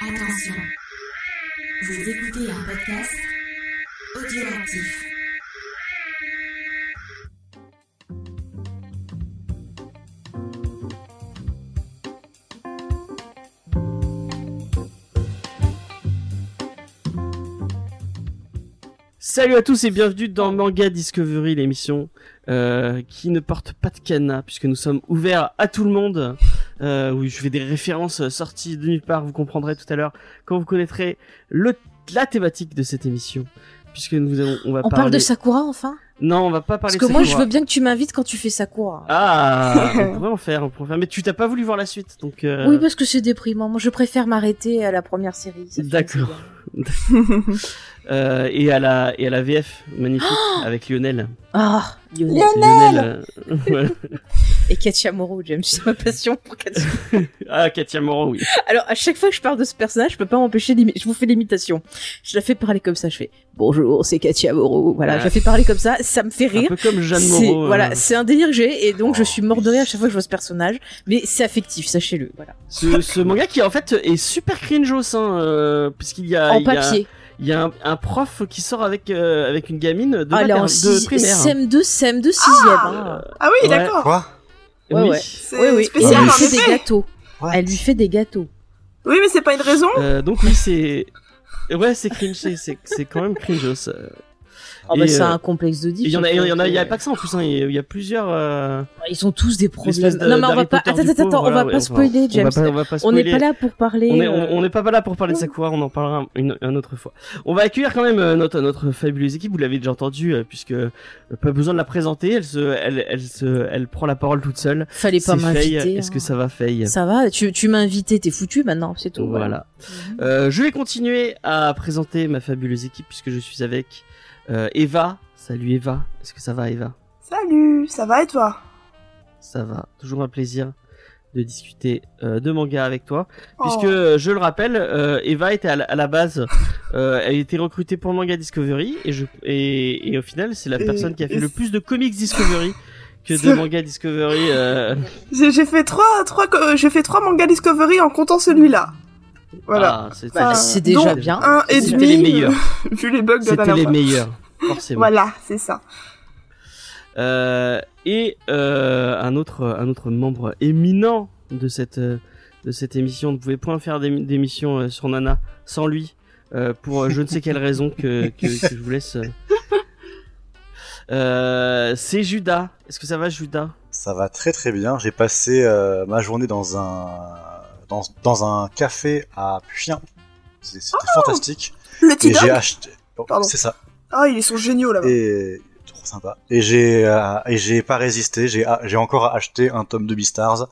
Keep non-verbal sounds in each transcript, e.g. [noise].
Attention, vous écoutez un podcast audioactif. Salut à tous et bienvenue dans Manga Discovery, l'émission euh, qui ne porte pas de cadenas puisque nous sommes ouverts à tout le monde. Euh, oui, je fais des références sorties de nulle part, vous comprendrez tout à l'heure quand vous connaîtrez le, la thématique de cette émission. Puisque nous allons, on va On parler... parle de Sakura enfin? Non, on va pas Parce parler que de moi je veux bien que tu m'invites quand tu fais Sakura. Ah, [laughs] on pourrait en faire, on pourrait en faire. Mais tu t'as pas voulu voir la suite, donc... euh, Oui, parce que c'est déprimant. Moi je préfère m'arrêter à la première série. D'accord. [laughs] euh, et à la et à la VF magnifique avec Lionel. Ah, Lionel. Lionel. [laughs] euh. Et Katia Moreau, James, c'est ma passion pour Katia. [laughs] ah, Katia Moreau, oui. Alors à chaque fois que je parle de ce personnage, je peux pas m'empêcher d'imiter. Je vous fais l'imitation. Je la fais parler comme ça. Je fais bonjour, c'est Katia Moreau. Voilà, Ouais. je la fais parler comme ça. Ça me fait Un rire. peu comme Jeanne C'est- Moreau. Voilà, euh, c'est un délire que j'ai et donc je suis mort de rire à chaque fois que je vois ce personnage. Mais c'est affectif, sachez-le. Voilà. ce, ce manga qui en fait est super cringeos, hein, euh, puisqu'il y a en il y a- papier. il y a un, un prof qui sort avec euh, avec une gamine de, Ah, elle est mater- en de primaire. CM2, CM2, 6ème. hein. Ah oui, Ouais. d'accord. Ouais, oui. ouais. C'est Oui, oui. spécial, elle lui fait des gâteaux. What Elle lui fait des gâteaux. Oui, mais c'est pas une raison. Euh, donc oui, c'est ouais, c'est cringe, c'est c'est c'est quand même cringeos. Euh. Oh bah c'est euh, un complexe de Il y en a, il y en a, il y a pas pas que ça en plus. hein, Il y a- plusieurs. euh, Ils ont tous des problèmes. Non mais on va pas. Attends, attends, attends, on va pas spoiler, James. on n'est pas là pour parler. On est, euh, on, on n'est pas là pour parler de Sakura, on en parlera une, autre fois. On va accueillir quand même euh, notre, notre fabuleuse équipe, vous l'avez déjà entendu, euh, puisque euh, pas besoin de la présenter, elle se, elle, elle se, elle prend la parole toute seule. Fallait pas m'inviter. Est-ce que hein. ça va, Faye? Ça va Tu, tu m'as invité, t'es foutu maintenant, c'est tout. Voilà. Mhm. Euh, je vais continuer à présenter ma fabuleuse équipe, puisque je suis avec euh, Eva. Salut Eva, est-ce que ça va Eva? Salut, ça va et toi? Ça va, toujours un plaisir de discuter euh, de manga avec toi. Oh. puisque euh, je le rappelle, euh, Eva était à la, à la base, euh, elle a été recrutée pour Manga Discovery et je et, et au final c'est la Et- personne qui a fait le plus de comics Discovery que de [laughs] Manga Discovery. euh, J'ai fait trois, trois, j'ai fait trois mangas Discovery en comptant celui-là. Voilà. ah, c'est- Bah, Enfin, c'est déjà bien. Un et demi. les meilleurs. [laughs] Vu les bugs de la C'était dernière les meilleurs, forcément. Voilà, c'est ça. Euh, et euh, un autre un autre membre éminent de cette de cette émission ne pouvait point faire d'ém- d'émission euh, sur Nana sans lui euh, pour je ne sais quelle raison que, que, que je vous laisse. euh. C'est Judas. Est-ce que ça va Judas? Ça va très très bien. J'ai passé euh, ma journée dans un dans, dans un café à Puyen. C'est- C'était fantastique. Le j'ai acheté. bon, Pardon. c'est ça. Ah, ils sont géniaux là-bas. Et trop sympa. Et j'ai euh, et j'ai pas résisté. J'ai ah, j'ai encore acheté un tome de Beastars.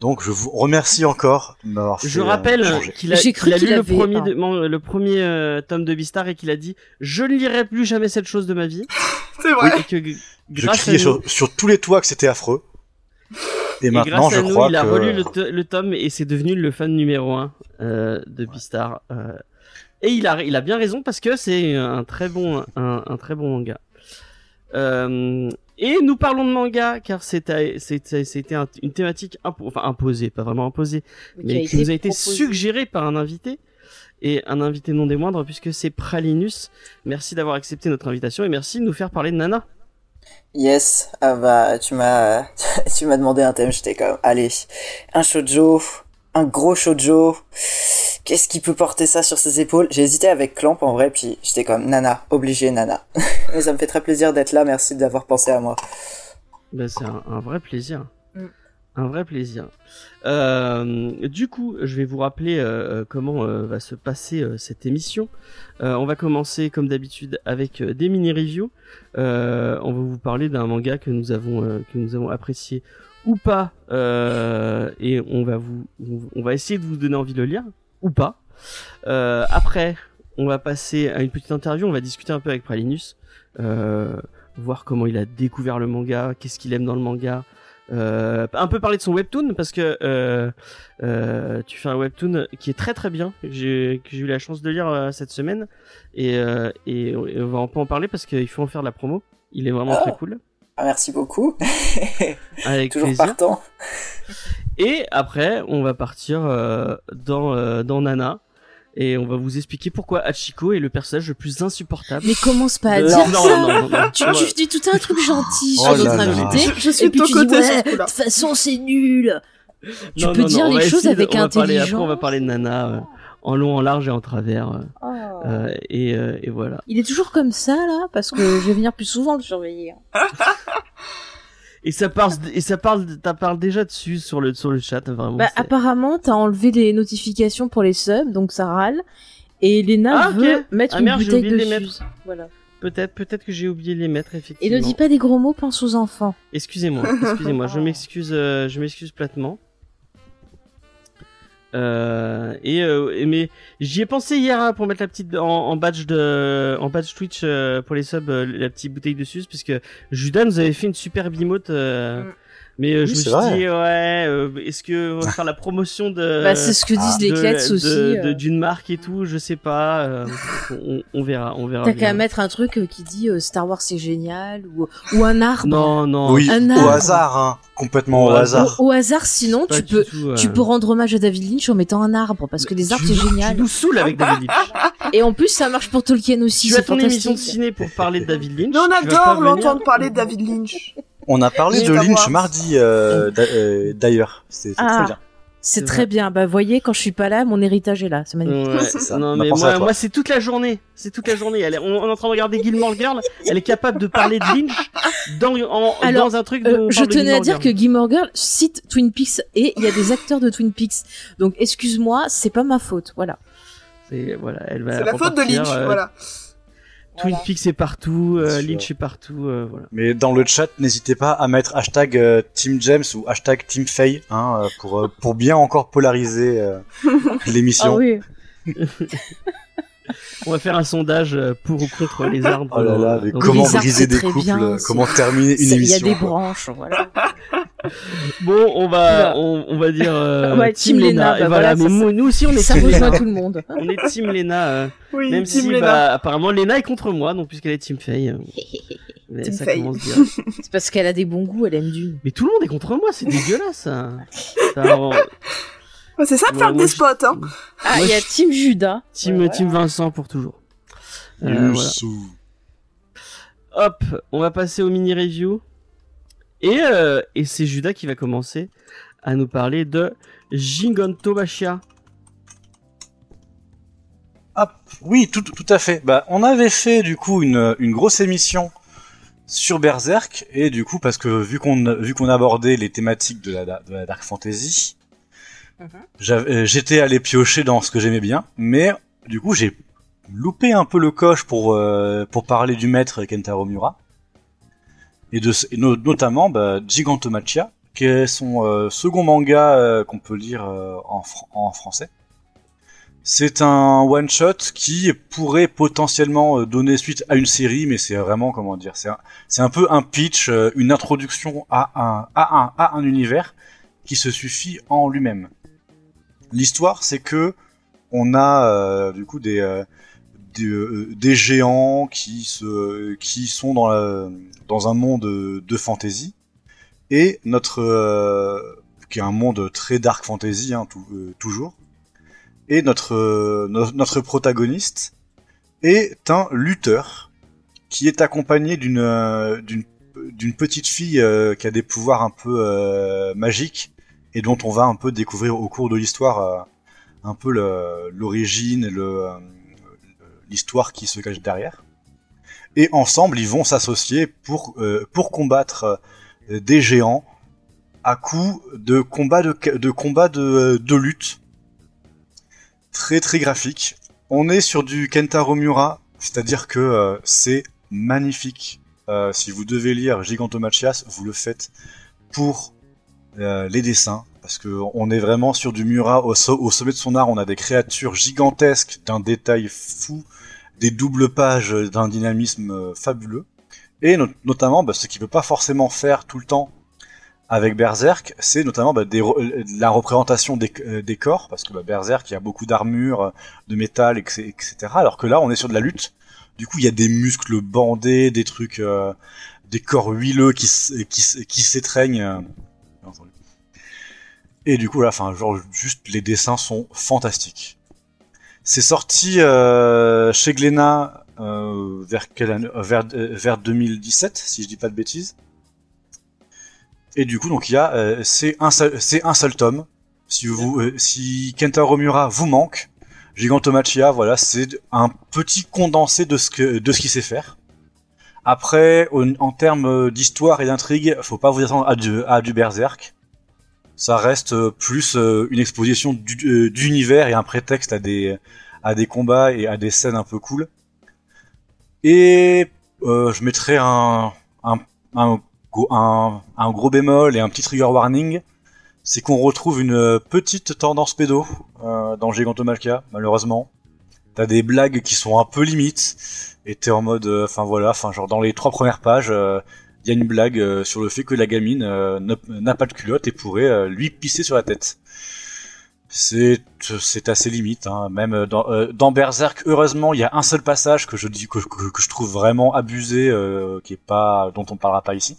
Donc je vous remercie encore de m'avoir fait Je euh, rappelle qu'il a, lu le premier, de- le premier euh, tome de Beastar et qu'il a dit je ne lirai plus jamais cette chose de ma vie [laughs] C'est vrai. et que g- Je criais sur, sur tous les toits que c'était affreux. Et, et maintenant grâce je à nous, crois il a que relu le, to- le tome et c'est devenu le fan numéro un euh, de Beastar. euh. Et il a, il a bien raison parce que c'est un très bon, un, un très bon manga. Euh, et nous parlons de manga car c'était, c'était, c'était un- une thématique impo- enfin imposée, pas vraiment imposée, mais qui nous a été proposé. suggéré par un invité et un invité non des moindres puisque c'est Pralinus. Merci d'avoir accepté notre invitation et merci de nous faire parler de Nana. Yes, ah bah tu m'as [laughs] tu m'as demandé un thème, j'étais comme allez, un shoujo, un gros shoujo. Qu'est-ce qui peut porter ça sur ses épaules? J'ai hésité avec Clamp en vrai, puis j'étais comme Nana, obligé Nana. [laughs] Mais ça me fait très plaisir d'être là, merci d'avoir pensé à moi. Ben, c'est un, un vrai plaisir. Mm. Un vrai plaisir. Euh, du coup, je vais vous rappeler euh, comment euh, va se passer euh, cette émission. Euh, on va commencer comme d'habitude avec euh, des mini reviews. Euh, on va vous parler d'un manga que nous avons euh, que nous avons apprécié ou pas, euh, et on va vous on va essayer de vous donner envie de le lire ou pas. Euh, après, on va passer à une petite interview. On va discuter un peu avec Pralinus. Euh, voir comment il a découvert le manga, qu'est-ce qu'il aime dans le manga. Euh, un peu parler de son webtoon parce que euh, euh, tu fais un webtoon qui est très très bien que j'ai eu la chance de lire cette semaine et, euh, et, on va un peu en parler parce qu'il faut en faire de la promo il est vraiment très cool Ah, merci beaucoup. Avec [laughs] Toujours plaisir. partant. Et après, on va partir euh, dans euh, dans Nana et on va vous expliquer pourquoi Hachiko est le personnage le plus insupportable. Mais commence pas à de- dire non, ça. non, non, non, Tu, non. tu dis tout un truc gentil Oh sur là notre invité. Je, je suis Et de puis ton tu dis côté de toute façon c'est nul. Tu Non, peux non, dire les va choses de- avec on va parler- intelligence. Après, on va parler de Nana euh, en long, en large et en travers. euh, Oh. Euh, et, euh, et voilà. Il est toujours comme ça là parce que je vais venir plus souvent le surveiller. Et ça parle, et ça parle, t'as parle déjà dessus sur le sur le chat vraiment. Bah apparemment t'as enlevé les notifications pour les subs donc ça râle. Et Lena Ah, veut mettre Ah, une merde, bouteille oublié de de les mettre. Voilà. Peut-être, peut-être que j'ai oublié de les mettre Et effectivement. ne dis pas des gros mots, pense aux enfants. Excusez-moi, excusez-moi, je [laughs] m'excuse, euh, je m'excuse platement. Euh, et, euh, mais j'y ai pensé hier hein, pour mettre la petite en, en badge de en badge Twitch euh, pour les subs euh, la petite bouteille de sus parce que Judas nous avait fait une super bimote euh, Mm. Mais euh, Oui, je me suis vrai. dit ouais euh, est-ce que on va faire la promotion de bah c'est ce que disent ah, les Klets de- aussi. de- euh. d'une marque et tout je sais pas euh, on, on verra on verra T'as qu'à mettre un truc euh, qui dit euh, Star Wars c'est génial ou, ou un arbre. non non Oui, Un au arbre. hasard, hein. complètement Au au hasard. Au, au hasard, sinon tu peux tout, euh, tu peux rendre hommage à David Lynch en mettant un arbre parce que les arbres c'est génial. tu nous saoules avec David Lynch [laughs] Et en plus ça marche pour Tolkien aussi. tu as ton émission de ciné pour parler de David Lynch. Mais on adore l'entendre parler de David Lynch. On a parlé de Lynch mardi euh, euh, d'ailleurs. C'est Ah. très bien. C'est très bien. Bah voyez quand je suis pas là, mon héritage est là. C'est magnifique. Ouais, C'est ça. non mais moi, moi c'est toute la journée, c'est toute la journée. Elle est, on, on est en train de regarder Gilmore Girl, elle est capable de parler de Lynch dans en, Alors, dans un truc. Euh, dont on je de tenais à dire Girl. que Gilmore Girl cite Twin Peaks et il y a des acteurs de Twin Peaks. Donc excuse-moi, c'est pas ma faute. Voilà. c'est voilà, elle va C'est la faute de Lynch, euh, voilà. Twin Voilà. Peaks est partout, euh. Lynch est partout, euh, voilà. Mais dans le chat, n'hésitez pas à mettre hashtag euh, Team James ou hashtag Team Faye hein, pour, euh, pour bien encore polariser euh, [laughs] l'émission. Ah oui. [laughs] On va faire un sondage euh, pour ou contre les arbres. Oh là là, mais dans- comment arbres, briser des couples, bien, euh, comment terminer une C'est- Il y a émission. des quoi. branches. Voilà. [laughs] Bon, on va, on, on va dire euh, Ouais, Team, Team Lena. Lena, et bah voilà, voilà, mais ça- nous aussi on est Ça Team rejoint Lena. tout le monde. [laughs] On est Team Lena. euh, Oui, Même Team si, Lena. bah, apparemment, Lena est contre moi, donc puisqu'elle est Team Faye. euh, [laughs] mais Team ça Faye. commence bien. C'est parce qu'elle a des bons goûts, elle aime Dune. Mais tout le monde est contre moi, c'est dégueulasse. Ça. Ça, Ouais, c'est ça de Ouais, faire moi, des spots, hein. Ah, il y a je- Team Judas. team, Ouais, team Vincent pour toujours. Euh, voilà. Hop, on va passer au mini review. Et, euh, et c'est Judas qui va commencer à nous parler de Giganto Bashia. Ah, oui, tout, tout à fait. Bah, on avait fait du coup une, une grosse émission sur Berserk et du coup parce que vu qu'on vu qu'on abordait les thématiques de la, de la dark fantasy, Mhm. euh, j'étais allé piocher dans ce que j'aimais bien, mais du coup j'ai loupé un peu le coche pour euh, pour parler du maître Kentaro Miura et de et no- notamment bah, Gigantomachia qui est son euh, second manga euh, qu'on peut lire en, en français. C'est un one shot qui pourrait potentiellement donner suite à une série, mais c'est vraiment comment dire, c'est un, un peu un pitch, une introduction à un à un à un univers qui se suffit en lui-même. L'histoire, c'est que on a euh, du coup des euh, des, euh, des géants qui se qui sont dans la, dans un monde de fantasy. Et notre euh, qui est un monde très dark fantasy hein, tou- toujours. Et notre, no- notre protagoniste est un lutteur qui est accompagné d'une d'une petite fille qui a des pouvoirs un peu magiques et dont on va un peu découvrir au cours de l'histoire euh, un peu l'origine euh, l'histoire qui se cache derrière. Et ensemble, ils vont s'associer pour euh, pour combattre des géants à coup de combats de combats de, lutte très très graphique. On est sur du Kentaro Miura, c'est-à-dire que c'est magnifique. Si vous devez lire Gigantomachias, vous le faites pour les dessins, parce que on est vraiment sur du Miura au, so- au sommet de son art. On a des créatures gigantesques d'un détail fou, des doubles pages d'un dynamisme euh, fabuleux, et no- notamment bah, ce qu'il peut pas forcément faire tout le temps avec Berserk, c'est notamment bah, euh, la représentation des, euh, corps, parce que bah, Berserk, il y a beaucoup d'armure, euh, de métal, etc.. Alors que là, on est sur de la lutte. Du coup, il y a des muscles bandés, des trucs, euh, des corps huileux qui s'étreignent. Et du coup, là, enfin, genre, juste les dessins sont fantastiques. C'est sorti euh, chez Glénat euh, vers, quelle année Euh, vers, euh, vers 2017, si je dis pas de bêtises. Et du coup, donc il y a, euh, c'est un seul, c'est un seul tome. Si vous, euh, si Kentaro Miura vous manque, Gigantomachia, voilà, c'est un petit condensé de ce que, de ce qu'il sait faire. Après, en, en termes d'histoire et d'intrigue, faut pas vous attendre à du, à du Berserk. Ça reste euh, plus euh, une exposition euh, d'univers et un prétexte à des, à des combats et à des scènes un peu cool. Et euh, je mettrais un, un, un, gros bémol et un petit trigger warning, c'est qu'on retrouve une petite tendance pédo euh, dans Gigantomachia, malheureusement. T'as des blagues qui sont un peu limites, et t'es en mode, enfin voilà, enfin genre dans les trois premières pages, il y a une blague euh, sur le fait que la gamine euh, n'a- pas de culotte et pourrait euh, lui pisser sur la tête. C'est c'est assez limite, hein. même dans, Berserk. Heureusement, il y a un seul passage que je trouve vraiment abusé, qui est pas dont on parlera pas ici.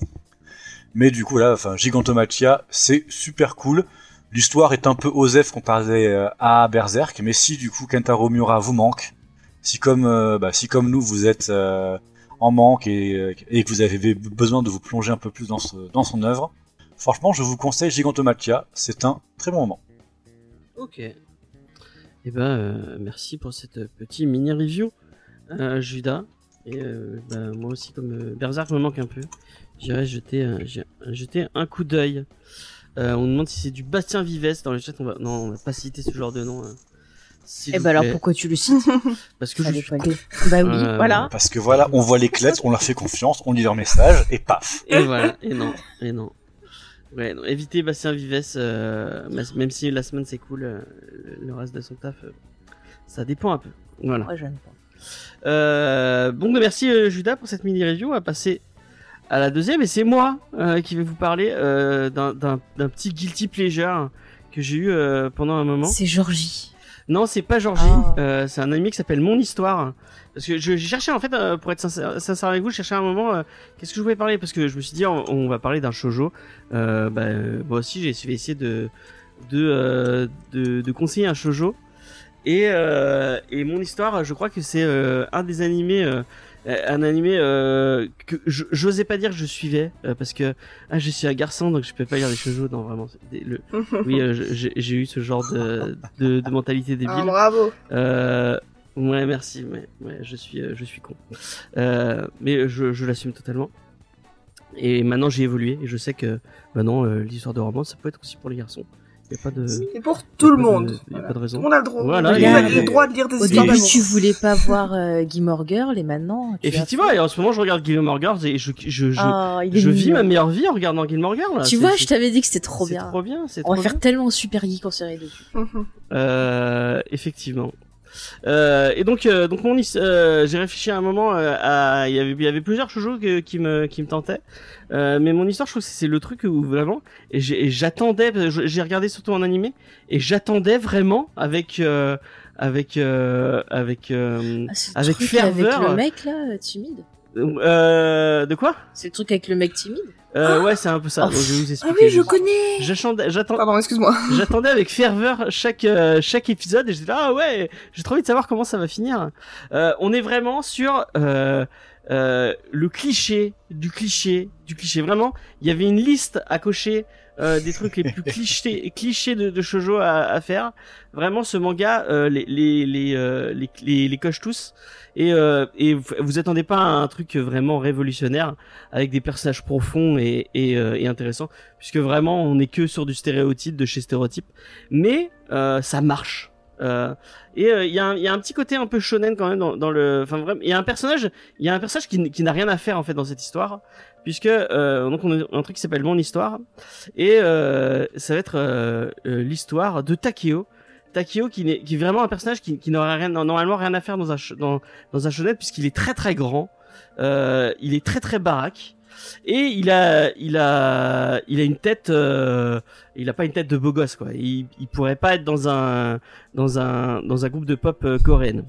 Mais du coup là, enfin Gigantomachia, c'est super cool. L'histoire est un peu osef comparée à Berserk, mais si du coup Kentaro Miura vous manque, si comme bah, si comme nous vous êtes en manque et, euh, et que vous avez besoin de vous plonger un peu plus dans, son œuvre, franchement je vous conseille Gigantomachia, c'est un très bon moment. Ok. Eh ben, euh, merci pour cette petite mini review, euh, Judas. Et bah, moi aussi, comme Berserk me manque un peu, j'irai jeter, jeter un coup d'œil. On demande si c'est du Bastien Vives dans le chat. On va... Non, on va pas citer ce genre de nom. hein. S'il Eh ben alors pourquoi tu le cites? Parce que je suis Bah oui, Euh, voilà. Parce que voilà, on voit les clettes, on leur fait confiance, on lit leur message et paf. Et voilà, et non, et non. Ouais, non, évitez Bastien Vives, euh, même si la semaine c'est cool, euh, le reste de son taf, euh, ça dépend un peu. Voilà. Ouais, j'aime pas. Euh, bon, bah, merci euh, Judas pour cette mini review. On va passer à la deuxième, et c'est moi euh, qui vais vous parler euh, d'un- petit guilty pleasure que j'ai eu euh, pendant un moment. C'est Georgie. Non, c'est pas Georgie. Ah. Euh, c'est un anime qui s'appelle Mon Histoire. Parce que je- j'ai cherché en fait, euh, pour être sincère, sincère avec vous, je cherchais un moment euh, qu'est-ce que je voulais parler? Parce que je me suis dit on, on va parler d'un shojo. Euh, bah, moi aussi j'ai essayé essayer de de, euh, de de conseiller un shojo. Et euh, et mon histoire, je crois que c'est euh, un des animés. Euh, un animé euh, que j'osais pas dire que je suivais euh, parce que ah, je suis un garçon donc je peux pas lire des shoujo non vraiment des- le, oui euh, j'ai eu ce genre de, de, de mentalité débile Ah, bravo. ouais, merci. Mais ouais, je suis, je suis con. Mais je, je l'assume totalement. Et maintenant, j'ai évolué et je sais que maintenant, euh, l'histoire de romance, ça peut être aussi pour les garçons. Il y a pas de, C'est pour tout le monde. y a Voilà. pas de raison. Tout le monde a le droit. Voilà, a le de lire des Au histoires début, d'amour. tu voulais pas voir euh, Gilmore Girl et maintenant. tu Effectivement, et en ce moment, je regarde Gilmore Girls et je, je, je, Ah, je vis ma meilleure vie en regardant Gilmore Girls. là. Tu vois, je t'avais dit que c'était trop c'est bien. trop bien. C'est On va faire tellement super geek en série dessus. Mhm. Effectivement. Euh, et donc, euh, donc mon euh, j'ai réfléchi à un moment euh, à, il y avait, il y avait plusieurs shoujo que- qui me, qui me tentaient. Euh, mais mon histoire, je trouve que c'est le truc où vraiment, et j'ai- et j'attendais, j'ai regardé surtout en animé, et j'attendais vraiment avec, euh, avec, euh, avec, euh, Ah, Avec truc avec ferveur. le mec là, timide. euh, de quoi? C'est le truc avec le mec timide? Euh, Ouais, c'est un peu ça. Oh. Donc, je vais vous Ah oui, je connais. J'attendais, Pardon, excuse-moi. J'attendais avec ferveur chaque euh, chaque épisode et j'étais là ah ouais j'ai trop envie de savoir comment ça va finir. Euh, on est vraiment sur euh, euh, le cliché du cliché du cliché. Vraiment, il y avait une liste à cocher euh, des trucs les plus clichés [laughs] clichés de, de shojo à, à faire. Vraiment, ce manga euh, les les les, euh, les les les coche tous. Et euh, et vous- vous attendez pas à un truc vraiment révolutionnaire avec des personnages profonds et et, euh, et intéressants puisque vraiment on est que sur du stéréotype de chez stéréotype. Mais euh, ça marche. Euh, et euh, il y, a un- il y a un petit côté un peu shonen quand même dans, dans le enfin il y a un personnage il y a un personnage qui, qui n'a rien à faire en fait dans cette histoire puisque euh, donc on a un truc qui s'appelle mon histoire et euh, ça va être euh, euh, l'histoire de Takeo. Takeo qui, n'est- qui est vraiment un personnage qui, qui n'aurait rien normalement rien à faire dans un dans, dans un shonen puisqu'il est très très grand. Euh, il est très très baraque. Et il a il a il a une tête euh, il a pas une tête de beau gosse quoi. Il, il pourrait pas être dans un dans un dans un groupe de pop euh, coréenne.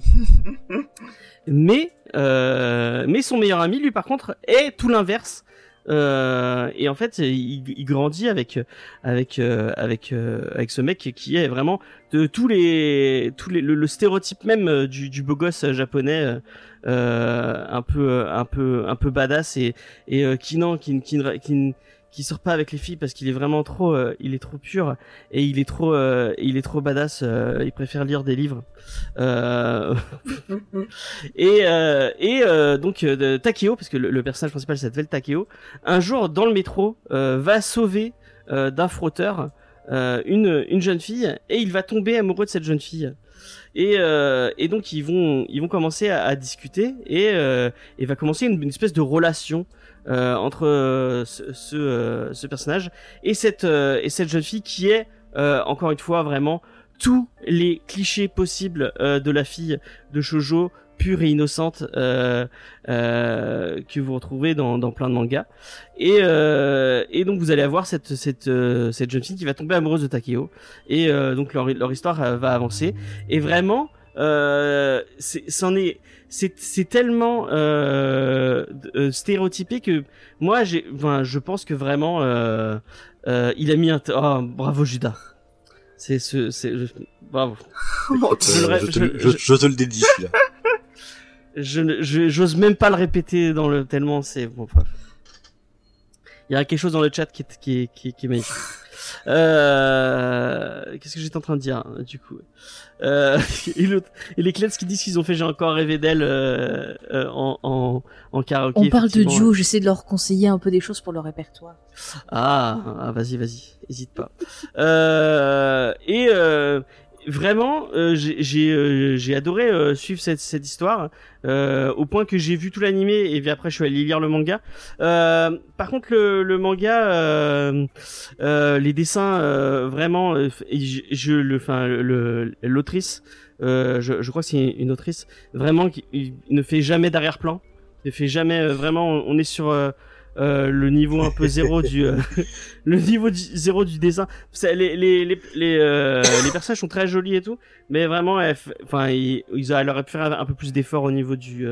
[laughs] Mais euh, mais son meilleur ami lui par contre est tout l'inverse euh, et en fait, il, il grandit avec avec euh, avec euh, avec ce mec qui est vraiment de tous les tous les le, le stéréotype même euh, du, du beau gosse japonais, euh, euh, un peu un peu un peu badass et et euh, qui non qui qui qui, qui qui sort pas avec les filles parce qu'il est vraiment trop euh, il est trop pur et il est trop euh, il est trop badass euh, il préfère lire des livres. Euh, [laughs] et euh, et euh, donc Takeo parce que le, personnage principal s'appelle Takeo un jour dans le métro va sauver d'un frotteur une une jeune fille et il va tomber amoureux de cette jeune fille. Et, euh, et donc ils vont ils vont commencer à, à discuter et euh, et va commencer une, espèce de relation entre euh, ce ce, euh, ce personnage et cette euh, et cette jeune fille qui est euh, encore une fois vraiment tous les clichés possibles euh, de la fille de shojo pure et innocente euh, euh, que vous retrouvez dans, dans plein de mangas. Et, euh, et donc vous allez avoir cette cette euh, cette jeune fille qui va tomber amoureuse de Takeo. Et euh, donc leur leur histoire euh, va avancer. Et vraiment euh, c'en est c'est c'est tellement euh, euh, stéréotypé que moi j'ai enfin je pense que vraiment euh, euh, il a mis un oh, bravo Judas c'est ce c'est je- bravo. [laughs] Je le ré- je, te, je- je- je- je te le dédie celui-là. [laughs] je j'ose même pas le répéter dans le tellement c'est bon bref. Il y a quelque chose dans le chat qui est qui est, qui est, qui est magnifique. Euh, qu'est-ce que j'étais en train de dire du coup? Euh, [laughs] et, et les Klets qui disent qu'ils ont fait j'ai encore rêvé d'elle euh, en, en en karaoké. On parle de duo, j'essaie de leur conseiller un peu des choses pour le répertoire. Ah, ah, vas-y, vas-y, hésite pas. Et vraiment, euh, euh, j'ai adoré euh, suivre cette histoire au point que j'ai vu tout l'animé et puis après je suis allé lire le manga. Par contre, le, manga, les dessins, vraiment, le, l'autrice. Je, crois que c'est une autrice vraiment qui ne fait jamais d'arrière-plan ne fait jamais vraiment on est sur euh, le niveau un peu [laughs] zéro du euh, le niveau du, zéro du dessin. Les les les les, euh, les personnages sont très jolis et tout mais vraiment enfin ils, ils auraient- pu faire un peu plus d'efforts au niveau du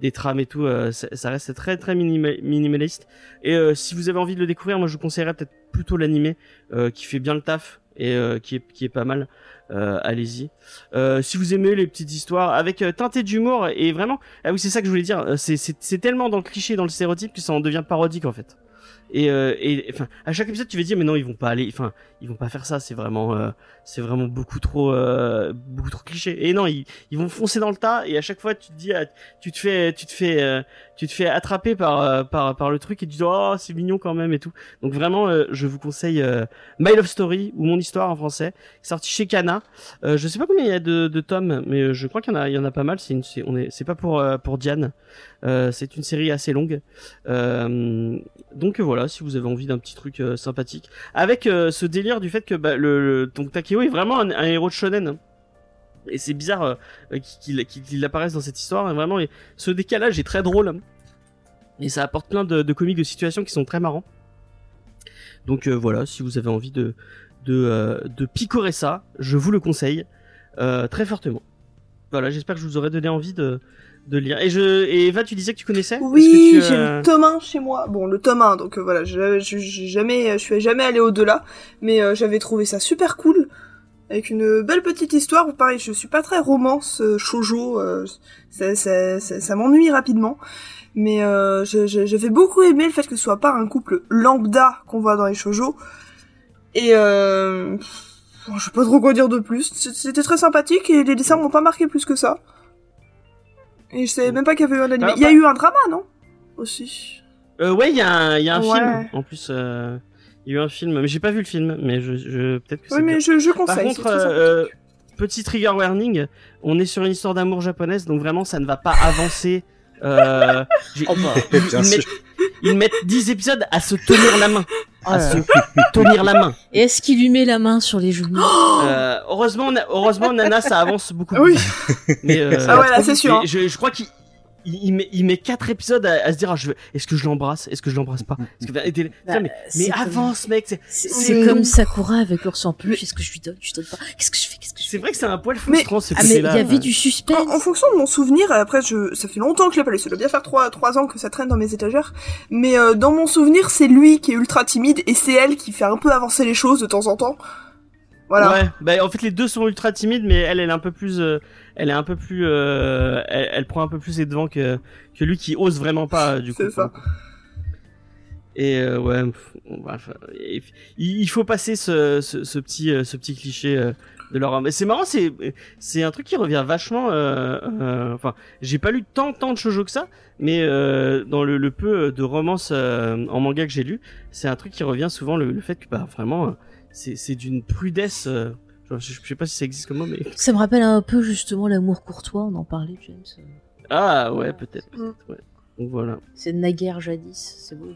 des trames et tout ça, reste très très minima- minimaliste. Et si vous avez envie de le découvrir moi je vous conseillerais peut-être plutôt l'animé euh, qui fait bien le taf et euh, qui est qui est pas mal euh, allez-y. Euh, si vous aimez les petites histoires avec euh, teinté d'humour et vraiment ah oui c'est ça que je voulais dire Euh, c'est tellement dans le cliché dans le stéréotype que ça en devient parodique en fait. Et et enfin à chaque épisode tu vas dire mais non ils vont pas aller enfin ils vont pas faire ça c'est vraiment euh, c'est vraiment beaucoup trop euh, beaucoup trop cliché. Et non ils, vont foncer dans le tas et à chaque fois tu te dis ah, tu te fais tu te fais euh, tu te fais attraper par par par le truc et tu dis oh c'est mignon quand même et tout. Donc vraiment je vous conseille My Love Story ou Mon Histoire en français sorti chez Kana. Je sais pas combien il y a de, tomes mais je crois qu'il y en a pas mal. C'est c'est on est c'est pas pour pour Diane. C'est une série assez longue. Donc voilà si vous avez envie d'un petit truc sympathique. Avec ce délire du fait que bah, le, Takeo est vraiment un, héros de shonen. Et c'est bizarre euh, qu'il apparaisse dans cette histoire et vraiment ce décalage est très drôle. Et ça apporte plein de, de comiques de situations qui sont très marrants. Donc euh, voilà si vous avez envie de de, euh, picorer ça je vous le conseille très fortement. Voilà j'espère que je vous aurai donné envie de de lire et je et Eva tu disais que tu connaissais? Oui, j'ai euh, le tome 1 chez moi. Bon, le tome 1, donc euh, voilà, je, je, jamais, je suis jamais allé au-delà, mais euh, j'avais trouvé ça super cool, avec une belle petite histoire. Pareil, je suis pas très romance, euh, shoujo, euh, ça, ça, ça, ça m'ennuie rapidement, mais euh, j'avais beaucoup aimé le fait que ce soit pas un couple lambda qu'on voit dans les shoujo, et euh, bon, je sais pas trop quoi dire de plus. C'était très sympathique et les dessins m'ont pas marqué plus que ça. Et je savais même pas qu'il y avait eu un anime. Ah, Il y a eu un drama, non? Aussi. Euh, ouais, il y a un, il y a un Ouais. film. En plus, euh, il y a eu un film, mais j'ai pas vu le film, mais je, je peut-être que c'est Oui, mais je, je Par conseille. contre, c'est très euh, petit trigger warning, on est sur une histoire d'amour japonaise, donc vraiment, ça ne va pas avancer. Euh, [laughs] Oh, bah. ils, Bien ils sûr. mettent, ils mettent 10 épisodes à se tenir la main. Oh À se tenir la main. Et est-ce qu'il lui met la main sur les genoux Euh, heureusement, heureusement, Nana, ça avance beaucoup. Oui. Mais, euh, Ah ouais, là, c'est sûr, hein. Je, je crois qu'il il, il met, il met quatre épisodes à, à se dire ah, je veux- est-ce que je l'embrasse? Est-ce que je l'embrasse pas? Que- et t'es- Bah, mais, mais comme- avance mec c'est- comme Sakura avec l'ours en peluche. Est-ce que je lui donne Je lui donne pas? Qu'est-ce que je fais? Qu'est-ce que je c'est fais? vrai que c'est un poil Mais- frustrant ce Ah mais il y avait du suspense. En, en fonction de mon souvenir, après je, ça fait longtemps que je l'ai pas lu, ça doit bien faire trois, trois ans que ça traîne dans mes étagères, mais euh, dans mon souvenir, c'est lui qui est ultra timide et c'est elle qui fait un peu avancer les choses de temps en temps. Voilà. Ouais, bah en fait les deux sont ultra timides, mais elle, elle est un peu plus, euh, elle est un peu plus, euh, elle, elle prend un peu plus les devants que que lui qui ose vraiment pas du coup. C'est ça. Et euh, ouais, bref, et- il il faut passer ce, ce, ce petit, euh, ce petit cliché euh, de leur. Mais c'est marrant, c'est c'est un truc qui revient vachement. euh, euh, Enfin, j'ai pas lu tant tant de shoujo que ça, mais euh, dans le, le peu de romances euh, en manga que j'ai lu, c'est un truc qui revient souvent le, le fait que bah vraiment euh, c'est c'est d'une prudesse. Euh, je, je sais pas si ça existe comme mot, mais [laughs] Ça me rappelle un peu justement l'amour courtois. On en parlait, James. ah ouais peut-être. Mm. peut-être, ouais. Donc voilà. C'est naguère jadis. C'est beau.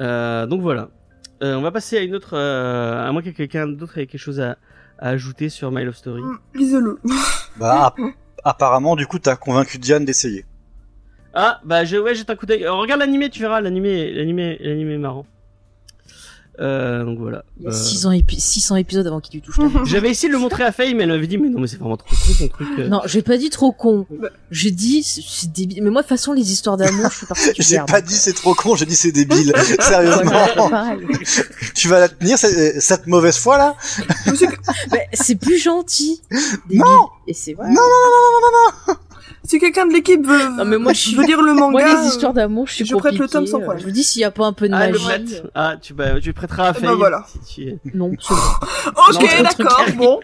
Euh, donc voilà. Euh, on va passer à une autre. Euh, à moins que quelqu'un d'autre ait quelque chose à, à ajouter sur My Love Story. Mm, Lisez-le. [laughs] Bah, app- apparemment, du coup, t'as convaincu Diane d'essayer. Ah bah je, ouais jette un coup d'œil. Regarde l'animé, tu verras l'animé, l'animé, l'animé est marrant. Euh, donc voilà. Il y a Euh, 600, épi- 600 épisodes avant qu'il lui touche. [laughs] J'avais essayé de le montrer à Faye, mais elle m'avait dit mais non mais c'est vraiment trop con ton truc. euh. Non, j'ai pas dit trop con. Bah. J'ai dit c'est débile. Mais moi, de toute façon, les histoires d'amour, je suis partie du [laughs] J'ai pas dit c'est trop con, j'ai dit c'est débile. [laughs] Sérieusement. pareil. tu vas la tenir, cette, cette mauvaise foi là? C'est plus gentil. Débile. Non Et c'est vrai. Non, non, non, non, non, non, si quelqu'un de l'équipe veut, Non, mais moi, je suis- veut lire le manga, Moi, les histoires d'amour, je suis je prête le tome sans Euh, problème. Je me dis s'il y a pas un peu de Ah le magie. prête. Ah tu bah tu prêteras à Eh Faye. ben voilà. si tu- Non, [laughs] c'est bon. Ok, d'accord, qui bon.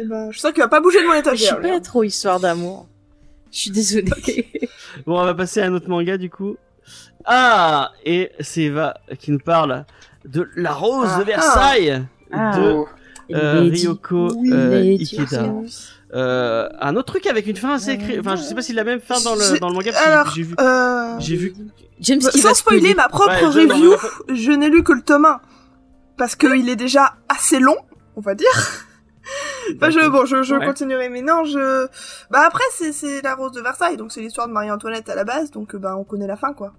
Eh ben, je sens qu'il va pas bouger de mon Je suis étagère. pas trop histoire d'amour. Je suis désolée. [laughs] Bon on va passer à un autre manga du coup. Ah et c'est Eva qui nous parle de la rose Ah, de Versailles Ah. de Oh. Euh, Ryoko, Oui, euh, Ikeda. Euh, un autre truc avec une fin assez écrite. Enfin je sais pas si la même fin dans le dans le manga. parce que Alors, j'ai vu euh... j'ai vu James Bah, qui va sans spoiler ma propre Ouais, je- review, je n'ai lu que le tome 1. Parce qu'il est déjà assez long, on va dire. Enfin, [laughs] je, bon, je, je Ouais. continuerai, mais non, je... Bah après, c'est, c'est la rose de Versailles, donc c'est l'histoire de Marie-Antoinette à la base, donc euh, bah on connaît la fin, quoi.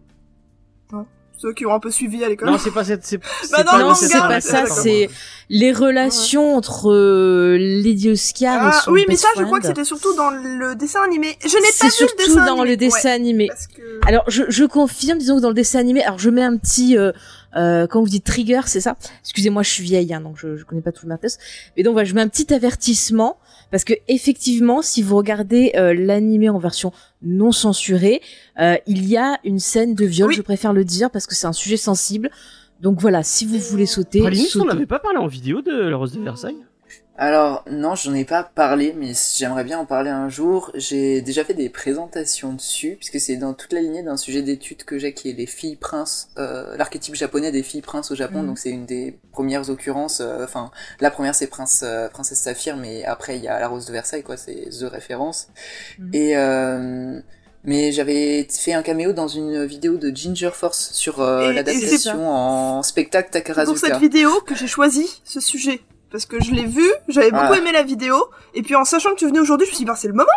Hein. Ceux qui ont un peu suivi à l'école. Non, c'est pas cette. C'est [laughs] c'est Bah non, pas Non, c'est pas ça, c'est les relations entre euh, Lady Oscar et Ah, son oui, mais best ça, je crois que c'était surtout dans le dessin animé. Je n'ai pas vu surtout le dessin dans animé. le dessin Ouais, animé. parce que... Alors, je, je confirme, disons que dans le dessin animé, alors je mets un petit, euh, euh, comment vous dites, trigger, c'est ça? Excusez-moi, je suis vieille, hein, donc je, je connais pas tout le matos. Mais donc voilà, je mets un petit avertissement, parce que effectivement, si vous regardez euh, l'animé en version non censurée, euh, il y a une scène de viol, Oui. je préfère le dire, parce que c'est un sujet sensible. Donc voilà, si vous voulez sauter, on sautez. n'avait pas parlé en vidéo de la Rose de Versailles? Alors, non, j'en ai pas parlé, mais j'aimerais bien en parler un jour. J'ai déjà fait des présentations dessus, puisque c'est dans toute la lignée d'un sujet d'étude que j'ai qui est les filles princes, euh, l'archétype japonais des filles princes au Japon, Mhm. donc c'est une des premières occurrences, euh, enfin, la première c'est prince, euh, princesse Saphir, mais après il y a la rose de Versailles, quoi, c'est The référence. Mhm. Et, euh, mais j'avais fait un caméo dans une vidéo de Ginger Force sur euh, l'adaptation en spectacle C'est pour Takarazuka. cette vidéo que j'ai choisi ce sujet. Parce que je l'ai vu, j'avais beaucoup Ah. aimé la vidéo, et puis en sachant que tu venais aujourd'hui, je me suis dit, bah c'est le moment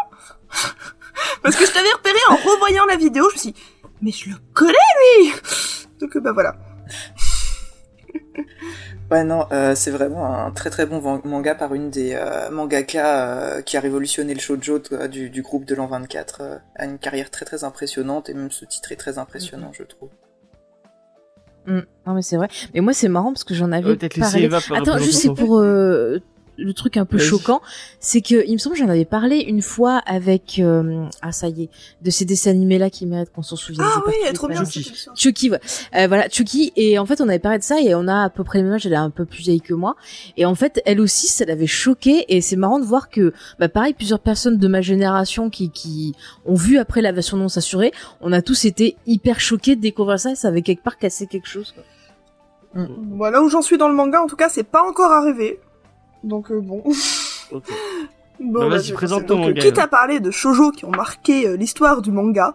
[laughs] Parce que je t'avais repéré en revoyant la vidéo, je me suis dit, mais je le connais lui Donc bah voilà. Ouais, non, euh, c'est vraiment un très très bon manga par une des euh, mangaka euh, qui a révolutionné le shoujo du, du groupe de l'an 24. euh, a une carrière très très impressionnante et même ce titre est très impressionnant, je trouve. Mm. Non mais c'est vrai. Mais moi c'est marrant parce que j'en avais laisser parlé. Attends, juste c'est pour euh, le truc un peu choquant, c'est que il me semble que j'en avais parlé une fois avec euh, ah ça y est de ces dessins animés là qui méritent qu'on s'en souvienne. Ah oui, elle est trop bien émission. Chucky, ouais. Euh, voilà, Chucky. Et en fait, on avait parlé de ça et on a à peu près le même âge. Elle est un peu plus vieille que moi. Et en fait, elle aussi, ça l'avait choquée. Et c'est marrant de voir que, bah, pareil, plusieurs personnes de ma génération qui, qui ont vu après la version non censurée, on a tous été hyper choqués de découvrir ça. Et ça avait quelque part cassé quelque chose. Quoi. Voilà où j'en suis dans le manga, en tout cas, c'est pas encore arrivé. Donc euh, bon. [laughs] Bon, Bah, vas-y, je vais présente ton manga, Quitte à parler de shoujo qui ont marqué euh, l'histoire du manga,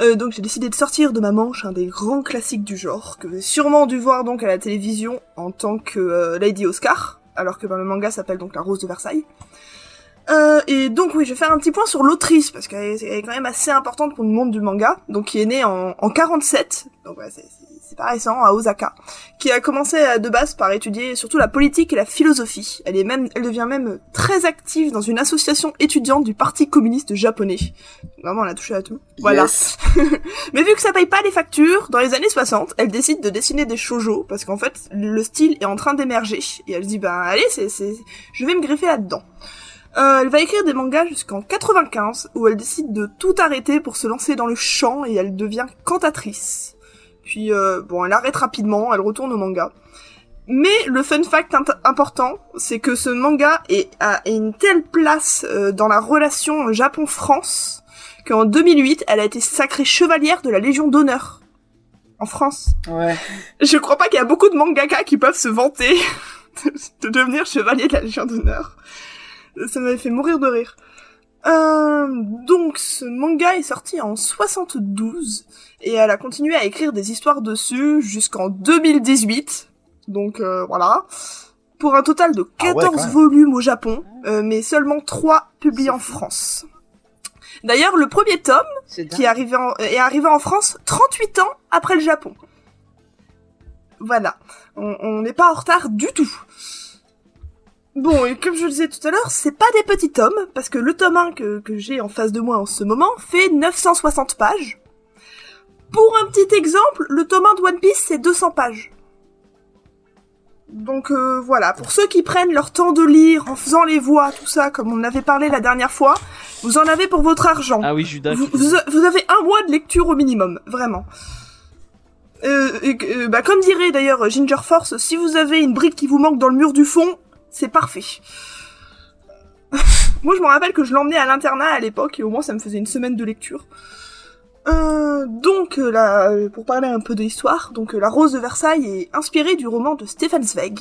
euh, donc j'ai décidé de sortir de ma manche un des grands classiques du genre, que vous avez sûrement dû voir donc à la télévision en tant que euh, Lady Oscar, alors que ben, le manga s'appelle donc La Rose de Versailles. Euh, et donc oui, je vais faire un petit point sur l'autrice parce qu'elle est, quand même assez importante pour le monde du manga. Donc qui est née en, en 47, donc ouais, c'est c'est pas récent, à Osaka, qui a commencé euh, de base par étudier surtout la politique et la philosophie. Elle est même, elle devient même très active dans une association étudiante du Parti communiste japonais. Vraiment, elle a touché à tout. Voilà. Yes. [laughs] Mais vu que ça paye pas les factures, dans les années 60, elle décide de dessiner des shoujo parce qu'en fait, le style est en train d'émerger. Et elle se dit, bah allez, c'est, c'est, je vais me greffer là-dedans. Euh, elle va écrire des mangas jusqu'en 95 où elle décide de tout arrêter pour se lancer dans le chant et elle devient cantatrice. Puis euh, bon, elle arrête rapidement, elle retourne au manga. Mais le fun fact important, c'est que ce manga est à une telle place euh, dans la relation Japon-France qu'en 2008, elle a été sacrée chevalière de la Légion d'honneur en France. Ouais. Je crois pas qu'il y a beaucoup de mangaka qui peuvent se vanter [laughs] de, de devenir chevalier de la Légion d'honneur. Ça m'avait fait mourir de rire. Euh, donc ce manga est sorti en 72 et elle a continué à écrire des histoires dessus jusqu'en 2018. Donc euh, voilà. Pour un total de Ah ouais, 14 quand même. volumes au Japon, euh, mais seulement 3 publiés en France. D'ailleurs, le premier tome C'est qui est arrivé en, est arrivé en France 38 ans après le Japon. Voilà. On on n'est pas en retard du tout. Bon, et comme je le disais tout à l'heure, c'est pas des petits tomes, parce que le tome 1 que, que j'ai en face de moi en ce moment fait 960 pages. Pour un petit exemple, le tome 1 de One Piece, c'est 200 pages. Donc euh, voilà, pour ceux qui prennent leur temps de lire en faisant les voix, tout ça, comme on avait parlé la dernière fois, vous en avez pour votre argent. Ah oui, Judas. Vous, tu- vous- vous avez un mois de lecture au minimum, vraiment. Euh, euh, bah, comme dirait d'ailleurs Ginger Force, si vous avez une brique qui vous manque dans le mur du fond, c'est parfait. [laughs] Moi, je me rappelle que je l'emmenais à l'internat à l'époque, et au moins ça me faisait une semaine de lecture. Euh, donc, euh, là, pour parler un peu de l'histoire, donc euh, La Rose de Versailles est inspirée du roman de Stefan Zweig,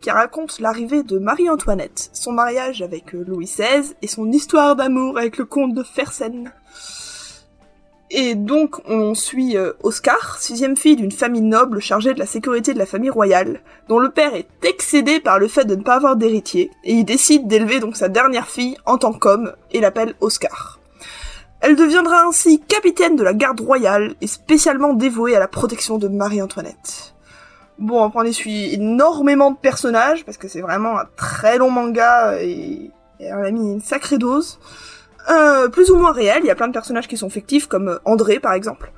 qui raconte l'arrivée de Marie-Antoinette, son mariage avec Louis XVI et son histoire d'amour avec le comte de Fersen. Et donc, on suit euh, Oscar, sixième fille d'une famille noble chargée de la sécurité de la famille royale, dont le père est excédé par le fait de ne pas avoir d'héritier, et il décide d'élever donc sa dernière fille en tant qu'homme, et l'appelle Oscar. Elle deviendra ainsi capitaine de la garde royale, et spécialement dévouée à la protection de Marie-Antoinette. Bon, après on essuie énormément de personnages, parce que c'est vraiment un très long manga, et, et on a mis une sacrée dose. Euh, plus ou moins réel, il y a plein de personnages qui sont fictifs, comme euh, André par exemple.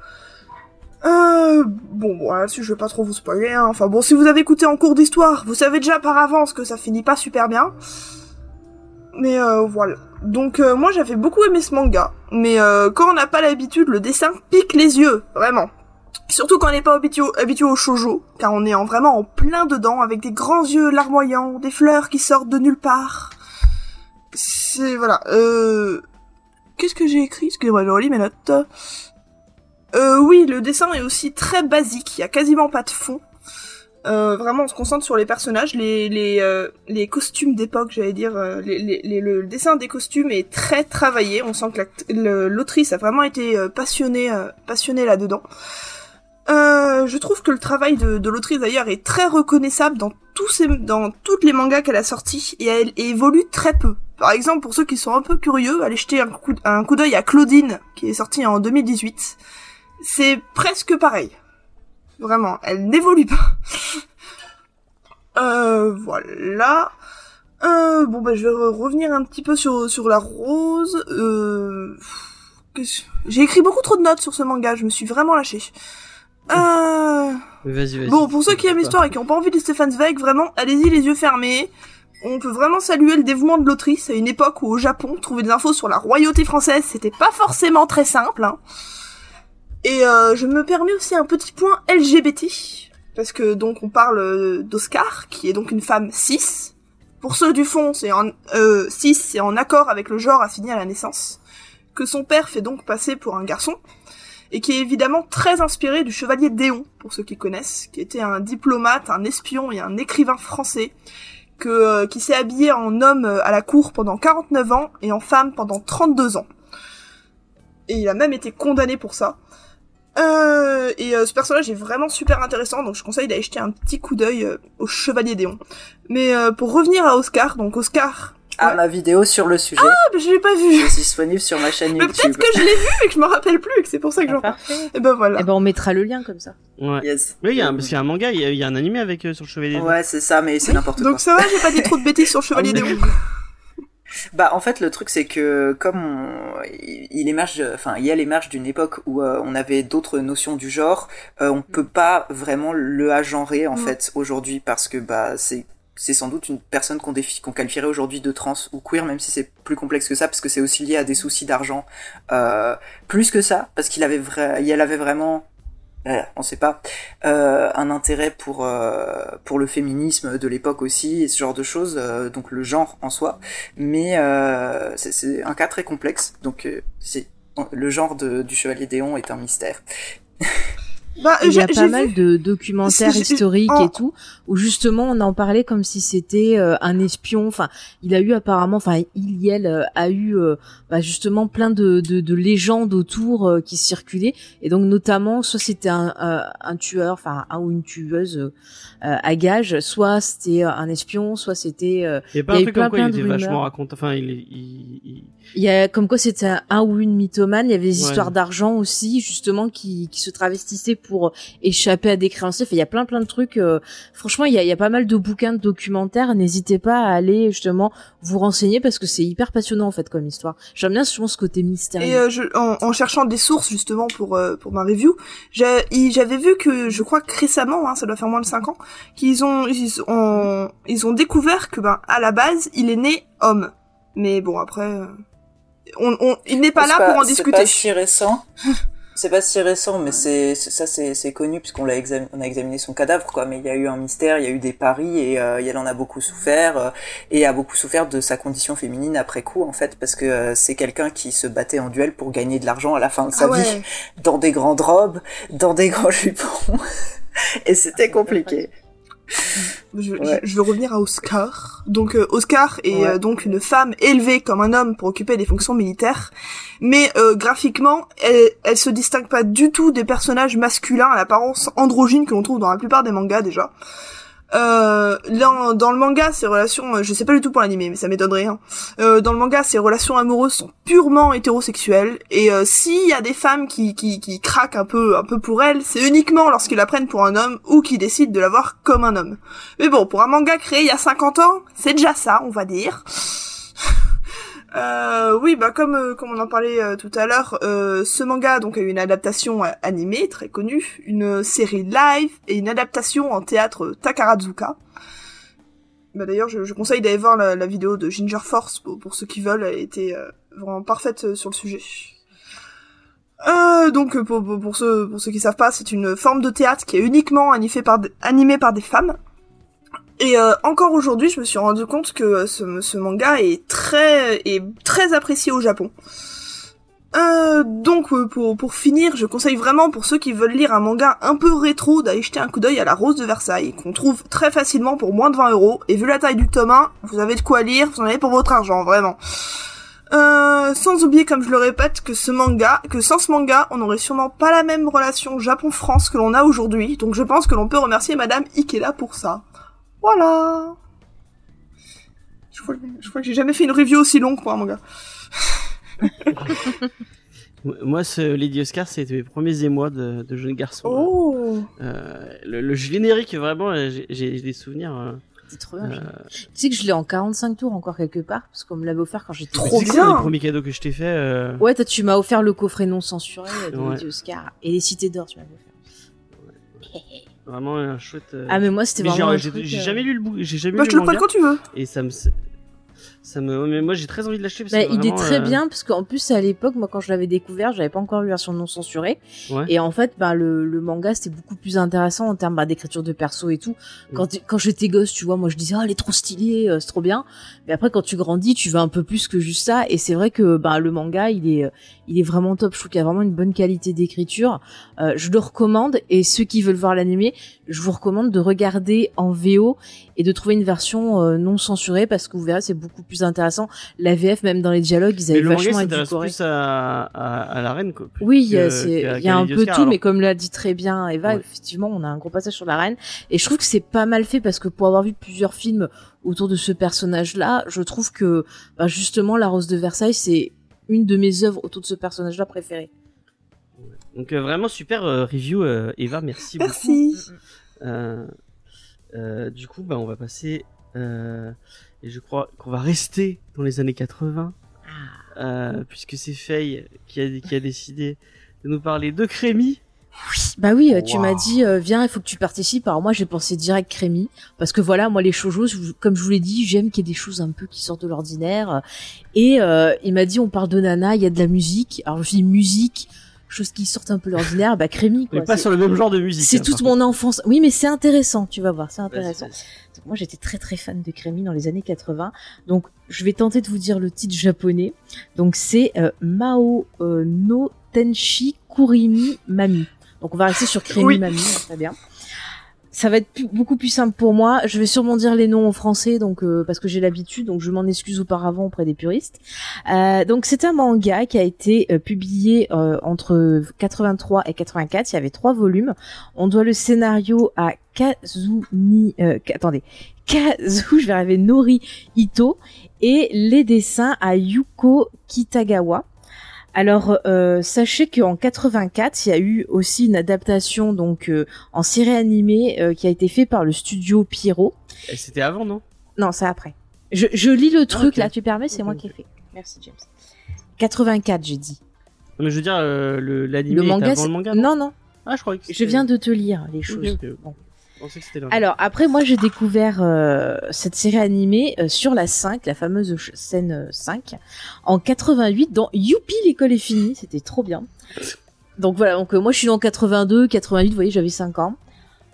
Euh, bon, bon, là-dessus je vais pas trop vous spoiler, hein. enfin bon, si vous avez écouté en cours d'histoire, vous savez déjà par avance que ça finit pas super bien. Mais euh, voilà. Donc euh, moi j'avais beaucoup aimé ce manga, mais euh, quand on n'a pas l'habitude, le dessin pique les yeux, vraiment. Surtout quand on n'est pas habitué au, shoujo, car on est en, vraiment en plein dedans, avec des grands yeux larmoyants, des fleurs qui sortent de nulle part. C'est voilà. Euh, Qu'est-ce que j'ai écrit? Excusez-moi, je relis mes notes. Euh, oui, le dessin est aussi très basique, il y a quasiment pas de fond. Euh, vraiment, on se concentre sur les personnages, les euh, costumes d'époque, j'allais dire. le dessin des costumes est très travaillé. On sent que l'autrice a vraiment été passionnée passionnée là-dedans. Je trouve que le travail de l'autrice d'ailleurs est très reconnaissable dans dans toutes les mangas qu'elle a sortis et elle évolue très peu. Par exemple, pour ceux qui sont un peu curieux, allez jeter un coup, d'œil à Claudine, qui est sortie en 2018. C'est presque pareil. Vraiment, elle n'évolue pas. [laughs] euh, voilà. Euh, bon bah je vais re- revenir un petit peu sur, la rose. Euh, J'ai écrit beaucoup trop de notes sur ce manga, je me suis vraiment lâchée. Euh... Vas-y, vas-y. Bon, pour ceux qui aiment l'histoire et qui ont pas envie de Stéphane Zweig, vraiment, allez-y les yeux fermés. On peut vraiment saluer le dévouement de l'autrice à une époque où au Japon, trouver des infos sur la royauté française, c'était pas forcément très simple. Hein. Et euh, je me permets aussi un petit point LGBT, parce que donc on parle euh, d'Oscar, qui est donc une femme cis. Pour ceux du fond, c'est en euh, cis, c'est en accord avec le genre assigné à la naissance, que son père fait donc passer pour un garçon et qui est évidemment très inspiré du chevalier Déon, pour ceux qui connaissent, qui était un diplomate, un espion et un écrivain français, que, euh, qui s'est habillé en homme euh, à la cour pendant 49 ans et en femme pendant 32 ans. Et il a même été condamné pour ça. Euh, et ce personnage est vraiment super intéressant, donc je conseille d'aller jeter un petit coup d'œil au chevalier Déon. Mais pour revenir à Oscar, donc Oscar à Ouais. ma vidéo sur le sujet. Ah, mais je l'ai pas vu. qui est disponible sur ma chaîne Mais YouTube. peut-être que je l'ai vu et que je me rappelle plus et que c'est pour ça que j'en parle. Parfait. Et ben voilà. Eh ben on mettra le lien comme ça. Ouais. Yes. Oui, il y a un, parce qu'il y a un manga, il y a, il y a un animé avec euh, sur le chevalier. Ouais, c'est ça, mais c'est n'importe quoi. Donc ça va, j'ai pas dit trop de bêtises sur le Chevalier Ah, des. Roues. [laughs] Bah en fait le truc c'est que comme on- il il émerge, enfin Yale émerge d'une époque où euh, on avait d'autres notions du genre, euh, on peut pas vraiment le agenrer en Mm. fait aujourd'hui parce que bah c'est c'est sans doute une personne qu'on qualifierait aujourd'hui de trans ou queer même si c'est plus complexe que ça parce que c'est aussi lié à des soucis d'argent euh, plus que ça parce qu'il avait avait vraiment euh, on sait pas, euh, un intérêt pour euh, pour le féminisme de l'époque aussi ce genre de choses, donc le genre en soi. Mais c'est- un cas très complexe, donc c'est le genre du chevalier Déon est un mystère. Bah, Il y a pas vu- mal de documentaires historiques et tout, où justement on en parlait comme si c'était euh, un espion. Enfin, il a eu apparemment, enfin, Iliel euh, a eu euh, bah, justement plein de, de, de légendes autour euh, qui circulaient, et donc notamment soit c'était un, euh, un tueur, enfin un ou une tueuse euh, à gage, soit c'était un espion, soit c'était euh, Il y a pas Il y un a eu truc plein, comme quoi plein il de était vachement raconté. Enfin, il, il, il- Il y a comme quoi c'était un, ou une mythomane. Il y avait des Ouais. histoires d'argent aussi, justement, qui, qui se travestissaient pour échapper à des créanciers. Enfin, il y a plein plein de trucs. euh, franchement, il y a, il y a pas mal de bouquins, de documentaires. N'hésitez pas à aller justement vous renseigner parce que c'est hyper passionnant en fait comme histoire. J'aime bien souvent ce côté mystérieux. Et euh, je, en, en cherchant des sources justement pour euh, pour ma review, j'avais vu que je crois que récemment, hein, ça doit faire moins de 5 ans, qu'ils ont ils ont ils ont découvert que ben à la base il est né homme. Mais bon après, euh, on, on il n'est pas C'est là pour en c'est discuter. pas si récent. [laughs] C'est pas si récent, mais c'est c'est- ça c'est c'est connu puisqu'on l'a examiné, on a examiné son cadavre quoi. Mais il y a eu un mystère, il y a eu des paris et euh, elle en a beaucoup souffert euh, et a beaucoup souffert de sa condition féminine après coup en fait parce que euh, c'est quelqu'un qui se battait en duel pour gagner de l'argent à la fin de sa Ah vie ouais. dans des grandes robes, dans des grands [laughs] jupons et c'était compliqué. Je, Ouais. je- je veux revenir à Oscar. Donc euh, Oscar est Ouais. euh, donc une femme élevée comme un homme pour occuper des fonctions militaires, mais euh, graphiquement, elle, elle se distingue pas du tout des personnages masculins à l'apparence androgyne que l'on trouve dans la plupart des mangas déjà. Euh, dans, dans le manga, ces relations, euh, je sais pas du tout pour l'animé, mais ça m'étonnerait. Hein. Euh, dans le manga, ces relations amoureuses sont purement hétérosexuelles, et euh, s'il y a des femmes qui, qui, qui craquent un peu, un peu pour elles, c'est uniquement lorsqu'ils la prennent pour un homme ou qui décident de la voir comme un homme. Mais bon, pour un manga créé il y a 50 ans, c'est déjà ça, on va dire. Euh, oui, bah comme euh, comme on en parlait euh, tout à l'heure, euh, ce manga donc a eu une adaptation animée très connue, une série live et une adaptation en théâtre Takarazuka. Bah d'ailleurs, je, conseille d'aller voir la, vidéo de Ginger Force pour, pour ceux qui veulent, elle était vraiment parfaite sur le sujet. Donc pour ceux pour ceux qui savent pas, c'est une forme de théâtre qui est uniquement animée par des, animée par des femmes. Et euh, encore aujourd'hui, je me suis rendu compte que ce, ce manga est très est très apprécié au Japon. Euh, donc euh, pour pour finir, je conseille vraiment pour ceux qui veulent lire un manga un peu rétro d'aller jeter un coup d'œil à La Rose de Versailles, qu'on trouve très facilement pour moins de 20 euros. Et vu la taille du tome 1, vous avez de quoi lire, vous en avez pour votre argent, vraiment. Euh, sans oublier, comme je le répète, que ce manga, que sans ce manga, on n'aurait sûrement pas la même relation Japon-France que l'on a aujourd'hui. Donc je pense que l'on peut remercier Madame Ikeda pour ça. Voilà. Je crois, que- je crois que j'ai jamais fait une review aussi longue pour un manga. Moi, ce Lady Oscar, c'était mes premiers émois de, de jeune garçon. Oh. Euh, le, le générique, vraiment, j'ai- des souvenirs. euh, C'est trop bien. euh, Tu sais que je l'ai en 45 tours encore quelque part parce qu'on me l'avait offert quand j'étais Trop bien. les premiers cadeaux que je t'ai fait euh, Ouais, toi tu m'as offert le coffret non censuré de Ouais. Lady Oscar et les cités d'or tu m'avais offert. Vraiment un chouette. euh, Ah mais moi c'était vraiment j'ai j'ai euh, jamais lu le bouc, j'ai jamais Bah, lu je le te le prête manga quand tu veux. et ça me ça me mais moi j'ai très envie de l'acheter parce Bah, que il est très euh, bien parce qu'en plus à l'époque moi quand je l'avais découvert j'avais pas encore eu la version non censurée Ouais. et en fait bah le, le manga c'était beaucoup plus intéressant en termes bah, d'écriture de perso et tout Mm. quand quand j'étais gosse tu vois moi je disais ah elle est trop stylée euh, c'est trop bien mais après quand tu grandis tu veux un peu plus que juste ça et c'est vrai que bah le manga il est euh, il est vraiment top je trouve qu'il y a vraiment une bonne qualité d'écriture Euh, je le recommande et ceux qui veulent voir l'animé je vous recommande de regarder en VO et de trouver une version euh, non censurée parce que vous verrez c'est beaucoup plus intéressant. La VF, même dans les dialogues, ils avaient Mais le manga vachement édulcoré. plus à, à, à la reine, quoi. Oui, il y a, il y a un peu Oscar, tout, alors. mais comme l'a dit très bien Eva, Ouais. effectivement, on a un gros passage sur la reine. Et je trouve que c'est pas mal fait parce que pour avoir vu plusieurs films autour de ce personnage-là, je trouve que bah, justement La Rose de Versailles, c'est une de mes œuvres autour de ce personnage-là préférée. Donc euh, vraiment super euh, review, euh, Eva, merci, beaucoup. Merci. Euh, euh, du coup, bah, on va passer, euh, et je crois qu'on va rester dans les années 80, euh, puisque c'est Faye qui a, qui a décidé de nous parler de Crémy. Bah oui, euh, tu Wow. m'as dit euh, viens, il faut que tu participes. Alors moi, j'ai pensé direct Crémy parce que voilà, moi les shoujo, comme je vous l'ai dit, j'aime qu'il y ait des choses un peu qui sortent de l'ordinaire. Et euh, il m'a dit on parle de nana, il y a de la musique. Alors je dis musique, choses qui sortent un peu de l'ordinaire, bah Crémy Mais quoi. pas C'est- sur le même genre de musique. C'est hein, toute mon enfance. Oui, mais c'est intéressant, tu vas voir, c'est intéressant. Donc, moi, j'étais très très fan de Crémy dans les années 80. Donc, je vais tenter de vous dire le titre japonais. Donc, c'est euh, Mao euh, no Tenshi Kurimi Mami. Donc, on va rester sur Crémy Oui. Mami, très bien. Ça va être plus- beaucoup plus simple pour moi. Je vais sûrement dire les noms en français, donc euh, parce que j'ai l'habitude, donc je m'en excuse auparavant auprès des puristes. Euh, donc c'est un manga qui a été euh, publié euh, entre 83 et 84. Il y avait trois volumes. On doit le scénario à Kazuni. Euh, Ka- attendez, Kazu, je vais arriver Nori Ito et les dessins à Yuko Kitagawa. Alors, euh, sachez qu'en 84, il y a eu aussi une adaptation donc euh, en série animée euh, qui a été fait par le studio Pierrot. Et C'était avant, non? Non, c'est après. Je, je lis le truc là, tu permets, c'est moi qui ai fait. Merci James. 84, j'ai dit. Non, mais je veux dire, euh, le- l'anime Le est manga, avant le manga. non, non? Ah, je croyais que Je viens de te lire les choses. Bon. Alors après moi j'ai découvert euh, cette série animée euh, sur la 5, la fameuse scène euh, 5 en 88 dans Youpi l'école est finie, c'était trop bien. Donc voilà, donc euh, moi je suis en 82, 88, vous voyez, j'avais 5 ans.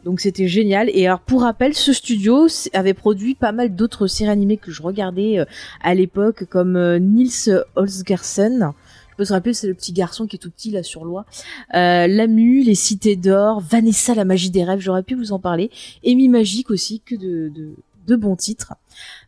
Donc c'était génial et alors pour rappel, ce studio avait produit pas mal d'autres séries animées que je regardais euh, à l'époque comme euh, Nils Holgersson. Je peux se rappeler, c'est le petit garçon qui est tout petit là sur l'oie. Euh, Lamu, Les Cités d'Or, Vanessa, la magie des rêves, j'aurais pu vous en parler. Amy Magique aussi, que de, de, de bons titres.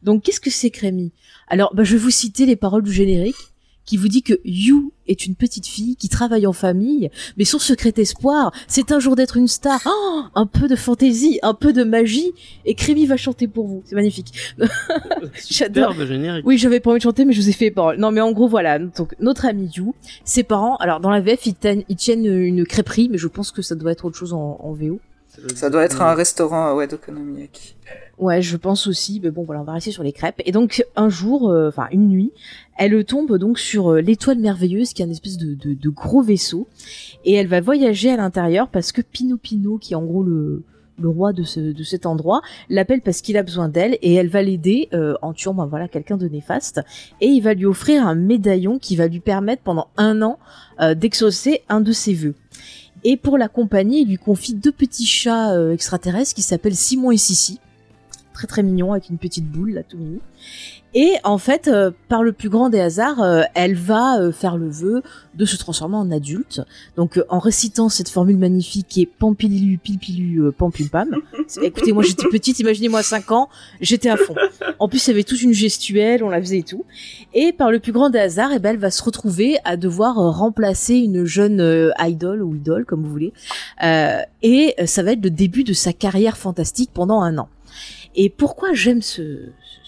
Donc, qu'est-ce que c'est Crémy? Alors, bah, je vais vous citer les paroles du générique qui vous dit que You est une petite fille qui travaille en famille, mais son secret espoir, c'est un jour d'être une star. Oh, un peu de fantaisie, un peu de magie, et Crémy va chanter pour vous. C'est magnifique. [laughs] [laughs] J'adore. Oui, j'avais pas envie de chanter, mais je vous ai fait les paroles. Non, mais en gros, voilà. Donc, notre ami You, ses parents, alors dans la VF, ils, tiennent- ils tiennent une crêperie, mais je pense que ça doit être autre chose en, en VO. Ça doit être un restaurant ouais, d'Okonomiyaki. Ouais, je pense aussi, mais bon, voilà, on va rester sur les crêpes. Et donc, un jour, euh, enfin, une nuit, elle tombe donc sur euh, l'étoile merveilleuse, qui est un espèce de, gros vaisseau, et elle va voyager à l'intérieur parce que Pino Pino, qui est en gros le, roi de, ce, de cet endroit, l'appelle parce qu'il a besoin d'elle, et elle va l'aider euh, en tuant, ben, voilà, quelqu'un de néfaste, et il va lui offrir un médaillon qui va lui permettre pendant un an euh, d'exaucer un de ses vœux. Et pour l'accompagner, il lui confie deux petits chats euh, extraterrestres qui s'appellent Simon et Sissi très très mignon avec une petite boule là tout mimi. Et en fait, euh, par le plus grand des hasards, euh, elle va euh, faire le vœu de se transformer en adulte. Donc euh, en récitant cette formule magnifique qui est Pampililu Pilpilu euh, Pampumpam. C'est- Écoutez, moi j'étais petite, imaginez-moi 5 ans, j'étais à fond. En plus, il y avait toute une gestuelle, on la faisait et tout. Et par le plus grand des hasards, eh ben, elle va se retrouver à devoir euh, remplacer une jeune euh, idole ou idole, comme vous voulez. Euh, et euh, ça va être le début de sa carrière fantastique pendant un an. Et pourquoi j'aime ce,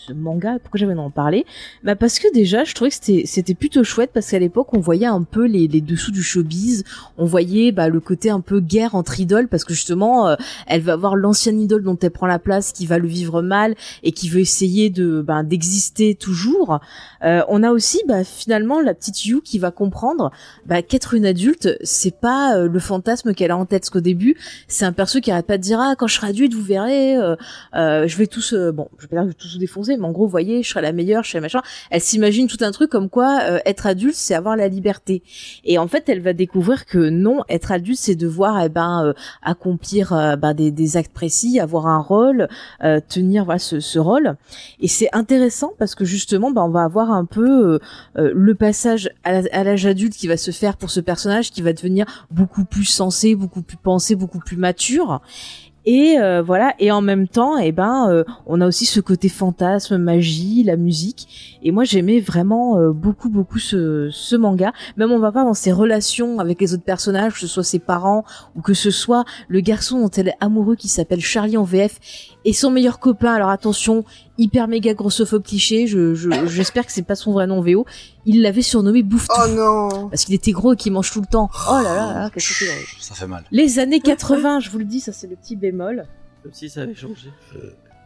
ce manga, pourquoi j'avais d'en parler? Bah parce que déjà, je trouvais que c'était plutôt chouette parce qu'à l'époque, on voyait un peu les, les dessous du showbiz, on voyait bah, le côté un peu guerre entre idoles parce que justement, euh, elle va avoir l'ancienne idole dont elle prend la place, qui va le vivre mal et qui veut essayer de bah, d'exister toujours. Euh, on a aussi bah, finalement la petite You qui va comprendre bah, qu'être une adulte, c'est pas euh, le fantasme qu'elle a en tête. Parce qu'au début, c'est un perso qui arrête pas de dire ah quand je serai adulte, vous verrez. euh, euh, je vais tous, euh, bon, je vais pas dire que je vais tous défoncer, mais en gros, voyez, je serai la meilleure, je serai machin. Elle s'imagine tout un truc comme quoi euh, être adulte, c'est avoir la liberté. Et en fait, elle va découvrir que non, être adulte, c'est devoir, eh ben, euh, accomplir euh, ben, des, actes précis, avoir un rôle, tenir voilà ce, rôle. Et c'est intéressant parce que justement, ben, on va avoir un peu le passage à l'âge adulte qui va se faire pour ce personnage, qui va devenir beaucoup plus sensé, beaucoup plus pensé, beaucoup plus mature. Et euh, voilà, et en même temps, eh ben, euh, on a aussi ce côté fantasme, magie, la musique. Et moi, j'aimais vraiment euh, beaucoup, beaucoup ce, ce manga. Même on va pas dans ses relations avec les autres personnages, que ce soit ses parents ou que ce soit le garçon dont elle est amoureux qui s'appelle Charlie en VF et son meilleur copain. Alors attention, hyper méga grossophobe cliché. Je, je- j'espère que c'est pas son vrai nom VO. Il l'avait surnommé Bouffe Oh non. parce qu'il était gros et qu'il mange tout le temps. Oh là là, là qu'est-ce que. Ça? fait mal. Les années 80, je vous le dis, ça c'est le petit bémol. Comme si ça avait changé.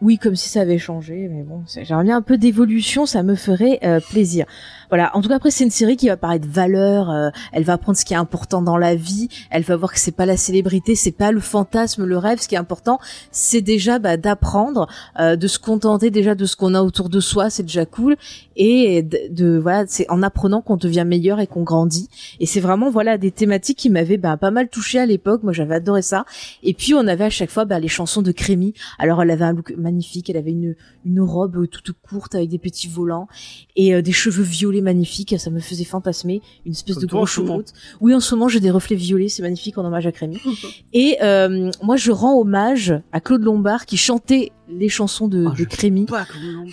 Oui, comme si ça avait changé, mais bon, j'aimerais bien un peu d'évolution, ça me ferait euh, plaisir. Voilà. En tout cas, après, c'est une série qui va parler de euh, elle va apprendre ce qui est important dans la vie. Elle va voir que c'est pas la célébrité, c'est pas le fantasme, le rêve. Ce qui est important, c'est déjà bah, d'apprendre, euh, de se contenter déjà de ce qu'on a autour de soi. C'est déjà cool. Et de, de- voilà, c'est en apprenant qu'on devient meilleur et qu'on grandit. Et c'est vraiment voilà des thématiques qui m'avaient bah, pas mal touché à l'époque. Moi, j'avais adoré ça. Et puis, on avait à chaque fois bah, les chansons de Crémy. Alors, elle avait un look magnifique. Elle avait une une robe toute courte avec des petits volants et euh, des cheveux violets magnifiques. Ça me faisait fantasmer une espèce Comme de gros cheveux. Oui, en ce moment, j'ai des reflets violets. C'est magnifique en hommage à Crémy. [laughs] et euh, moi, je rends hommage à Claude Lombard qui chantait les chansons de, de je Crémy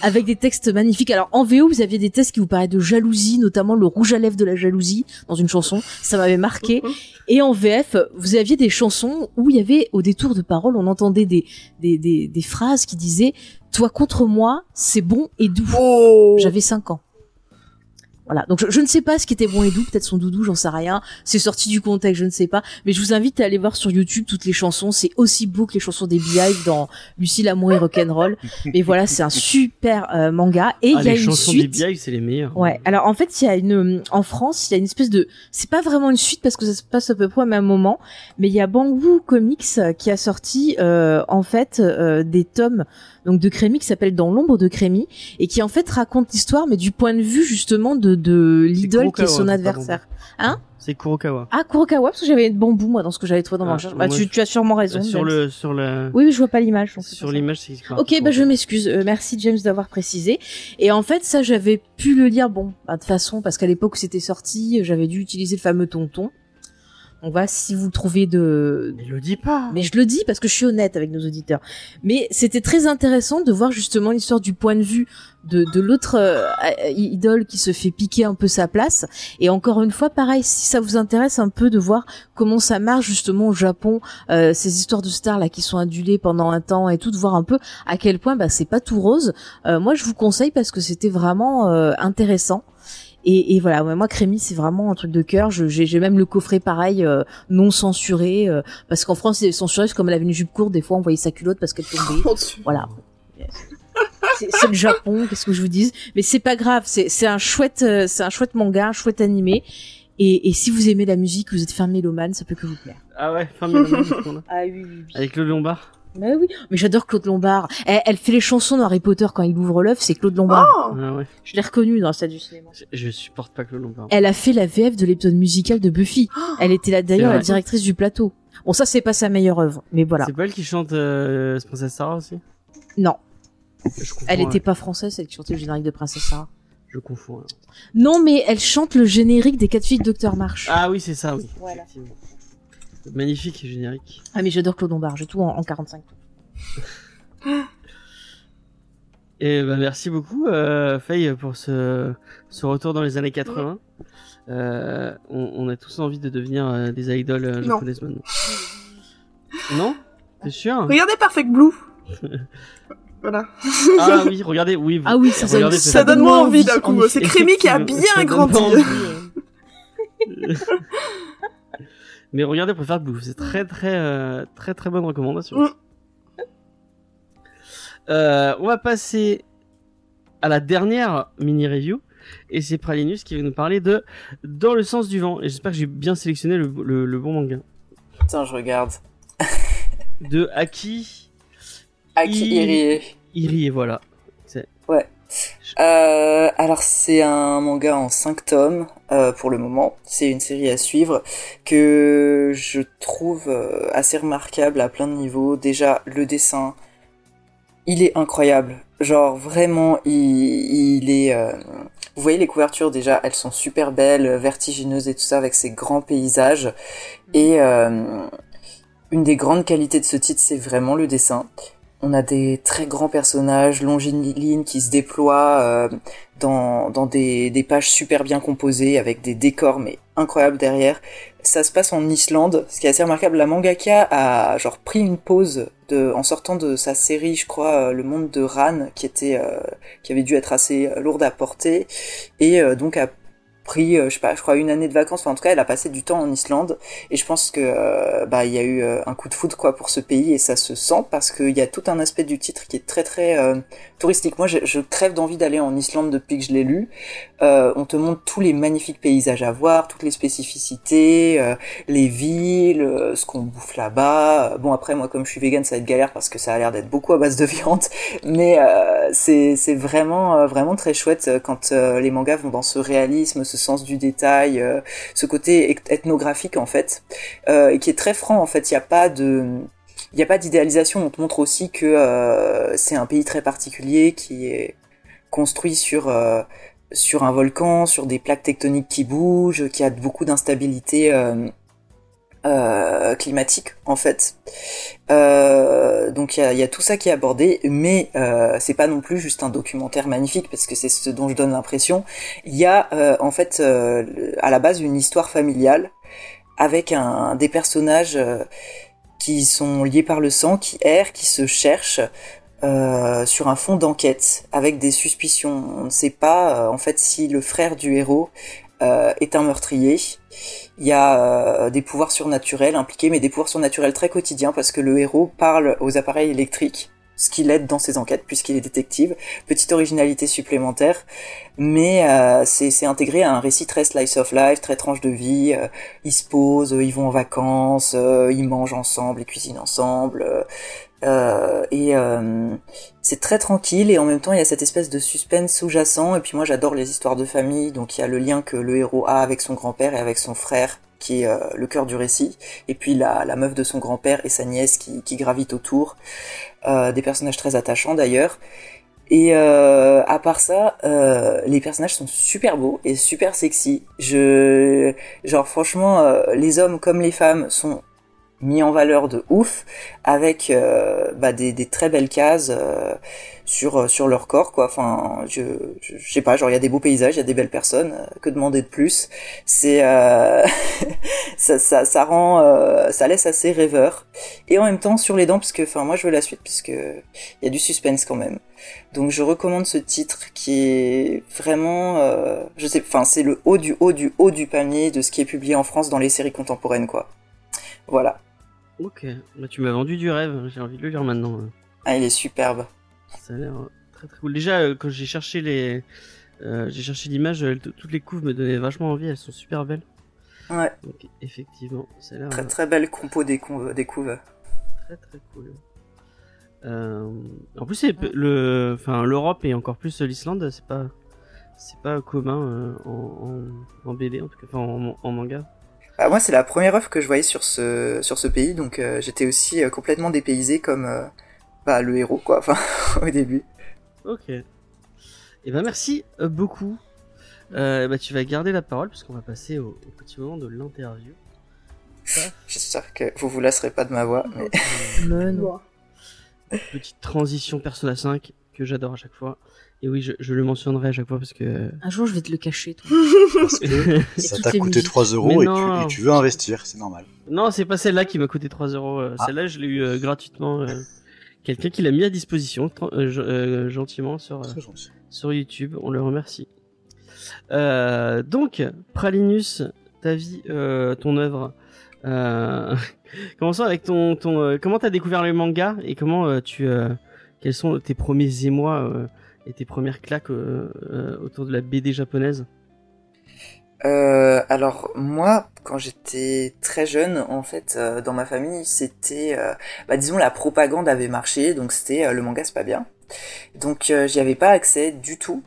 avec des textes magnifiques. Alors en VO, vous aviez des textes qui vous parlaient de jalousie, notamment le rouge à lèvres de la jalousie dans une chanson. Ça m'avait marqué. [laughs] Et en VF, vous aviez des chansons où il y avait au détour de paroles, on entendait des des, des, des phrases qui disaient "Toi contre moi, c'est bon et doux." Oh. J'avais 5 ans. Voilà, donc je, je ne sais pas ce qui était bon et doux, peut-être son doudou, j'en sais rien. C'est sorti du contexte, je ne sais pas. Mais je vous invite à aller voir sur YouTube toutes les chansons. C'est aussi beau que les chansons des Beehive dans Lucie l'amour et rock'n'roll. [laughs] Mais voilà, c'est un super euh, manga. Et il Ah, y a les une chansons suite. des Beehive, c'est les meilleures. Ouais. Alors en fait, il y a une en France, il y a une espèce de c'est pas vraiment une suite parce que ça se passe à peu près au même moment, mais il y a Bamboo Comics euh, qui a sorti euh, en fait euh, des tomes donc de Crémy qui s'appelle Dans l'ombre de Crémy et qui en fait raconte l'histoire mais du point de vue justement de de l'idole qui est son adversaire. Hein? C'est Kurokawa. Ah Kurokawa parce que j'avais Bamboo moi dans ce que j'avais trouvé dans ma Ah, recherche. moi, Bah, tu, tu as sûrement raison. Sur James. le, sur la, Oui, oui, je vois pas l'image. sur l'image, c'est Ok, bah je m'excuse. Euh, merci James d'avoir précisé. Et en fait, ça j'avais pu le lire, bon, bah, de façon parce qu'à l'époque où c'était sorti, j'avais dû utiliser le fameux tonton. Donc voilà, si vous trouvez de, Mais le dis pas. mais je le dis parce que je suis honnête avec nos auditeurs. Mais c'était très intéressant de voir justement l'histoire du point de vue de, de l'autre euh, euh, idole qui se fait piquer un peu sa place. Et encore une fois, pareil, si ça vous intéresse un peu de voir comment ça marche justement au Japon, euh, ces histoires de stars là qui sont adulées pendant un temps et tout, de voir un peu à quel point bah, c'est pas tout rose. Euh, moi, je vous conseille parce que c'était vraiment euh, intéressant. Et, et voilà, ouais, moi Crémy c'est vraiment un truc de cœur. J'ai j'ai même le coffret pareil euh, non censuré euh, parce qu'en France c'est censuré parce que comme elle avait une jupe courte, des fois on voyait sa culotte parce qu'elle tombait. Dieu. Voilà. C'est c'est le Japon, qu'est-ce que je vous dis Mais c'est pas grave, c'est c'est un chouette, euh, c'est un chouette manga, un chouette animé. Et, et si vous aimez la musique, vous êtes fan mélomane, ça peut que vous plaire. Ah ouais, fin de la Ah oui, oui, oui. Avec le Lombard. Mais oui, mais j'adore Claude Lombard. Elle, elle fait les chansons d'Harry Potter quand il ouvre l'œuf, c'est Claude Lombard. Oh. Ah ouais. Je l'ai reconnue dans la salle du cinéma. Je, je supporte pas le Lombard. Elle a fait la VF de l'épisode musical de Buffy. Elle était là d'ailleurs la directrice du plateau. Bon, ça c'est pas sa meilleure œuvre, mais voilà. C'est pas elle qui chante euh, Princesse Sarah aussi? Non, Je elle ouais. était pas française, elle chantait le générique de Princesse Sarah. Je confonds. alors. Non, mais elle chante le générique des quatre filles de Dr March. Ah oui, c'est ça, oui. Voilà. Effectivement. Magnifique générique. Ah mais j'adore Claude Lombard, j'ai tout en, en 45 tours. Et bah, merci beaucoup, euh, Faye, pour ce, ce retour dans les années 80. Euh, on, on a tous envie de devenir euh, des idoles euh, Non. japonaises maintenant. non? T'es sûr? Regardez Perfect Blue. [laughs] voilà. Ah oui, regardez, oui. Ah oui, ça, ça, regardez, Ça peut-être. donne moins envie d'un coup. C'est. Crémy qui a bien ça grandi. [laughs] Mais regardez, préfère Blue, c'est très très euh, très très bonne recommandation. Mm. Euh, on va passer à la dernière mini review et c'est Pralinus qui va nous parler de Dans le sens du vent et j'espère que j'ai bien sélectionné le, le- le bon manga Attends, je regarde. de Aki Aki Irie. Irie voilà. Euh, alors c'est un manga en 5 tomes euh, pour le moment. C'est une série à suivre que je trouve euh, assez remarquable à plein de niveaux. Déjà le dessin, il est incroyable. Genre vraiment, il, est. Vous voyez les couvertures déjà, elles sont super belles, vertigineuses et tout ça avec ces grands paysages. Et une des grandes qualités de ce titre, c'est vraiment le dessin. On a des très grands personnages longilines qui se déploient euh, dans, dans des, des, pages super bien composées avec des décors mais incroyables derrière. Ça se passe en Islande, ce qui est assez remarquable. La mangaka a genre pris une pause en sortant de sa série, je crois, euh, Le Monde de Ran, qui était, euh, qui avait dû être assez lourde à porter, et donc a pris, euh, je crois une année de vacances. Enfin, en tout cas, elle a passé du temps en Islande. Et je pense que euh, bah il y a eu euh, un coup de foudre quoi pour ce pays et ça se sent parce qu'il y a tout un aspect du titre qui est très très touristique. Moi, je, crève d'envie d'aller en Islande depuis que je l'ai lu. on te montre tous les magnifiques paysages à voir, toutes les spécificités, les villes, ce qu'on bouffe là-bas. Bon après, moi comme je suis vegan, ça va être galère parce que ça a l'air d'être beaucoup à base de [laughs] viande, mais c'est c'est vraiment vraiment très chouette quand les mangas vont dans ce réalisme, sens du détail, euh, ce côté ethnographique en fait, euh, et qui est très franc en fait. Il n'y a pas de il n'y a pas d'idéalisation. On te montre aussi que euh, c'est un pays très particulier qui est construit sur sur un volcan, sur des plaques tectoniques qui bougent, qui a beaucoup d'instabilité climatique en fait. Euh, donc il y a, tout ça qui est abordé, mais euh, c'est pas non plus juste un documentaire magnifique parce que c'est ce dont je donne l'impression. Il y a en fait à la base une histoire familiale avec des personnages qui sont liés par le sang, qui errent, qui se cherchent. sur un fond d'enquête avec des suspicions. On ne sait pas en fait si le frère du héros est un meurtrier il y a euh, des pouvoirs surnaturels impliqués, mais des pouvoirs surnaturels très quotidiens parce que le héros parle aux appareils électriques, ce qui l'aide dans ses enquêtes puisqu'il est détective. Petite originalité supplémentaire, mais euh, c'est intégré à un récit très slice of life, très tranche de vie. Euh, ils se posent, ils vont en vacances, ils mangent ensemble, ils cuisinent ensemble. Euh, et euh, c'est très tranquille et en même temps il y a cette espèce de suspense sous-jacent et puis moi j'adore les histoires de famille donc il y a le lien que le héros a avec son grand-père et avec son frère qui est euh, le cœur du récit et puis la, la meuf de son grand-père et sa nièce qui, qui gravitent autour des personnages très attachants d'ailleurs et euh, à part ça, euh, les personnages sont super beaux et super sexy. Je, genre franchement, les hommes comme les femmes sont mis en valeur de ouf avec euh, bah, des, des, très belles cases euh, sur euh, sur leur corps quoi. Enfin je, je, sais pas genre il y a des beaux paysages il y a des belles personnes que demander de plus? C'est [laughs] ça, ça ça rend ça laisse assez rêveur. Et en même temps sur les dents parce que enfin moi je veux la suite puisque il y a du suspense quand même. Donc je recommande ce titre qui est vraiment je sais enfin c'est le haut du haut du haut du panier de ce qui est publié en France dans les séries contemporaines quoi. Voilà Ok, bah, tu m'as vendu du rêve, j'ai envie de le lire maintenant. Ah, il est superbe. Ça a l'air euh, très très cool. Déjà, euh, quand j'ai cherché les, euh, j'ai cherché l'image, toutes les couves me donnaient vachement envie, elles sont super belles. Ouais. Donc, effectivement, ça a l'air. Très très belle compo des, couves. Des couves. Très très cool. en plus, le, enfin, l'Europe et encore plus l'Islande, c'est pas, c'est pas commun en, en, BD en tout cas, enfin en manga. Ah, moi, c'est la première œuvre que je voyais sur ce, sur ce pays, donc euh, j'étais aussi euh, complètement dépaysé comme euh, bah, le héros, quoi, enfin, [laughs] au début. Ok. Et eh ben merci beaucoup. bah, tu vas garder la parole puisqu'on va passer au, petit moment de l'interview. J'espère que vous vous lasserez pas de ma voix. Mais... [laughs] Petite transition Persona 5 que j'adore à chaque fois. Et oui, je, le mentionnerai à chaque fois parce que. Un jour, je vais te le cacher. Toi. [laughs] ça t'a coûté 3 euros et tu, veux investir, c'est normal. Non, c'est pas celle-là qui m'a coûté 3 euros. Euh, ah. Celle-là, je l'ai eu euh, gratuitement. Euh, [laughs] quelqu'un qui l'a mis à disposition gentiment sur, sur YouTube. On le remercie. donc, Pralinus, ta vie, ton œuvre. [laughs] commençons avec ton, ton comment t'as découvert le manga et comment tu quels sont tes premiers émois et tes premières claques euh, euh, autour de la BD japonaise euh, alors moi, quand j'étais très jeune, en fait, dans ma famille, c'était, bah, disons, la propagande avait marché, donc c'était le manga c'est pas bien. Donc j'y avais pas accès du tout.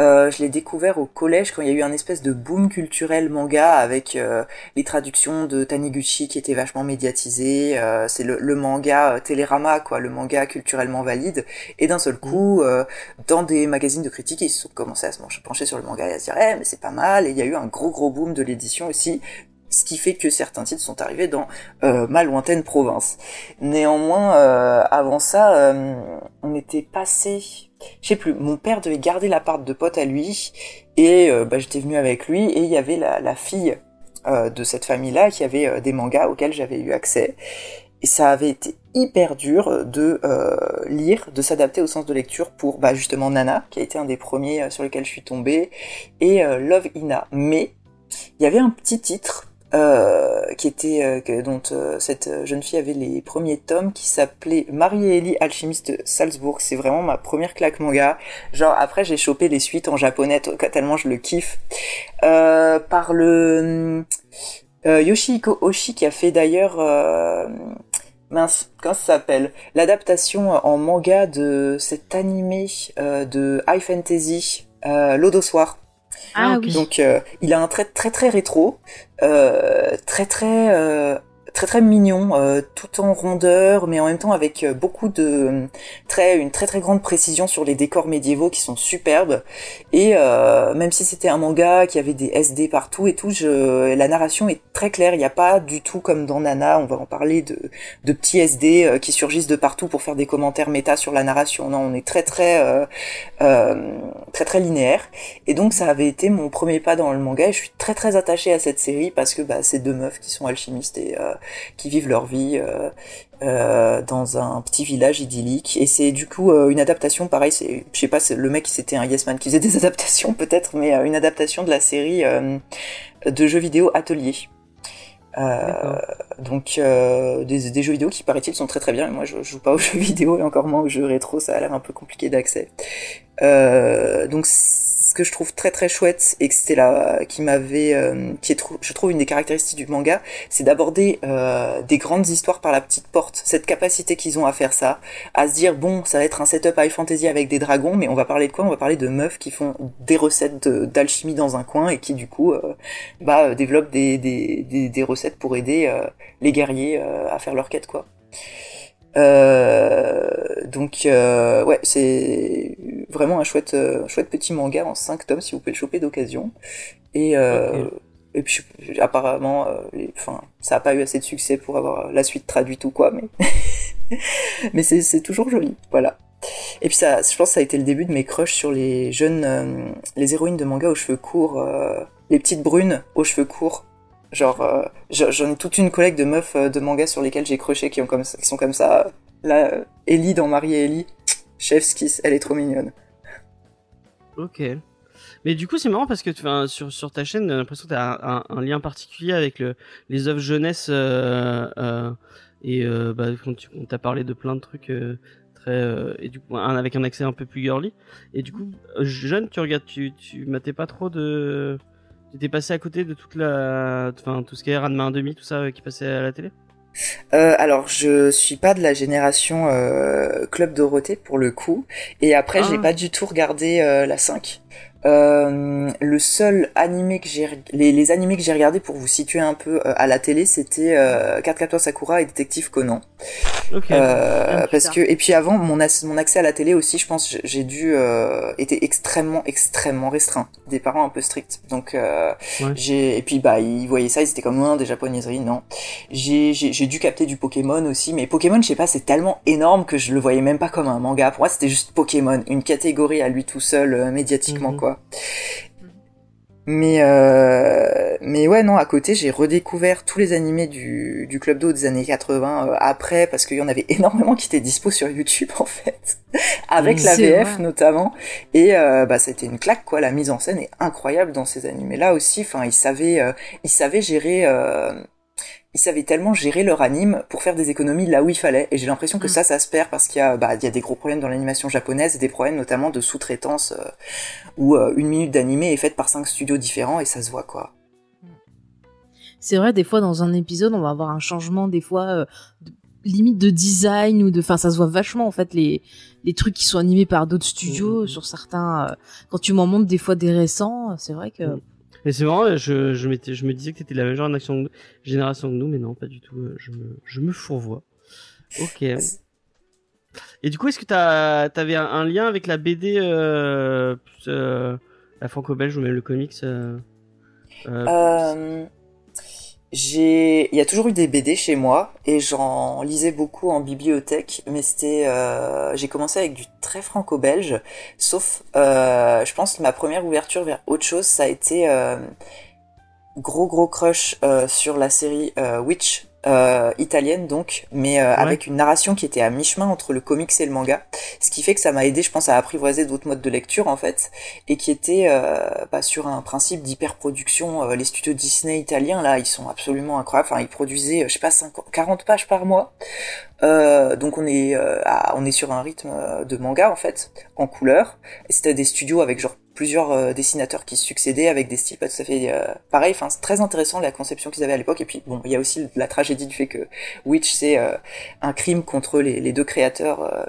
Euh, je l'ai découvert au collège quand il y a eu un espèce de boom culturel manga avec euh, les traductions de Taniguchi qui étaient vachement médiatisées. Euh, c'est le, le, manga Télérama, quoi, le manga culturellement valide. Et d'un seul coup, dans des magazines de critiques, ils sont commencé à se pencher sur le manga et à se dire, eh, mais c'est pas mal. Et il y a eu un gros gros boom de l'édition aussi ce qui fait que certains titres sont arrivés dans euh, ma lointaine province. Néanmoins, euh, avant ça, euh, on était passé, je sais plus, mon père devait garder l'appart de pote à lui, et bah, j'étais venu avec lui, et il y avait la, la fille de cette famille-là qui avait des mangas auxquels j'avais eu accès. Et ça avait été hyper dur de lire, de s'adapter au sens de lecture pour bah, justement Nana, qui a été un des premiers sur lesquels je suis tombée, et Love Ina. Mais il y avait un petit titre euh, qui était euh, dont euh, cette jeune fille avait les premiers tomes qui s'appelait Marie et Ellie alchimiste Salzbourg. C'est vraiment ma première claque manga genre après j'ai chopé les suites en japonais tellement je le kiffe. Par le Yoshihiko Oshi qui a fait d'ailleurs mince comment ça s'appelle? L'adaptation en manga de cet animé de high fantasy L'Odosoir ah, oui. Donc euh, il a un trait très très rétro, euh, très très euh, très très mignon, euh, tout en rondeur, mais en même temps avec euh, beaucoup de très une très très grande précision sur les décors médiévaux qui sont superbes. Et euh, même si c'était un manga qui avait des SD partout et tout, je, la narration est très claire. Il n'y a pas du tout comme dans Nana, on va en parler de, de petits SD qui surgissent de partout pour faire des commentaires méta sur la narration. Non, on est très très très très linéaire. Et donc ça avait été mon premier pas dans le manga. Et je suis très très attachée à cette série parce que bah, c'est deux meufs qui sont alchimistes et qui vivent leur vie euh, euh, dans un petit village idyllique. Et c'est du coup euh, une adaptation, pareil, c'est, je sais pas, c'est le mec c'était un Yes Man qui faisait des [laughs] adaptations peut-être, mais une adaptation de la série de jeux vidéo Atelier. Donc des, des, jeux vidéo qui paraît-il sont très très bien. Et moi je, je, joue pas aux jeux [laughs] vidéo et encore moins aux jeux rétro, ça a l'air un peu compliqué d'accès. Donc ce que je trouve très très chouette et que c'était là qui m'avait euh, qui est je trouve une des caractéristiques du manga c'est d'aborder euh, des grandes histoires par la petite porte. Cette capacité qu'ils ont à faire ça à se dire bon ça va être un setup high fantasy avec des dragons mais on va parler de quoi? On va parler de meufs qui font des recettes d'alchimie dans un coin et qui du coup euh, bah développent des, des, des, des recettes pour aider euh, les guerriers à faire leur quête quoi euh, donc euh, ouais, c'est vraiment un chouette, euh, chouette petit manga en 5 tomes si vous pouvez le choper d'occasion. Et euh, et puis apparemment, enfin, ça a pas eu assez de succès pour avoir la suite traduite ou quoi, mais [laughs] mais c'est toujours joli, voilà. Et puis ça, je pense que ça a été le début de mes crushs sur les jeunes, les héroïnes de manga aux cheveux courts, les petites brunes aux cheveux courts Genre, euh, j'en ai toute une collègue de meufs euh, de manga sur lesquelles j'ai croché qui, ont comme qui sont comme ça. Là, euh, Ellie dans Marie et Ellie, chef's kiss, elle est trop mignonne. Ok. Mais du coup, c'est marrant parce que sur, sur ta chaîne, j'ai l'impression que tu as un, lien particulier avec le, les œuvres jeunesse. Et bah, quand tu as parlé de plein de trucs très. et du coup, avec un accès un peu plus girly. Et du coup, jeune, tu regardes, tu, tu matais pas trop de tu t'es passé à côté de toute la, enfin tout ce qui est Ranma 1,5, tout ça euh, qui passait à la télé? Euh, alors je suis pas de la génération euh, Club Dorothée pour le coup. Et après j'ai ah. pas du tout regardé euh, la 5 euh, le seul animé que j'ai les, les animés que j'ai regardé pour vous situer un peu euh, à la télé c'était euh, 4 Sakura et Détective Conan. Okay. euh, parce que et puis avant mon, mon accès à la télé aussi je pense j'ai dû euh, était extrêmement extrêmement restreint. Des parents un peu stricts. Donc euh, ouais. j'ai et puis bah ils voyaient ça ils étaient comme non des japonaiseries non. J'ai j'ai dû capter du Pokémon aussi mais Pokémon je sais pas c'est tellement énorme que je le voyais même pas comme un manga. Pour moi c'était juste Pokémon une catégorie à lui tout seul euh, médiatiquement mm -hmm. quoi mais euh, mais ouais non à côté j'ai redécouvert tous les animés du, du club d'eau des années 80 euh, après parce qu'il y en avait [laughs] énormément qui étaient dispo sur YouTube en fait. [laughs] Avec la VF vrai. notamment. Et euh, bah c'était une claque quoi. La mise en scène est incroyable dans ces animés là aussi. Enfin ils savaient euh, ils savaient gérer euh, ils savaient tellement gérer leur anime pour faire des économies là où il fallait. Et j'ai l'impression que mm. ça, ça se perd parce qu'il y a, bah, il y a des gros problèmes dans l'animation japonaise, des problèmes notamment de sous-traitance euh, où euh, une minute d'animé est faite par cinq studios différents et ça se voit quoi. C'est vrai, des fois dans un épisode, on va avoir un changement, des fois euh, de, limite de design ou de, enfin, ça se voit vachement en fait les les trucs qui sont animés par d'autres studios mm. sur certains. Euh, quand tu m'en montres des fois des récents, c'est vrai que. Mm mais c'est marrant, je, je, me disais que t'étais de la même génération, génération que nous, mais non, pas du tout. Euh, je me, je me fourvoie. Ok. Et du coup, est-ce que t'avais un, lien avec la BD, euh, euh, la franco-belge ou même le comics euh j'ai, il y a toujours eu des BD chez moi et j'en lisais beaucoup en bibliothèque, mais c'était, euh, j'ai commencé avec du très franco-belge, sauf, euh, je pense que ma première ouverture vers autre chose, ça a été euh, gros gros crush sur la série Witch euh, italienne donc, mais euh, avec une narration qui était à mi-chemin entre le comics et le manga, ce qui fait que ça m'a aidé, je pense, à apprivoiser d'autres modes de lecture en fait, et qui était euh, bah, sur un principe d'hyperproduction. Euh, les studios Disney italiens là, ils sont absolument incroyables. Enfin, ils produisaient, je sais pas, 50, 40 pages par mois. Donc on est à, on est sur un rythme de manga en fait, en couleur. C'était des studios avec genre plusieurs euh, dessinateurs qui se succédaient avec des styles pas tout à fait euh, pareils. Enfin, c'est très intéressant la conception qu'ils avaient à l'époque. Et puis, bon, il y a aussi la tragédie du fait que Witch, c'est euh, un crime contre les, les deux créateurs.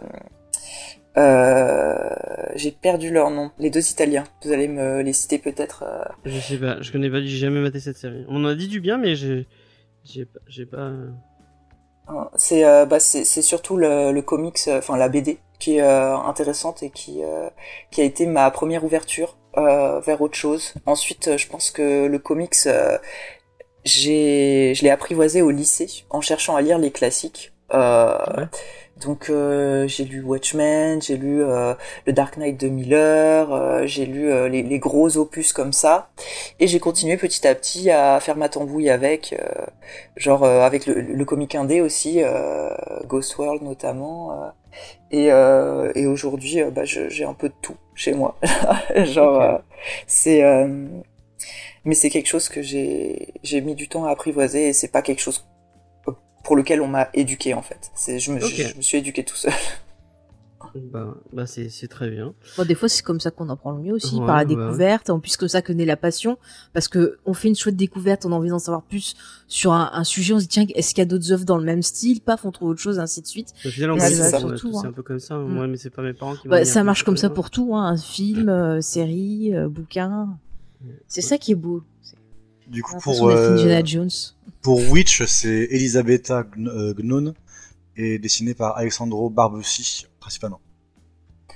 j'ai perdu leur nom. Les deux Italiens. Vous allez me les citer peut-être. Je sais pas. Je connais pas. J'ai jamais maté cette série. On en a dit du bien, mais j'ai, j'ai pas, j'ai pas. C'est, bah, c'est, c'est surtout le, le comics, enfin la BD qui est euh, intéressante et qui euh, qui a été ma première ouverture euh, vers autre chose. Ensuite, je pense que le comics, j'ai je l'ai apprivoisé au lycée en cherchant à lire les classiques. Ouais. Donc euh, j'ai lu Watchmen, j'ai lu euh, le Dark Knight de Miller, euh, j'ai lu les, les, gros opus comme ça, et j'ai continué petit à petit à faire ma tambouille avec, genre avec le, le comic indé aussi, Ghost World notamment, et, et aujourd'hui bah, j'ai un peu de tout chez moi, [laughs] genre okay. c'est mais c'est quelque chose que j'ai j'ai mis du temps à apprivoiser et c'est pas quelque chose pour lequel on m'a éduqué en fait. Je, me, okay. je, je, me suis éduqué tout seul. [laughs] Bah, bah c'est, très bien. Bon, des fois, c'est comme ça qu'on apprend le mieux aussi, ouais, par la découverte. En plus, comme ça que naît la passion. Parce que on fait une chouette découverte, on a envie d'en savoir plus sur un, un, sujet, on se dit, tiens, est-ce qu'il y a d'autres œuvres dans le même style? Paf, on trouve autre chose, ainsi de suite. Au final, on c'est, ça, ça, tout, c'est un peu comme ça. Hein. Mm. Ouais, mais c'est pas mes parents qui bah, Ça marche comme ça pour tout, hein. Un film, euh, série, euh, bouquin. C'est ça qui est beau. Du coup, pour, euh, Jones. pour Witch, c'est Elisabetta Gnon et dessiné par Alessandro Barbucci, principalement.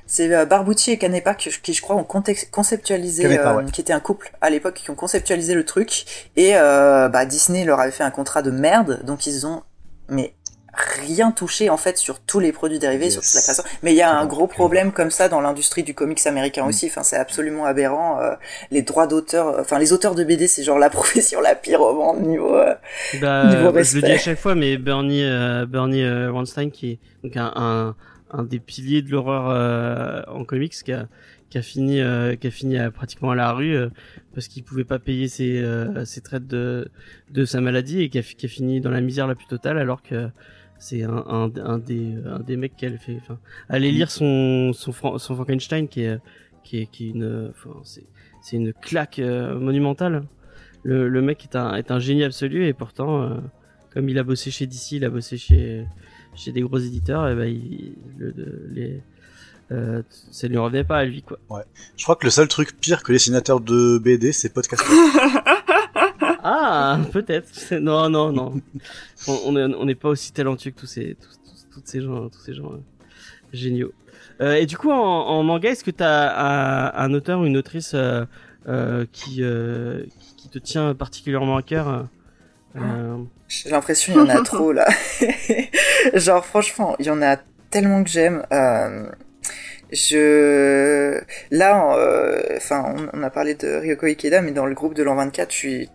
C'est euh, Barbucci et Canepa qui, qui, je crois, ont conceptualisé, Canepa, euh, ouais. qui étaient un couple à l'époque, qui ont conceptualisé le truc. Et euh, bah, Disney leur avait fait un contrat de merde, donc ils ont mais rien touché en fait sur tous les produits dérivés, yes. sur toute la création. Mais il y a un gros problème comme ça dans l'industrie du comics américain mm. aussi. Enfin, c'est absolument aberrant. Euh, les droits d'auteur, enfin les auteurs de BD, c'est genre la [laughs] profession la pire au monde niveau. Euh, bah, niveau respect. Je le dis à chaque fois, mais Bernie euh, Bernie euh, Weinstein qui est donc un, un, un des piliers de l'horreur euh, en comics qui a qui a fini qui a fini à, pratiquement à la rue parce qu'il pouvait pas payer ses ses traites de de sa maladie et qui a, qui a fini dans la misère la plus totale alors que c'est un, un, un, des un des mecs qu'elle fait enfin allez lire son son, son Frankenstein qui est qui est qui est une enfin c'est c'est une claque euh, monumentale le, le mec est un est un génie absolu et pourtant euh, comme il a bossé chez DC il a bossé chez chez des gros éditeurs et ben il, le, les euh, ça lui revenait pas à lui quoi. Ouais. Je crois que le seul truc pire que les dessinateurs de BD c'est podcast. [laughs] [laughs] Ah, peut-être. Non, non, non. on n'est on est pas aussi talentueux que tous ces, tous, tous, tous ces gens, tous ces gens euh, géniaux. Euh, et du coup, en, en manga, est-ce que tu as un, un, auteur ou une autrice euh, euh qui, euh, qui te tient particulièrement à cœur J'ai l'impression qu'il y en a [laughs] trop là. [laughs] Genre, franchement, il y en a tellement que j'aime. je là enfin on, on, a parlé de Ryoko Ikeda mais dans le groupe de l'an 24 je suis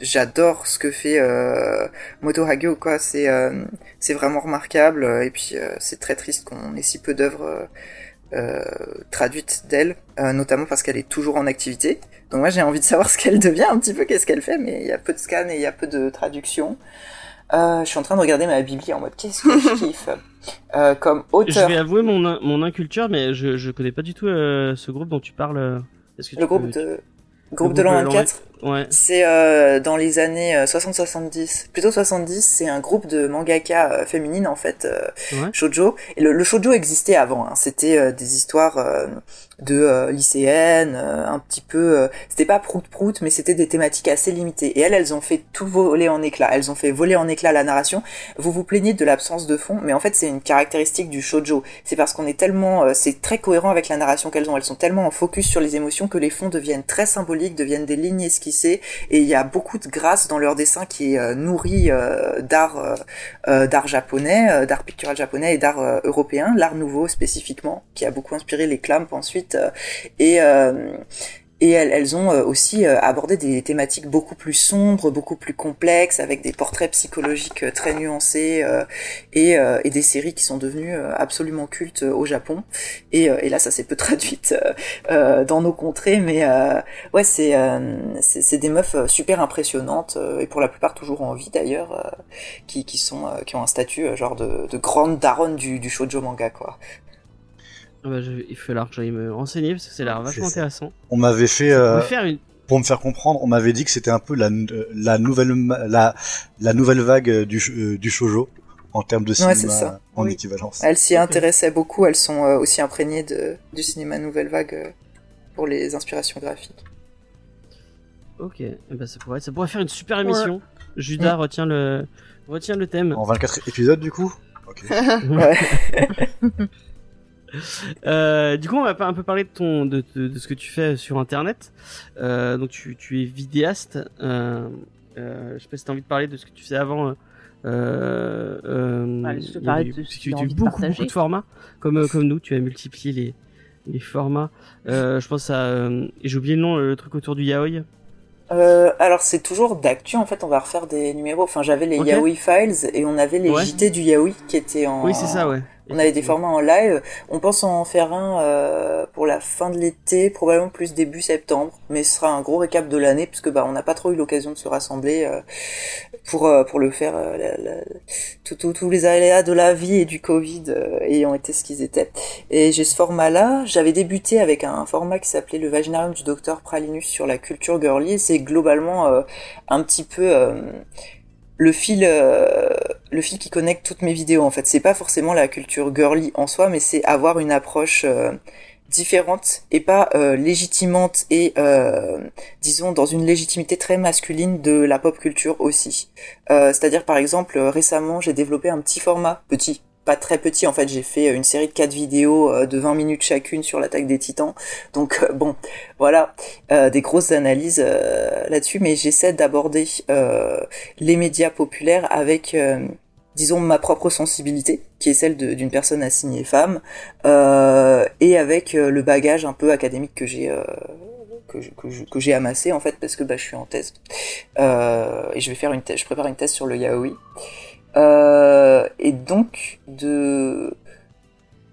j'adore ce que fait euh, Moto Hagio quoi. C'est euh, c'est vraiment remarquable et puis euh, c'est très triste qu'on ait si peu d'œuvres euh, traduites d'elle euh, notamment parce qu'elle est toujours en activité. Donc moi j'ai envie de savoir [laughs] ce qu'elle devient un petit peu qu'est-ce qu'elle fait mais il y a peu de scans et il y a peu de traduction je suis en train de regarder ma bibli en mode qu'est-ce que je kiffe. [laughs] Comme auteur. Je vais avouer mon mon inculture mais je je connais pas du tout ce groupe dont tu parles. Que le groupe de Groupe, de l'an 24 ouais. C'est euh, dans les années 60-70, euh, plutôt 70, c'est un groupe de mangaka euh, féminines en fait, euh, ouais. shoujo. Et le, le shoujo existait avant, hein. c'était euh, des histoires euh, de lycéennes, un petit peu... c'était pas prout-prout, mais c'était des thématiques assez limitées. Et elles, elles ont fait tout voler en éclats. Elles ont fait voler en éclats la narration. Vous vous plaignez de l'absence de fond, mais en fait c'est une caractéristique du shoujo. C'est parce qu'on est tellement... c'est très cohérent avec la narration qu'elles ont. Elles sont tellement en focus sur les émotions que les fonds deviennent très symboliques, deviennent des lignes et il y a beaucoup de grâce dans leur dessin qui est nourri d'art d'art japonais, d'art pictural japonais et d'art européen, l'art nouveau spécifiquement, qui a beaucoup inspiré les clamps ensuite et elles, elles ont euh, aussi euh, abordé des thématiques beaucoup plus sombres, beaucoup plus complexes, avec des portraits psychologiques euh, très nuancés et, et, des séries qui sont devenues absolument cultes au Japon. Et, et là, ça s'est peu [laughs] traduite dans nos contrées, mais ouais, c'est c'est des meufs super impressionnantes et pour la plupart toujours en vie d'ailleurs, qui, qui sont qui ont un statut genre de, de grande daronne du, du shoujo manga quoi. Ah bah, il faut que j'aille me renseigner parce que c'est l'air vachement intéressant. On m'avait fait. Euh, pour me faire comprendre, on m'avait dit que c'était un peu la, la nouvelle la, la nouvelle vague du, euh, du shojo en termes de cinéma en équivalence. Elles s'y intéressaient beaucoup, elles sont euh, aussi imprégnées de, du cinéma nouvelle vague pour les inspirations graphiques. Ok, eh ben, ça, pourrait, ça pourrait faire une super émission. Judas mm. retient, le, retient le thème. En 24 épisodes du coup? Ok. [laughs] ouais. [laughs] Euh, du coup, on va un peu parler de ton, de, de, ce que tu fais sur Internet. Euh, donc, tu, tu, es vidéaste. Euh, euh, je sais pas si t'as envie de parler de ce que tu faisais avant. Euh, euh, Allez, je te parler de ce tu as beaucoup, beaucoup de formats, comme comme nous. Tu as multiplié les les formats. je pense à j'ai oublié le nom, le truc autour du yaoi. Euh, alors c'est toujours d'actu en fait on va refaire des numéros enfin j'avais les yaoi files et on avait les JT du yaoi qui étaient en oui c'est ça ouais on avait des formats en live. On pense en faire un euh, pour la fin de l'été, probablement plus début septembre. Mais ce sera un gros récap de l'année puisque bah on n'a pas trop eu l'occasion de se rassembler euh, pour euh, pour le faire. tous les aléas de la vie et du Covid ayant été ce qu'ils étaient. Et j'ai ce format-là. J'avais débuté avec un format qui s'appelait le Vaginarium du docteur Pralinus sur la culture girly. C'est globalement un petit peu le fil euh, le fil qui connecte toutes mes vidéos en fait. C'est pas forcément la culture girly en soi mais c'est avoir une approche euh, différente et pas euh, légitimante et disons dans une légitimité très masculine de la pop culture aussi. C'est-à-dire par exemple récemment j'ai développé un petit format petit pas très petit. En fait, j'ai fait une série de quatre vidéos euh, de 20 minutes chacune sur l'attaque des titans. Donc euh, bon, voilà, euh, des grosses analyses là-dessus, mais j'essaie d'aborder les médias populaires avec disons ma propre sensibilité, qui est celle d'une personne assignée femme, et avec le bagage un peu académique que j'ai que, j'ai amassé en fait parce que bah, je suis en thèse et je vais faire une thèse, je prépare une thèse sur le yaoi euh, et donc de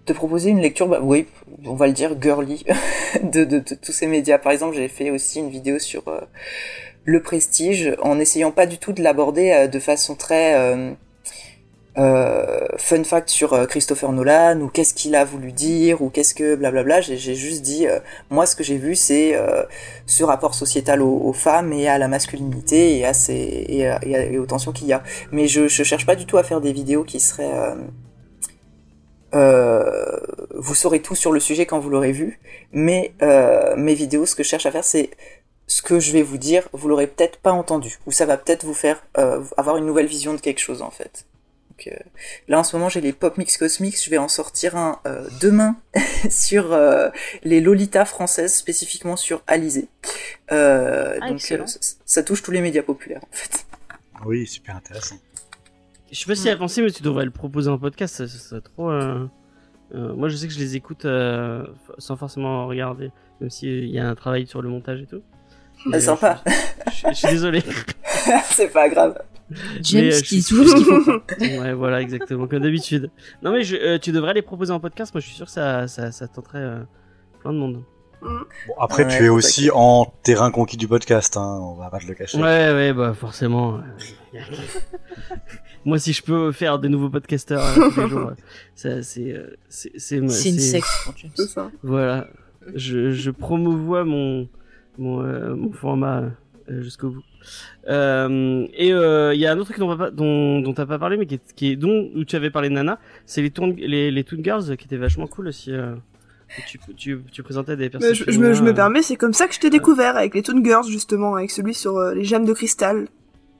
de proposer une lecture, bah, oui, on va le dire girly, [laughs] de, de, tous ces médias. Par exemple, j'ai fait aussi une vidéo sur euh, le prestige, en essayant pas du tout de l'aborder euh, de façon très euh, fun fact sur euh, Christopher Nolan ou qu'est-ce qu'il a voulu dire ou qu'est-ce que blablabla. J'ai juste dit euh, moi ce que j'ai vu c'est ce rapport sociétal aux, femmes et à la masculinité et à ces et, aux tensions qu'il y a. Mais je, je cherche pas du tout à faire des vidéos qui seraient vous saurez tout sur le sujet quand vous l'aurez vu, mais mes vidéos, ce que je cherche à faire, c'est ce que je vais vous dire, vous l'aurez peut-être pas entendu, ou ça va peut-être vous faire avoir une nouvelle vision de quelque chose en fait. Donc, euh, là en ce moment j'ai les Pop Mix Cosmics, je vais en sortir un euh, demain [laughs] sur euh, les Lolita françaises, spécifiquement sur Alizé. Ah, donc ça, touche tous les médias populaires en fait. Oui, super intéressant. Je sais pas si y a pensé, mais tu devrais le proposer en podcast, ça, serait trop... moi je sais que je les écoute sans forcément regarder, même s'il y a un travail sur le montage et tout. Ah, sympa. je suis désolé. [laughs] C'est pas grave. James euh, qui tout ce qu'il faut. [laughs] ouais, voilà, exactement, comme d'habitude. Non, mais je, euh, tu devrais les proposer en podcast. Moi, je suis sûr que ça, ça, ça tenterait euh, plein de monde. Bon, après, tu es aussi en terrain conquis du podcast, hein, on va pas te le cacher. Ouais, ouais, bah forcément. [laughs] Moi, si je peux faire des nouveaux podcasters tous les jours, c'est c'est c'est une secte. Voilà, je je promouvois mon mon mon format jusqu'au bout. Euh, et il euh, y a un autre truc dont, dont, dont t'as pas parlé, mais qui est, qui est dont où tu avais parlé de Nana, c'est les Toon les, les Toon Girls qui étaient vachement cool aussi. Euh, tu, tu, tu, présentais des personnes. Je, je, me, je me permets, c'est comme ça que je t'ai découvert avec les Toon Girls justement, avec celui sur les gemmes de cristal.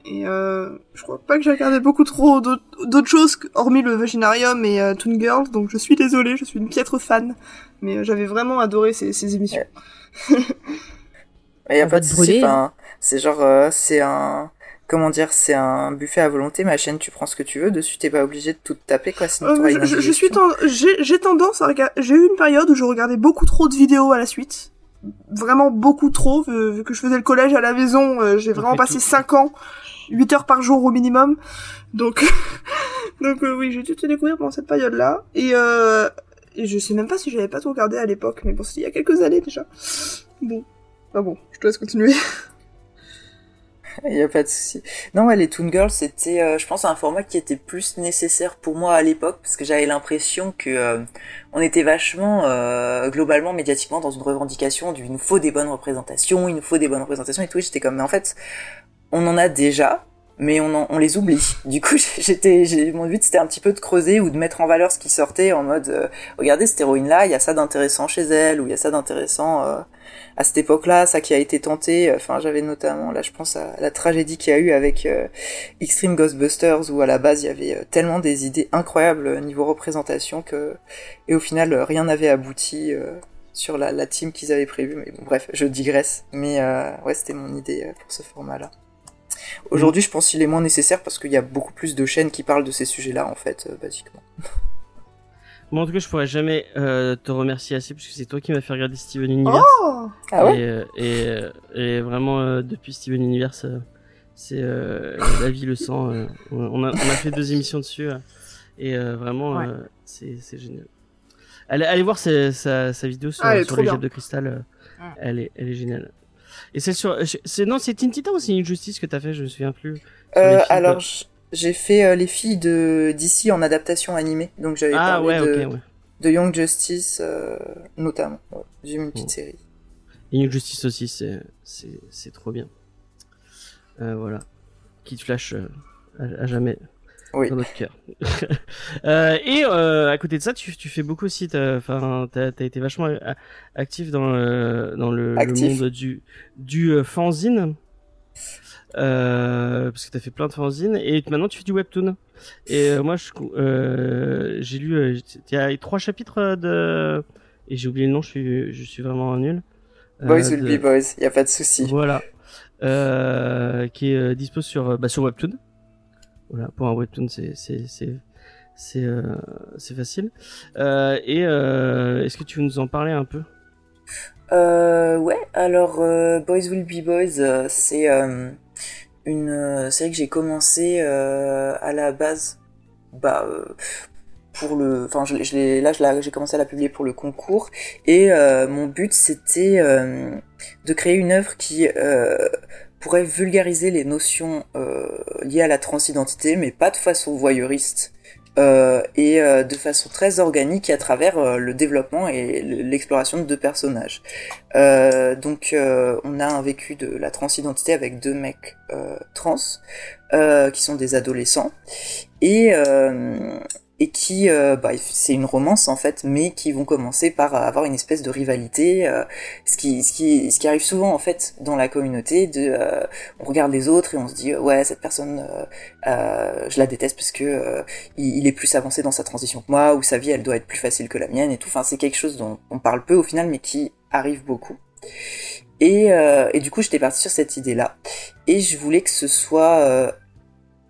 Et euh, je crois pas que j'ai regardé beaucoup trop d'autres choses hormis le Vaginarium et euh, Toon Girls, donc je suis désolée, je suis une piètre fan, mais j'avais vraiment adoré ces, ces émissions. [laughs] Il y a pas de souci. Enfin, C'est genre, euh, c'est un, comment dire, c'est un buffet à volonté. Ma chaîne, tu prends ce que tu veux dessus. T'es pas obligé de tout taper, quoi. Sinon, Euh, une je, je suis ten- j'ai j'ai tendance à regarder. J'ai eu une période où je regardais beaucoup trop de vidéos à la suite. Vraiment beaucoup trop, vu, vu que je faisais le collège à la maison. euh, j'ai vraiment passé tout. 5 ans, 8 heures par jour au minimum. Donc, [laughs] donc euh, oui, j'ai dû te découvrir pendant cette période-là. Et, euh, et je sais même pas si j'avais pas tout regardé à l'époque, mais bon, c'était il y a quelques années déjà. Bon, ah bon, je te laisse continuer. [laughs] Il [laughs] y a pas de souci. Non, ouais, les Toon Girls, c'était, euh, je pense, un format qui était plus nécessaire pour moi à l'époque, parce que j'avais l'impression que euh, on était vachement, euh, globalement, médiatiquement, dans une revendication du il nous des bonnes représentations, il nous faut des bonnes représentations et tout. J'étais comme, mais en fait, on en a déjà, mais on, en- on les oublie. [laughs] Du coup, j'étais, mon but c'était un petit peu de creuser ou de mettre en valeur ce qui sortait en mode, euh, regardez cette héroïne-là, il y a ça d'intéressant chez elle, ou il y a ça d'intéressant. euh, à cette époque-là, ça qui a été tenté. Enfin, j'avais notamment, là, je pense à la tragédie qu'il y a eu avec euh, Extreme Ghostbusters, où à la base il y avait euh, tellement des idées incroyables euh, niveau représentation que, et au final, euh, rien n'avait abouti sur la, la team qu'ils avaient prévue. Mais bon, bref, je digresse. Mais ouais, c'était mon idée pour ce format-là. Aujourd'hui, je pense qu'il est moins nécessaire parce qu'il y a beaucoup plus de chaînes qui parlent de ces sujets-là, en fait, euh, basiquement. [laughs] En tout cas, je pourrais jamais euh, te remercier assez parce que c'est toi qui m'as fait regarder Steven Universe. Oh Ah ouais et, euh, et, euh, et vraiment, euh, depuis Steven Universe, euh, c'est euh, la vie, le sang. euh, on, a, on a fait deux émissions dessus. euh, et euh, vraiment, Ouais. euh, c'est génial. Allez, allez voir sa, sa, sa vidéo sur, Ah, sur les jets de cristal. elle, est, elle est géniale. Et c'est sur. c'est- Non, c'est Teen Titan ou c'est une justice que t'as fait Je me souviens plus. Euh, alors, j'ai fait euh, les filles de d'ici en adaptation animée, donc j'avais Ah parlé ouais, de, ok, ouais. de Young Justice euh, notamment. Ouais, J'ai une petite Oh. série. Et Justice aussi, c'est c'est c'est trop bien. Voilà, Kid Flash à, à jamais Oui. dans notre cœur. [laughs] euh, et euh, à côté de ça, tu, tu fais beaucoup aussi. Enfin, t'as as été vachement actif dans le dans le, monde du du euh, fanzine. Euh, parce que t'as fait plein de fanzines et maintenant tu fais du webtoon. Et euh, moi, euh, j'ai lu, euh, il y a trois chapitres euh, de et j'ai oublié le nom. Je suis je suis vraiment nul. Euh, Boys will be boys, y a pas de souci. voilà. Euh, qui est euh, dispo sur, euh, bah, sur Webtoon. Voilà, pour un Webtoon, euh, c'est facile. Euh, et euh, est-ce que tu veux nous en parler un peu? Ouais, alors Boys Will Be Boys, c'est une série que j'ai commencé à la base, bah pour le, enfin je, je là j'ai commencé à la publier pour le concours. Et mon but c'était de créer une œuvre qui pourrait vulgariser les notions euh, liées à la transidentité, mais pas de façon voyeuriste. euh, et euh, de façon très organique à travers le développement et l'exploration de deux personnages. Donc on a un vécu de la transidentité avec deux mecs trans qui sont des adolescents et et qui euh, bah, c'est une romance en fait mais qui vont commencer par avoir une espèce de rivalité euh, ce qui ce qui ce qui arrive souvent en fait dans la communauté de euh, on regarde les autres et on se dit ouais cette personne euh, euh, je la déteste parce que il, il est plus avancé dans sa transition que moi ou sa vie elle doit être plus facile que la mienne et tout. Enfin c'est quelque chose dont on parle peu au final mais qui arrive beaucoup. Et, et du coup j'étais partie sur cette idée là et je voulais que ce soit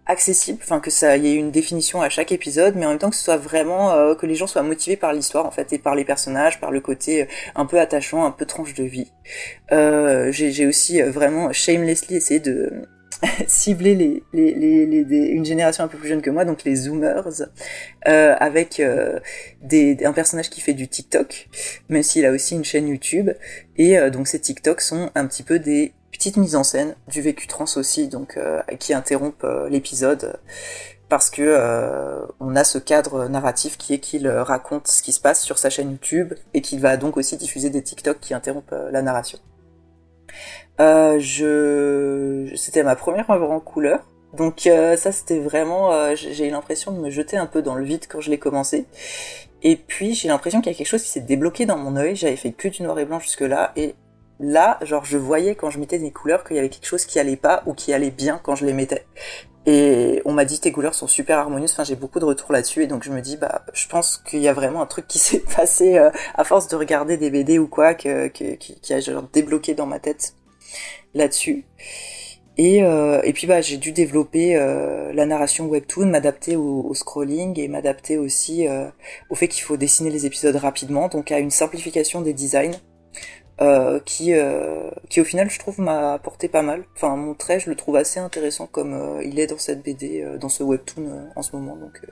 accessible, enfin que ça y ait une définition à chaque épisode, mais en même temps que ce soit vraiment euh, que les gens soient motivés par l'histoire en fait et par les personnages, par le côté euh, un peu attachant, un peu tranche de vie. Euh, j'ai aussi euh, vraiment shamelessly essayé de [laughs] cibler les, les, les, les- une génération un peu plus jeune que moi, donc les zoomers, euh, avec euh, des, un personnage qui fait du TikTok, même s'il a aussi une chaîne YouTube, et euh, donc ces TikToks sont un petit peu des petites mises en scène du vécu trans aussi, donc euh, qui interrompent euh, l'épisode parce que euh, on a ce cadre narratif qui est qu'il raconte ce qui se passe sur sa chaîne YouTube et qu'il va donc aussi diffuser des TikTok qui interrompent la narration. Euh, je... C'était ma première œuvre en couleur. Donc ça c'était vraiment... j'ai eu l'impression de me jeter un peu dans le vide quand je l'ai commencé. Et puis j'ai l'impression qu'il y a quelque chose qui s'est débloqué dans mon œil. J'avais fait que du noir et blanc jusque-là. Et là, genre je voyais quand je mettais des couleurs qu'il y avait quelque chose qui allait pas ou qui allait bien quand je les mettais. Et on m'a dit tes couleurs sont super harmonieuses. Enfin, j'ai beaucoup de retours là-dessus et donc je me dis bah je pense qu'il y a vraiment un truc qui [laughs] s'est passé euh, à force de regarder des BD ou quoi que, que- qui, a genre débloqué dans ma tête. là-dessus. Et, euh, et puis bah j'ai dû développer euh, la narration webtoon, m'adapter au, au scrolling et m'adapter aussi euh, au fait qu'il faut dessiner les épisodes rapidement, donc à une simplification des designs euh, qui euh, qui au final je trouve m'a apporté pas mal. Enfin mon trait je le trouve assez intéressant comme euh, il est dans cette BD, euh, dans ce webtoon euh, en ce moment, donc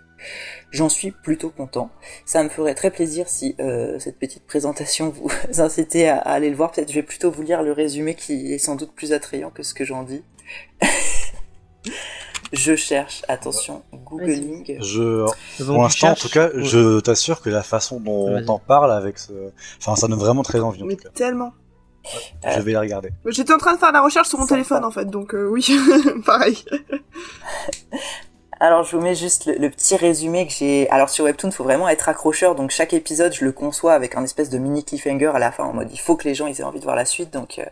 j'en suis plutôt content. Ça me ferait très plaisir si cette petite présentation vous [laughs] incitait à, à aller le voir. Peut-être je vais plutôt vous lire le résumé qui est sans doute plus attrayant que ce que j'en dis. [laughs] je cherche, attention, googling. Je, pour l'instant, en tout cas, je t'assure que la façon dont on t'en parle avec ce, enfin, ça donne vraiment très envie. En Mais tout cas. tellement. Je vais la regarder. J'étais en train de faire la recherche sur mon téléphone en fait, donc euh, oui, [laughs] pareil. [laughs] Alors je vous mets juste le, petit résumé que j'ai. Alors sur Webtoon, faut vraiment être accrocheur, donc chaque épisode, je le conçois avec un espèce de mini cliffhanger à la fin, en mode il faut que les gens ils aient envie de voir la suite. Donc euh,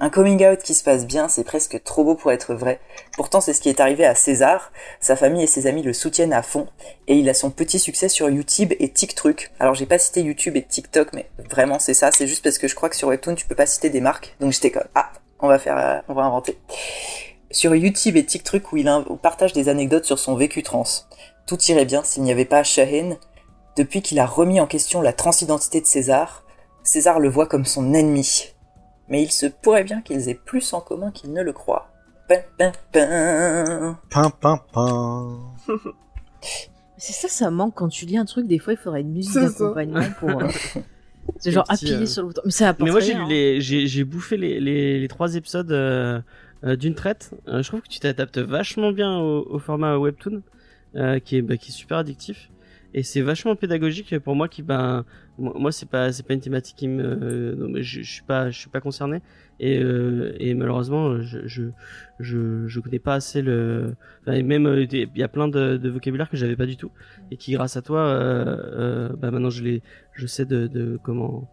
un coming out qui se passe bien, c'est presque trop beau pour être vrai. Pourtant, c'est ce qui est arrivé à César. Sa famille et ses amis le soutiennent à fond, et il a son petit succès sur YouTube et TikTok. Alors j'ai pas cité YouTube et TikTok, mais vraiment c'est ça. C'est juste parce que je crois que sur Webtoon, tu peux pas citer des marques, donc j'étais comme ah, on va faire, euh, on va inventer sur YouTube et TikTok où il partage des anecdotes sur son vécu trans. Tout irait bien s'il n'y avait pas Shaheen. Depuis qu'il a remis en question la transidentité de César, César le voit comme son ennemi. Mais il se pourrait bien qu'ils aient plus en commun qu'ils ne le croient. Pin, pin, pin. Pin, pin, pin. [laughs] C'est ça, ça manque quand tu lis un truc. Des fois, il faudrait une musique d'accompagnement pour. euh, [laughs] C'est genre appuyer euh, sur le bouton. Mais ça apporte Mais moi j'ai hein. les, bouffé les, les, les trois épisodes euh, d'une traite. Euh, je trouve que tu t'adaptes vachement bien au, format webtoon, euh, qui est bah, qui est super addictif. Et c'est vachement pédagogique pour moi qui ben moi c'est pas c'est pas une thématique qui me euh, non, mais je, je suis pas je suis pas concerné et euh, et malheureusement je je je je connais pas assez le enfin, même euh, il y a plein de, de vocabulaire que j'avais pas du tout et qui grâce à toi euh, euh, bah maintenant je les je sais de, de comment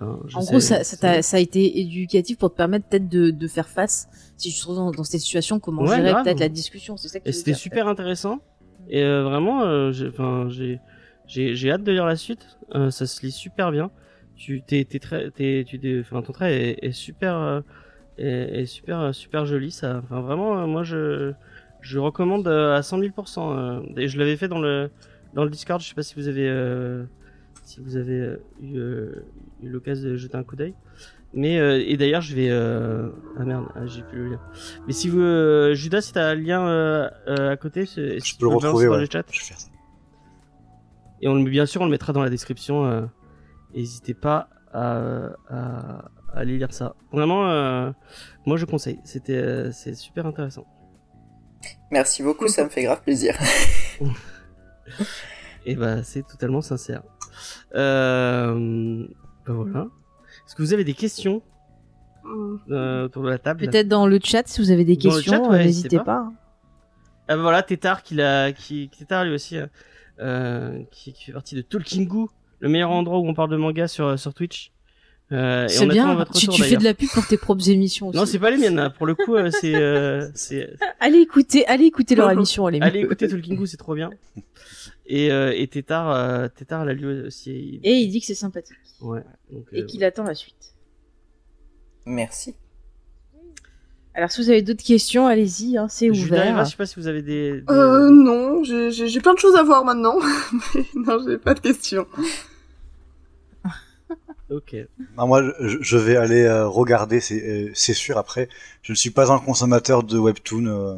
En sais- gros, ça, ça, t'a- ça a été éducatif pour te permettre peut-être de, de faire face, si tu te trouves dans, dans cette situation, comment Ouais, gérer peut-être la discussion. C'est ça qui Et c'était super intéressant. Et euh, vraiment, euh, j'ai, enfin, j'ai, j'ai, j'ai hâte de lire la suite. Euh, ça se lit super bien. Tu, t'es, très, t'es, tu, enfin, ton trait est, est super, euh, est, est super, euh, super joli. Ça, enfin, vraiment, euh, moi, je, je recommande à 100 000 euh, Et je l'avais fait dans le, dans le Discord. Je sais pas si vous avez, euh, si vous avez euh, eu, euh, eu l'occasion de jeter un coup d'œil. Mais euh, et d'ailleurs je vais euh... ah merde ah, j'ai plus le lien. Mais si vous euh, Judas si t'as un lien euh, euh, à côté Je tu peux le retrouver, dans ouais. le chat Je vais faire ça. et on le bien sûr on le mettra dans la description. euh, N'hésitez pas à, à, à aller lire ça. Vraiment euh, moi je conseille. C'était euh, c'est super intéressant. Merci beaucoup, ça me fait grave plaisir. [laughs] Et bah c'est totalement sincère. Euh... Bah voilà. Est-ce que vous avez des questions Hmm. euh, autour de la table? Peut-être dans le chat, si vous avez des Dans questions, ouais, n'hésitez pas. pas. hein. Ah bah voilà, Tétard qui l'a, qui, Tétard lui aussi, euh, qui, qui fait partie de Tolkingu, le meilleur endroit où on parle de manga sur sur Twitch. Euh, C'est bien. votre Tu, retour, tu fais de la pub pour tes propres émissions aussi. Non, c'est pas les miennes. là. Pour le coup, euh, c'est, euh, c'est. [laughs] Allez écouter, allez écouter leur [laughs] émission. Allez mieux. écouter Tolkingu, c'est trop bien. Et euh, et Tétard, euh, Tétard l'a lu aussi. il- Et il dit que c'est sympathique. Ouais. Donc, Et euh, qu'il attend la suite. Merci. Alors, si vous avez d'autres questions, allez-y, hein, c'est Julien ouvert. je sais pas si vous avez des. des- Euh, non, j'ai plein de choses à voir maintenant. [laughs] Mais non, j'ai pas de questions. [laughs] Ok. Non, moi, je, je vais aller regarder, c'est sûr. Après, je ne suis pas un consommateur de webtoon. Euh,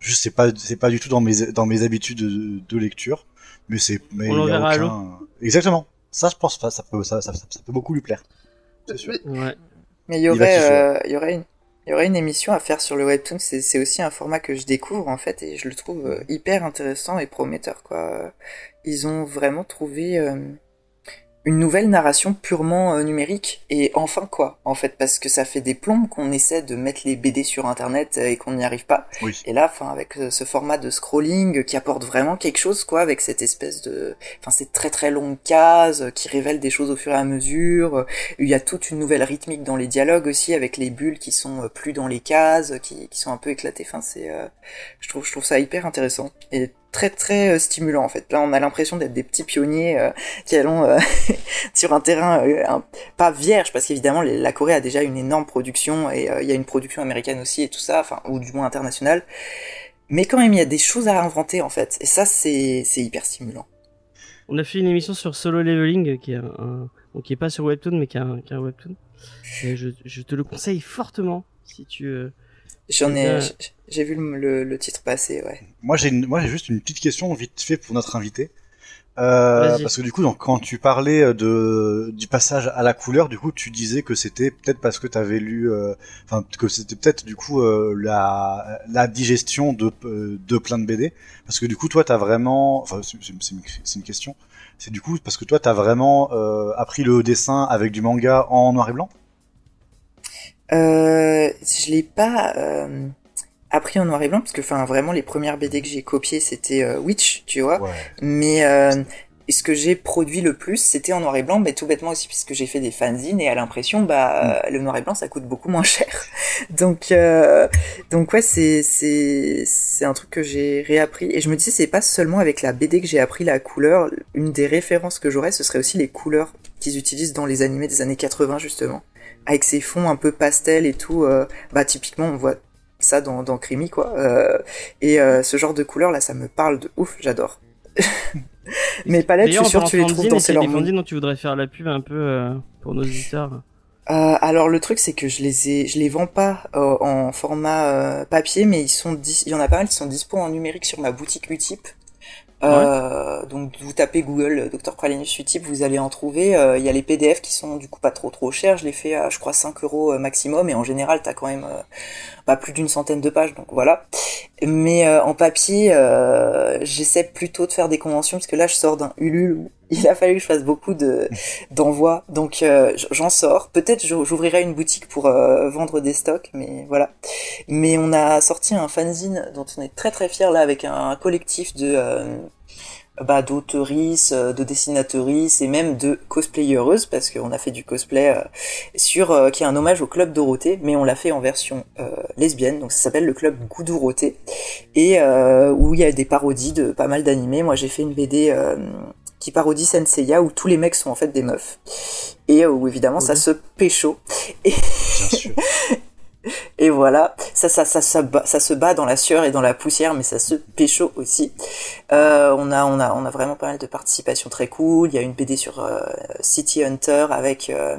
juste, c'est pas, c'est pas du tout dans mes dans mes habitudes de, de lecture. Mais c'est, mais On il y a l'enverra à aucun- Exactement. Ça, je pense pas. Ça peut, ça, ça, ça, ça peut beaucoup lui plaire. C'est sûr. Mais- Ouais. Mais il y aurait, euh, il y aurait une, il y aurait une émission à faire sur le webtoon. C'est, c'est aussi un format que je découvre en fait et je le trouve euh, hyper intéressant et prometteur quoi. Ils ont vraiment trouvé euh, une nouvelle narration purement euh, numérique et enfin quoi en fait parce que ça fait des plombes qu'on essaie de mettre les BD sur internet euh, et qu'on n'y arrive pas. Oui. Et là, enfin avec euh, ce format de scrolling qui apporte vraiment quelque chose quoi avec cette espèce de, enfin c'est très très longues cases qui révèlent des choses au fur et à mesure. il y a toute une nouvelle rythmique dans les dialogues aussi, avec les bulles qui sont plus dans les cases, qui, qui sont un peu éclatées. Enfin, c'est, euh, je trouve, je trouve ça hyper intéressant et très très euh, stimulant en fait. Là, on a l'impression d'être des petits pionniers euh, qui allons euh, [laughs] sur un terrain pas vierge, parce qu'évidemment la Corée a déjà une énorme production et il y a une production américaine aussi et tout ça, enfin ou du moins internationale. Mais quand même, il y a des choses à inventer en fait, et ça c'est hyper stimulant. On a fait une émission sur Solo Leveling qui est un, un- qui est pas sur Webtoon mais qui est un, Webtoon. Je, te le conseille fortement si tu. J'en ai, Euh. j'ai vu le, le- le titre passer, ouais. Moi, j'ai une- moi, j'ai juste une petite question vite fait pour notre invité. Euh, parce que du coup, donc, quand tu parlais de du passage à la couleur, du coup, tu disais que c'était peut-être parce que tu avais lu, euh, enfin que c'était peut-être du coup euh, la la digestion de euh, de plein de BD. Parce que du coup, toi, t'as vraiment, enfin, c'est une, c'est une question. C'est du coup parce que toi, t'as vraiment euh, appris le dessin avec du manga en noir et blanc? Euh, je l'ai pas euh, appris en noir et blanc parce que, enfin, vraiment les premières BD que j'ai copiées c'était euh, Witch, tu vois. Ouais. Mais euh, ce que j'ai produit le plus, c'était en noir et blanc, mais tout bêtement aussi puisque j'ai fait des fanzines et à l'impression, bah, le noir et blanc, ça coûte beaucoup moins cher. [laughs] donc, euh, donc ouais, c'est c'est c'est un truc que j'ai réappris. Et je me disais, c'est pas seulement avec la BD que j'ai appris la couleur. Une des références que j'aurais, ce serait aussi les couleurs qu'ils utilisent dans les animés des années 80 justement, avec ces fonds un peu pastel et tout. euh, bah, typiquement, on voit ça dans dans Creamy quoi. Euh, et euh, ce genre de couleurs là, ça me parle de ouf, j'adore. [laughs] Mais Palette, je suis sûr tu les trouves dans Sailor Moon. dont tu voudrais faire la pub un peu euh, pour nos auditeurs. Euh, alors le truc c'est que je les ai, je les vends pas euh, en format euh, papier, mais ils sont, dis- il y en a pas mal qui sont dispo en numérique sur ma boutique Utip. Euh, Donc vous tapez Google euh, Dr Pralinus Utip, vous allez en trouver. Euh, Il y a les PDF qui sont du coup pas trop trop chers. Je les fais à je crois 5 euros maximum, et en général t'as quand même bah, plus d'une centaine de pages, donc voilà. Mais euh, en papier, euh, j'essaie plutôt de faire des conventions parce que là je sors d'un Ulule où il a fallu que je fasse beaucoup de d'envois, donc euh, j'en sors. Peut-être j'ou- j'ouvrirai une boutique pour vendre des stocks, mais voilà. Mais on a sorti un fanzine dont on est très très fier là avec un collectif de bah, d'auteuristes, euh, de dessinatrices et même de cosplayeuses parce qu'on a fait du cosplay euh, sur euh, qui est un hommage au club Dorothée, mais on l'a fait en version euh, lesbienne, donc ça s'appelle le club Goudourothée et où il y a des parodies de pas mal d'animés. Moi j'ai fait une BD qui parodie Senseiya où tous les mecs sont en fait des meufs. Et où évidemment ça se pécho. Bien sûr. [laughs] et voilà, ça, ça, ça, ça, se bat dans la sueur et dans la poussière, mais ça se pécho aussi. Euh, on a, on a, on a vraiment pas mal de participations très cool. Il y a une BD sur euh, City Hunter avec, euh,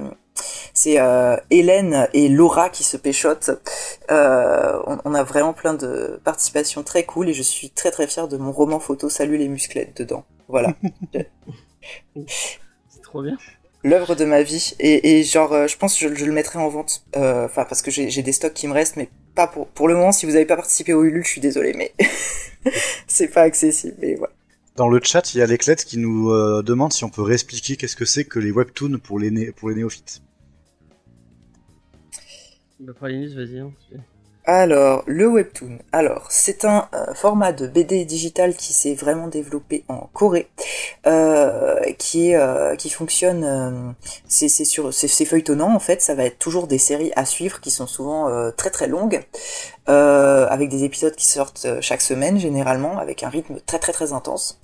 c'est euh, Hélène et Laura qui se péchotent. Euh, on, on a vraiment plein de participations très cool et je suis très très fier de mon roman photo Salut les musclettes dedans. Voilà. [laughs] C'est trop bien. L'œuvre de ma vie et, et genre euh, je pense que je, je le mettrai en vente Euh, enfin parce que j'ai des stocks qui me restent mais pas pour pour le moment si vous n'avez pas participé au Ulule je suis désolé mais [laughs] c'est pas accessible et voilà Dans le chat, il y a l'éclette qui nous euh, demande si on peut réexpliquer qu'est-ce que c'est que les webtoons pour les, né- pour les néophytes. Bah, vas-y. hein. Alors, le webtoon. Alors, c'est un euh, format de BD digital qui s'est vraiment développé en Corée, euh, qui euh, qui fonctionne. c'est sur c'est feuilletonnant en fait. Ça va être toujours des séries à suivre qui sont souvent très très longues, euh, avec des épisodes qui sortent euh, chaque semaine généralement, avec un rythme très très très intense.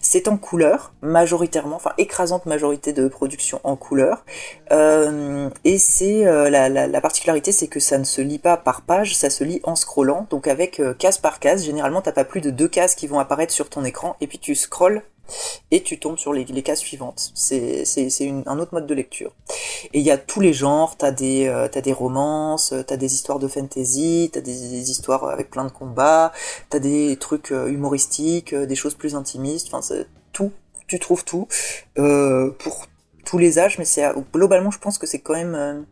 C'est en couleur majoritairement, enfin écrasante majorité de production en couleur. Euh, et c'est euh, la, la, la particularité, c'est que ça ne se lit pas par page, ça se lit en scrollant, donc avec euh, case par case. Généralement, t'as pas plus de deux cases qui vont apparaître sur ton écran, et puis tu scrolles et tu tombes sur les, les cases suivantes. C'est un autre mode de lecture. Et il y a tous les genres. T'as des euh, des romances, euh, t'as des histoires de fantasy, t'as des, des histoires avec plein de combats, t'as des trucs euh, humoristiques, euh, des choses plus intimistes. Enfin, tout. Tu trouves tout pour tous les âges, mais c'est globalement, je pense que c'est quand même.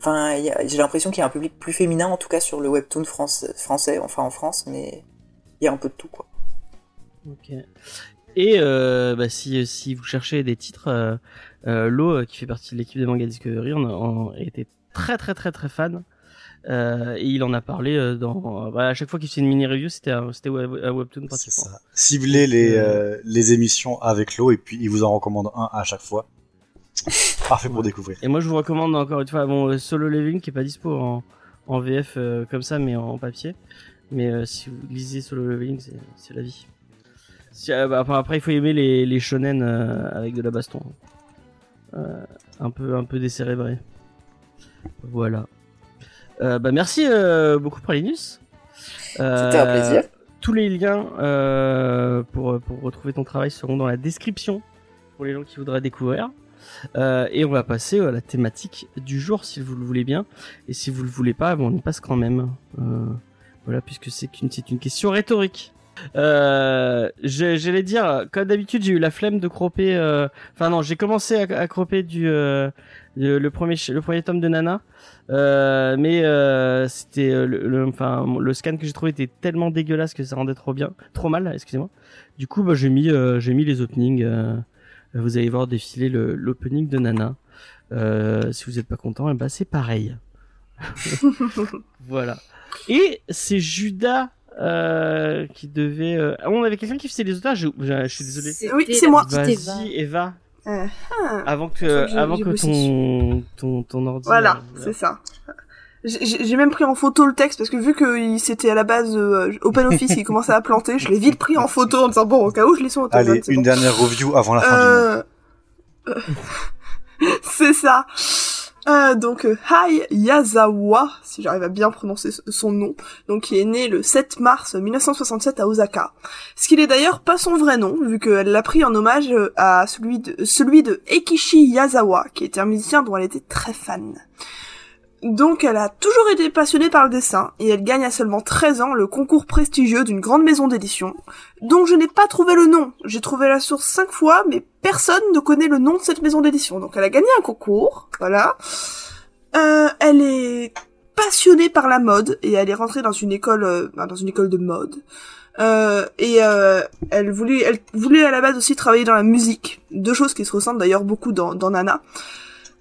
Enfin, j'ai l'impression qu'il y a un public plus féminin, en tout cas sur le webtoon français, enfin en France, mais il y a un peu de tout, quoi. Ok. Et euh, bah, si, si vous cherchez des titres, euh, euh, Lo, euh, qui fait partie de l'équipe des Manga Discovery, on, a- on était très très très très fan. Euh, et il en a parlé euh, dans. euh, voilà, à chaque fois qu'il fait une mini review, c'était un, c'était webtoon pratiquement. ça. Ciblez les, Euh, euh, les émissions avec l'eau et puis il vous en recommande un à chaque fois. [laughs] Parfait pour Ouais. découvrir. Et moi, je vous recommande encore une fois euh, Solo Leveling qui est pas dispo en, en VF euh, comme ça, mais en papier. Mais euh, si vous lisez Solo Leveling, c'est la vie. Si, euh, bah, après, il faut aimer les, les shonen euh, avec de la baston. Euh, un peu, un peu décérébré. Voilà. Bah, merci beaucoup, Pralinus. C'était un plaisir. Tous les liens pour, pour retrouver ton travail seront dans la description pour les gens qui voudraient découvrir. Euh, et on va passer à la thématique du jour si vous le voulez bien. Et si vous le voulez pas, bon, on y passe quand même. Euh, voilà, puisque c'est c'est une question rhétorique. Euh, j'allais dire, comme d'habitude, j'ai eu la flemme de croper. euh, Enfin non, j'ai commencé à, à croper du euh, le, premier le premier tome de Nana, Euh, mais euh, c'était euh, le, enfin le scan que j'ai trouvé était tellement dégueulasse que ça rendait trop bien, trop mal, excusez-moi. Du coup, bah, j'ai mis j'ai mis les openings. vous allez voir défiler le- l'opening de Nana. Si vous n'êtes pas content, eh ben c'est pareil. [laughs] voilà. Et c'est Judas euh, qui devait. euh, ah, on avait quelqu'un qui faisait les auteurs. Je, je- je suis désolé. Oui, c'est moi. Vas-y, Eva. Euh, ah. Avant que, que avant que ton, ton, ton ordi. Voilà, euh, c'est ça. J'ai même pris en photo le texte parce que vu que il- c'était à la base euh, Open Office, il commençait à planter, je l'ai vite pris en photo en disant bon au cas où je l'ai sur Autozone, Allez, une bon. dernière review avant la fin du [laughs] c'est ça. Euh, donc euh, Hai Yazawa, si j'arrive à bien prononcer ce- son nom, donc qui est né le 7 mars 1967 à Osaka. Ce qui n'est d'ailleurs pas son vrai nom, vu qu'elle l'a pris en hommage euh, à celui de, celui de Yazawa, qui était un musicien dont elle était très fan. Donc elle a toujours été passionnée par le dessin, et elle gagne à seulement 13 ans le concours prestigieux d'une grande maison d'édition, dont je n'ai pas trouvé le nom. J'ai trouvé la source cinq fois, mais personne ne connaît le nom de cette maison d'édition. Donc elle a gagné un concours, voilà. Euh, elle est passionnée par la mode et elle est rentrée dans une école, euh, ben, dans une école de mode. Euh, et euh, elle voulait, elle voulait à la base aussi travailler dans la musique, deux choses qui se ressemblent d'ailleurs beaucoup dans, dans Nana.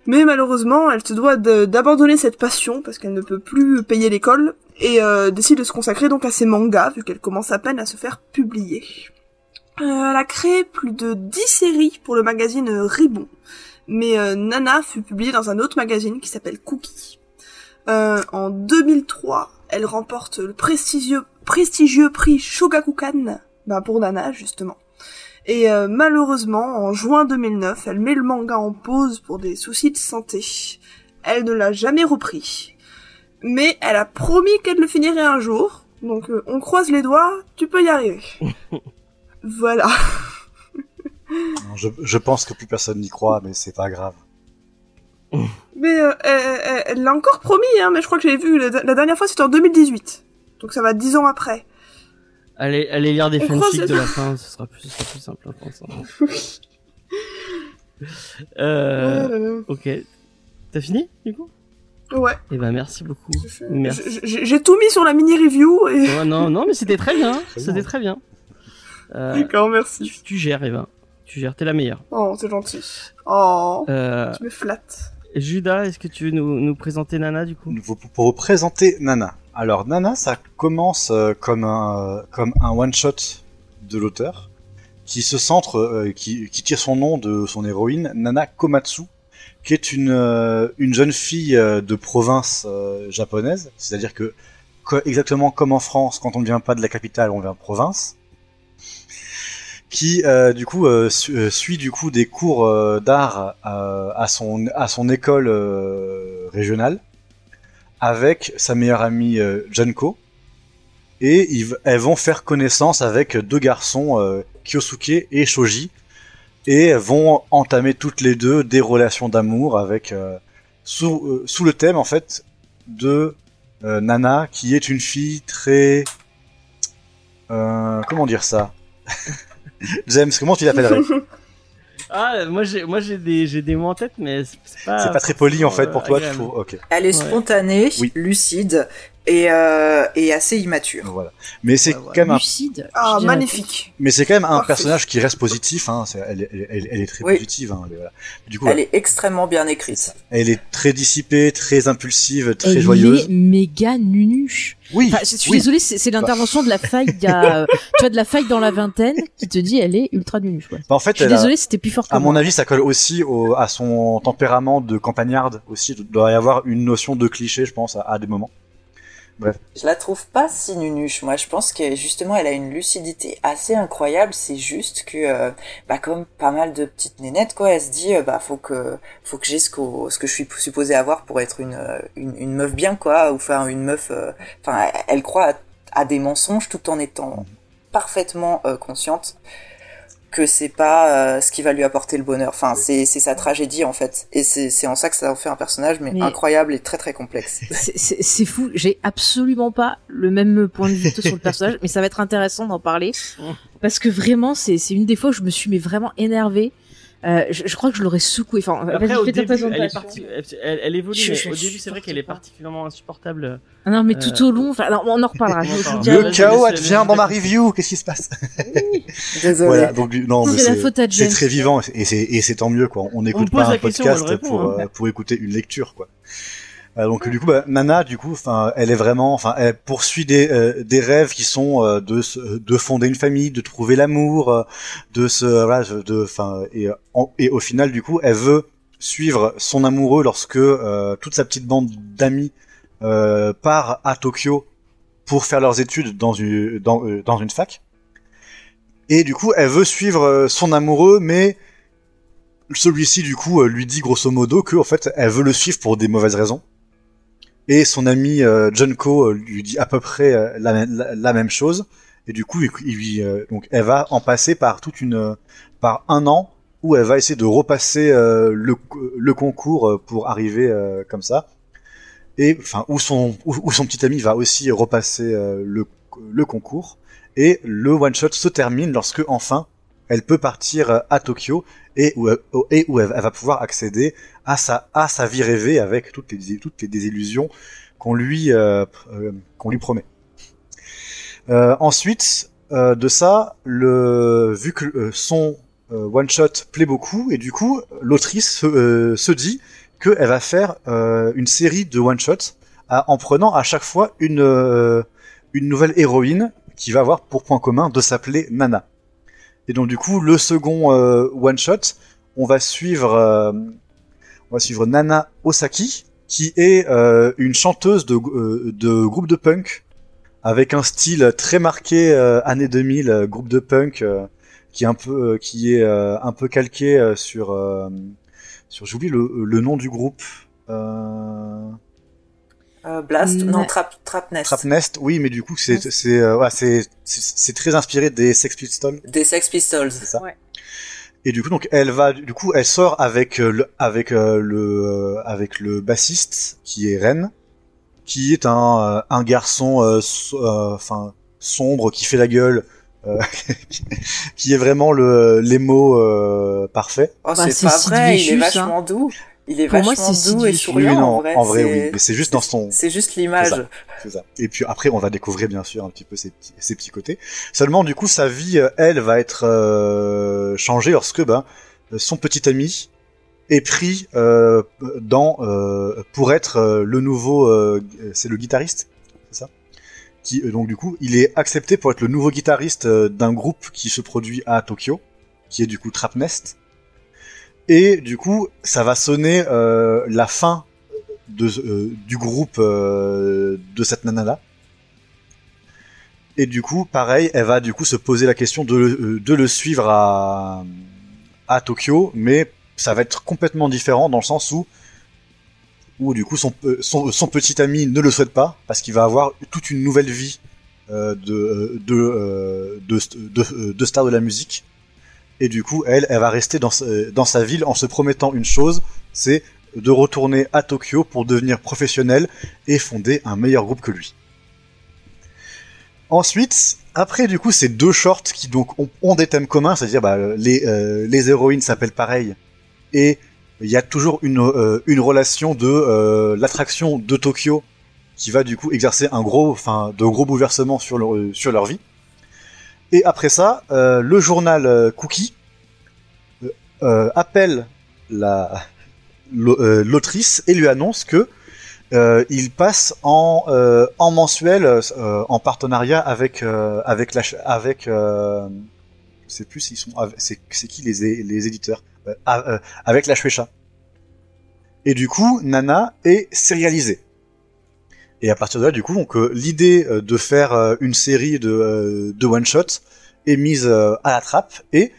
Mais malheureusement, elle se doit d'abandonner cette passion parce qu'elle ne peut plus payer l'école et euh, décide de se consacrer donc à ses mangas vu qu'elle commence à peine à se faire publier. Euh, elle a créé plus de 10 séries pour le magazine euh, Ribbon, mais Nana fut publiée dans un autre magazine qui s'appelle Cookie. En 2003, elle remporte le prestigieux, prestigieux prix Shogakukan bah, pour Nana justement. Et euh, malheureusement, en juin 2009, elle met le manga en pause pour des soucis de santé. Elle ne l'a jamais repris. Mais elle a promis qu'elle le finirait un jour. Donc euh, on croise les doigts, tu peux y arriver. [laughs] voilà. Je, je pense que plus personne n'y croit, mais c'est pas grave. [laughs] Mais euh, elle elle- elle l'a encore promis, hein, mais je crois que j'ai vu, la, la dernière fois c'était en 2018. Donc ça va dix ans après. Allez, allez lire des fanfics de la fin, ce sera plus, ce sera plus simple, je pense. hein. [laughs] euh, ok. T'as fini, du coup? ouais. Eh ben, merci beaucoup. Merci. J'ai tout mis sur la mini-review et... Ouais, non, non, mais c'était très bien. Très C'était très bien. Euh, D'accord, merci. tu, tu gères, Eva. Tu gères, t'es la meilleure. Oh, c'est gentil. Oh, Euh, tu me flattes. Judas, est-ce que tu veux nous, nous présenter Nana, du coup? Pour, pour vous présenter Nana. Alors Nana, ça commence euh, comme un comme un one shot de l'auteur qui se centre, euh, qui, tire son nom de son héroïne Nana Komatsu, qui est une euh, une jeune fille euh, de province euh, japonaise, c'est-à-dire que exactement comme en France, quand on ne vient pas de la capitale, on vient de province. Qui euh, du coup euh, su- euh, suit du coup des cours euh, d'art euh, à son école euh, régionale avec sa meilleure amie euh, Junko. Et ils, elles vont faire connaissance avec deux garçons euh, Kyosuke et Shoji. Et vont entamer toutes les deux des relations d'amour avec euh, sous euh, sous le thème en fait de euh, Nana qui est une fille très euh, comment dire ça? [laughs] James, comment tu l'appellerais? [laughs] Ah, moi j'ai, moi j'ai des, j'ai des mots en tête, mais c'est pas. C'est pas très poli en fait euh, pour toi, tu trouves Ok, Elle est spontanée, Oui. lucide et, euh, et assez immature. voilà. Mais c'est Ouais, ouais. quand même un. Ah, magnifique. mais c'est quand même un Parfait. personnage qui reste positif. Hein. Elle, est- elle, elle très Oui. positive. Hein. elle voilà. Du coup, Elle est extrêmement bien écrite. elle est très dissipée, très impulsive, très Elle joyeuse. est méga nunuche. Oui, Enfin, je suis oui. désolée, c'est l'intervention de la faille, il y a, [laughs] tu vois, de la faille dans la vingtaine qui te dit elle est ultra nunuche. Ouais. Bah, en fait, Je suis elle a- désolée, c'était plus fort que à mon moi. avis, ça colle aussi au, à son tempérament de campagnarde aussi. Il doit y avoir une notion de cliché, je pense, à, à des moments. Je la trouve pas si nunuche. Moi, je pense que justement, elle a une lucidité assez incroyable. C'est juste que, euh, bah, comme pas mal de petites nénettes, quoi, elle se dit, euh, bah, faut que, faut que j'ai ce, qu'au- ce que je suis supposée avoir pour être une, euh, une, une meuf bien, quoi, ou enfin une meuf. euh, Enfin, elle croit à, des mensonges tout en étant parfaitement consciente que c'est pas euh, ce qui va lui apporter le bonheur. Enfin, c'est c'est sa tragédie en fait, et c'est c'est en ça que ça en fait un personnage, mais, Mais- incroyable et très très complexe. [laughs] C'est- C'est c'est fou, j'ai absolument pas le même point de vue sur le personnage, mais ça va être intéressant d'en parler [laughs] parce que vraiment c'est c'est une des fois où je me suis mais vraiment énervée. Euh, je, je crois que je l'aurais secoué. Enfin, Après, au début, elle, est parti- elle, elle- évolue, Je- mais je au début, c'est vrai qu'elle est particulièrement insupportable. Ah non, mais Euh, tout au long. Enfin, non, on en reparlera. Le chaos advient dans ma review. Qu'est-ce qui se passe? [laughs] Désolé. Voilà, donc non, mais C'est très vivant et c'est et c'est tant mieux quoi. On n'écoute pas un podcast pour hein. euh, pour écouter une lecture quoi. Euh, donc du coup, bah, Nana, du coup, enfin, elle est vraiment, enfin, elle poursuit des euh, des rêves qui sont euh, de de fonder une famille, de trouver l'amour, euh, de se voilà, de, enfin, et en- et au final, du coup, elle veut suivre son amoureux lorsque euh, toute sa petite bande d'amis euh, part à Tokyo pour faire leurs études dans une dans dans une fac. Et du coup, elle veut suivre son amoureux, mais celui-ci, du coup, lui dit grosso modo que, en fait, elle veut le suivre pour des mauvaises raisons. Et son ami euh, Junko euh, lui dit à peu près euh, la, même chose. Et du coup, il, il donc, elle va en passer par toute une, par un an où elle va essayer de repasser le, concours pour arriver comme ça. Et enfin, où son, son petit ami va aussi repasser le, le concours. Et le one shot se termine lorsque enfin elle peut partir euh, à Tokyo et où, où elle, va pouvoir accéder à sa, vie rêvée avec toutes les, toutes désillusions qu'on lui, euh, euh, promet. Euh, ensuite euh, de ça, le, vu que euh, son euh, one shot plaît beaucoup et du coup l'autrice se, euh, dit qu'elle va faire euh, une série de one shots en prenant à chaque fois une euh, une nouvelle héroïne qui va avoir pour point commun de s'appeler Nana. Et donc du coup, le second euh, one shot, on va suivre, euh, on va suivre Nana Osaki, qui est euh, une chanteuse de, euh, de groupe de punk avec un style très marqué euh, années 2000, euh, groupe de punk qui est un peu, qui est un peu calqué sur, sur j'oublie le, le nom du groupe. Euh... Blast, non, Trap, Trap Nest. Trap Nest, oui, mais du coup, c'est c'est euh, ouais, c'est très inspiré des Sex Pistols, Des Sex Pistols. c'est ça. Ouais. Et du coup, donc elle va, du coup, elle sort avec euh, le avec euh, le avec le bassiste qui est Ren, qui est un un garçon, euh, so- euh, enfin sombre qui fait la gueule, euh, [laughs] qui est vraiment le l'émo euh, parfait. Oh, Bah, c'est pas vrai, il est Vicious, vachement doux. Il est Pour moi, c'est doux et souriant, Oui, non, en vrai. en vrai, c'est- oui, mais c'est juste dans son C'est juste l'image. C'est ça. C'est ça. Et puis après, on va découvrir bien sûr un petit peu ses petits, ses petits côtés. Seulement, du coup, sa vie, euh, elle, va être euh, changée lorsque ben, son petit ami est pris euh, dans euh, pour être euh, le nouveau, euh, c'est le guitariste, c'est ça? Qui euh, donc du coup, il est accepté pour être le nouveau guitariste euh, d'un groupe qui se produit à Tokyo, qui est du coup Trap Nest. Et du coup, ça va sonner euh, la fin euh, du groupe euh, de cette nana là. Et du coup, pareil, elle va du coup se poser la question de, le- de le suivre à, à Tokyo, mais ça va être complètement différent dans le sens où, où du coup son, son, petit ami ne le souhaite pas parce qu'il va avoir toute une nouvelle vie de, de, de, de, de star de la musique. Et du coup, elle, elle va rester dans, sa- ville en se promettant une chose, c'est de retourner à Tokyo pour devenir professionnel et fonder un meilleur groupe que lui. Ensuite, après du coup ces deux shorts qui donc ont, des thèmes communs, c'est-à-dire bah, les, euh, les héroïnes s'appellent pareil et il y a toujours une, euh, une relation de euh, l'attraction de Tokyo qui va du coup exercer un gros, enfin de gros bouleversements sur leur, sur leur vie. Et après ça, euh, le journal euh, Cookie euh, euh, appelle la euh, l'autrice et lui annonce que euh, il passe en euh, en mensuel euh, en partenariat avec avec la avec euh, sais plus s'ils sont c'est c'est qui les les éditeurs avec la Shueisha. Et du coup, Nana est sérialisée. Et à partir de là, du coup, donc euh, l'idée euh, de faire euh, une série de, de one shot est mise à la trappe et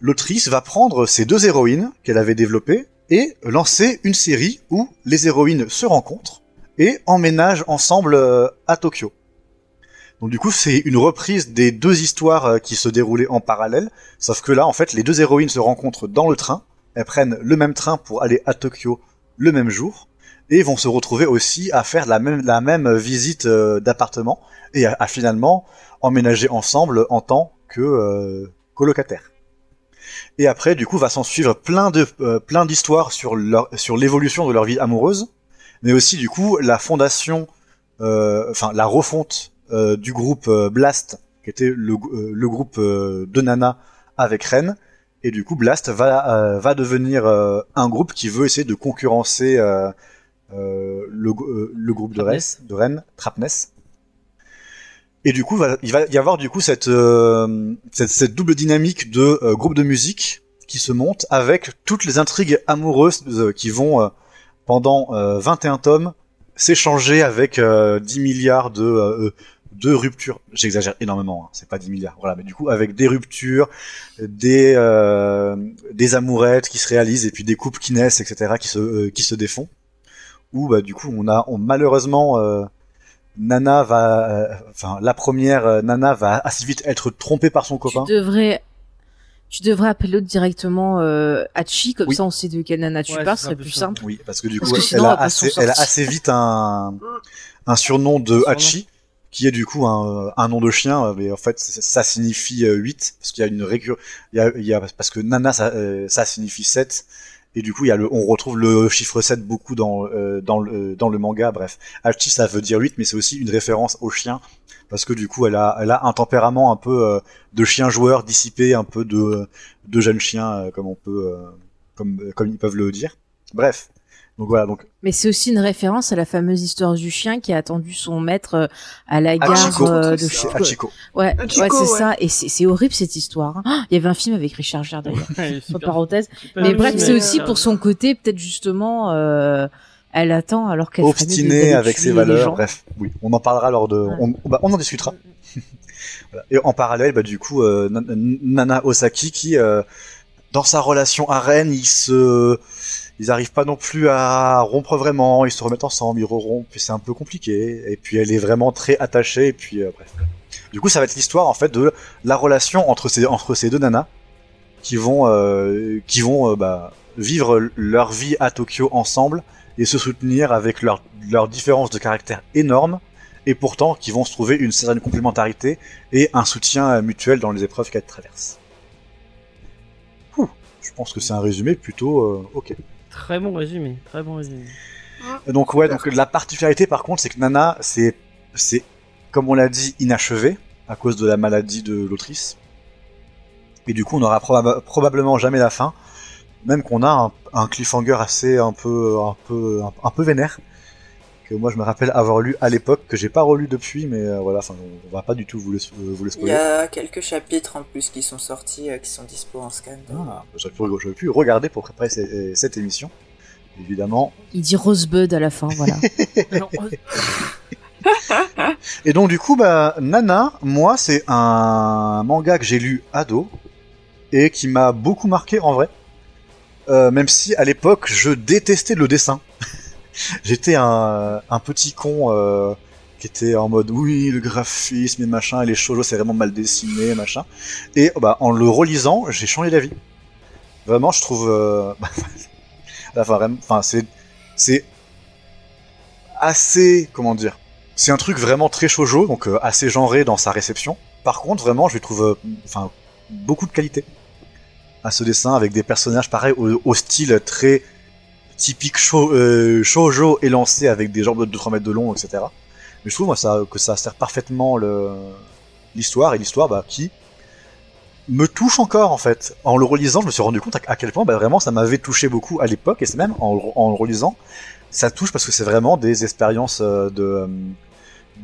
l'autrice va prendre ces deux héroïnes qu'elle avait développées et lancer une série où les héroïnes se rencontrent et emménagent ensemble à Tokyo. Donc du coup, c'est une reprise des deux histoires qui se déroulaient en parallèle, sauf que là, en fait, les deux héroïnes se rencontrent dans le train, elles prennent le même train pour aller à Tokyo le même jour, et vont se retrouver aussi à faire la même, visite euh, d'appartement, et à, finalement emménager ensemble en tant que euh, colocataires. Et après, du coup, va s'en suivre plein de euh, plein d'histoires sur sur l'évolution de leur vie amoureuse, mais aussi du coup la fondation, enfin la refonte du groupe Blast, qui était le, groupe de Nana avec Ren. Et du coup, Blast va va devenir un groupe qui veut essayer de concurrencer le, euh, le groupe de Trapness. de Ren, Trapness. Et du coup, va- il va y avoir du coup cette euh, cette, cette double dynamique de euh, groupe de musique qui se monte avec toutes les intrigues amoureuses euh, qui vont euh, pendant euh, 21 tomes s'échanger avec euh, 10 milliards de euh, de ruptures. J'exagère énormément, hein, c'est pas 10 milliards. Voilà, mais du coup avec des ruptures, des euh, des amourettes qui se réalisent et puis des couples qui naissent, etc. qui se euh, qui se défont. Ou bah du coup on a on, malheureusement euh, Nana va, euh, enfin la première euh, Nana va assez vite être trompée par son copain. Tu devrais, tu devrais appeler l'autre directement euh, Hachi, comme Oui. ça on sait de quelle nana tu Ouais, parles, ce ce sera serait plus simple. simple. Oui, parce que du Parce coup que sinon, elle, a assez, s'en elle a sortir. assez vite un un surnom de. Hachi qui est du coup un, un nom de chien, mais en fait ça signifie 8 parce qu'il y a une récur, il y a, il y a parce que Nana ça, euh, ça signifie 7 et du coup il y a le, on retrouve le chiffre 7 beaucoup dans euh, dans le dans le manga. Bref, Hachi ça veut dire 8 mais c'est aussi une référence au chien parce que du coup elle a elle a un tempérament un peu euh, de chien joueur dissipé, un peu de de jeune chien euh, comme on peut euh, comme comme ils peuvent le dire. Bref. Donc voilà, donc Mais c'est aussi une référence à la fameuse histoire du chien qui a attendu son maître euh, à la gare Hachiko, euh, de Chico. Hachiko. Ouais, Hachiko, ouais, c'est ouais. ça. Et c'est c'est horrible cette histoire. hein. Il y avait un film avec Richard Gere d'ailleurs. [laughs] Ouais, super. Super Mais bref, c'est aussi pour son côté, peut-être justement, euh, elle attend alors qu'elle ferait mieux obstiné d'aller avec ses valeurs. Bref, oui, on en parlera lors de, Ouais. on, bah, on en discutera. [laughs] Voilà. Et en parallèle, bah, du coup, euh, Nan- Nana Osaki qui, euh, dans sa relation à Ren, ils se, ils arrivent pas non plus à rompre vraiment. Ils se remettent ensemble, ils re-rompent, puis c'est un peu compliqué. Et puis elle est vraiment très attachée. Et puis euh, bref. Du coup, ça va être l'histoire en fait de la relation entre ces deux nanas qui vont euh, euh, bah, vivre leur vie à Tokyo ensemble et se soutenir avec leurs différences de caractère énormes et pourtant qui vont se trouver une certaine complémentarité et un soutien mutuel dans les épreuves qu'elles traversent. Je pense que c'est un résumé plutôt ok. Très bon résumé, très bon résumé. Donc ouais, donc la particularité par contre, c'est que Nana, c'est c'est comme on l'a dit inachevé à cause de la maladie de l'autrice. Et du coup, on n'aura proba- probablement jamais la fin, même qu'on a un, cliffhanger assez un peu un peu un peu vénère que moi je me rappelle avoir lu à l'époque que j'ai pas relu depuis, mais euh, voilà, enfin on, on va pas du tout vous le euh, vous le Il y spoiler. a quelques chapitres en plus qui sont sortis, euh, qui sont dispo en scan. Ah, j'aurais pu, j'aurais pu regarder pour préparer cette émission. Évidemment, Il dit Rosebud à la fin, voilà. [laughs] Euh, Et donc du coup, bah, Nana, moi, c'est un manga que j'ai lu ado et qui m'a beaucoup marqué en vrai. Euh, même si à l'époque, je détestais le dessin. [laughs] J'étais un, un petit con euh, qui était en mode oui, le graphisme et machin, et les shoujo c'est vraiment mal dessiné, machin. Et bah, en le relisant, j'ai changé d'avis. Vraiment, je trouve. euh, [laughs] vraiment, enfin, c'est c'est assez comment dire c'est un truc vraiment très shoujo, donc euh, assez genré dans sa réception. Par contre, vraiment, je lui trouve euh, enfin beaucoup de qualité à ce dessin avec des personnages pareils au style très typique shou- euh, élancé avec des jambes de 2-3 mètres de long, etc. Mais je trouve moi ça que ça sert parfaitement l'histoire et l'histoire bah, qui me touche encore en fait. En le relisant, je me suis rendu compte à, quel point bah, vraiment ça m'avait touché beaucoup à l'époque et c'est même en, le- relisant ça touche parce que c'est vraiment des expériences euh, de, euh,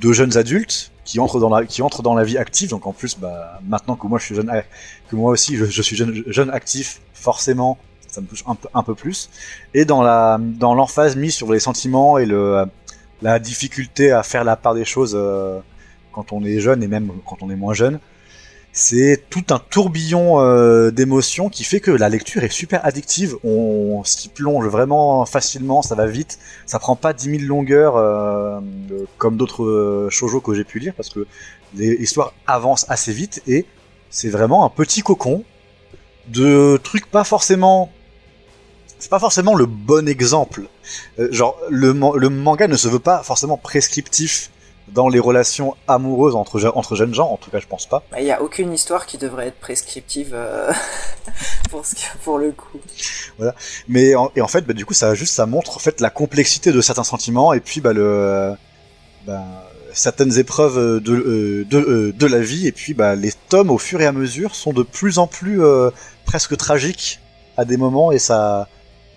de jeunes adultes qui entrent dans la qui entrent dans la vie active. Donc en plus, bah, maintenant que moi je suis jeune, que moi aussi je, je suis jeune, jeune actif, forcément, ça me touche un peu plus. Et dans la dans l'emphase mise sur les sentiments et le la difficulté à faire la part des choses euh, quand on est jeune et même quand on est moins jeune. C'est tout un tourbillon euh, d'émotions qui fait que la lecture est super addictive. On s'y plonge vraiment facilement, ça va vite. Ça prend pas 10 000 longueurs euh, comme d'autres shoujo que j'ai pu lire parce que les histoires avancent assez vite et c'est vraiment un petit cocon de trucs pas forcément c'est pas forcément le bon exemple. Euh, genre, le, le manga ne se veut pas forcément prescriptif dans les relations amoureuses entre, entre jeunes gens, en tout cas je pense pas. Il n'y a aucune histoire qui devrait être prescriptive euh, [laughs] pour, ce pour le coup. Mais en, et en fait, bah, du coup, ça juste ça montre en fait la complexité de certains sentiments et puis bah, le, bah, certaines épreuves de, euh, de, euh, de la vie et puis bah, les tomes au fur et à mesure sont de plus en plus euh, presque tragiques à des moments et ça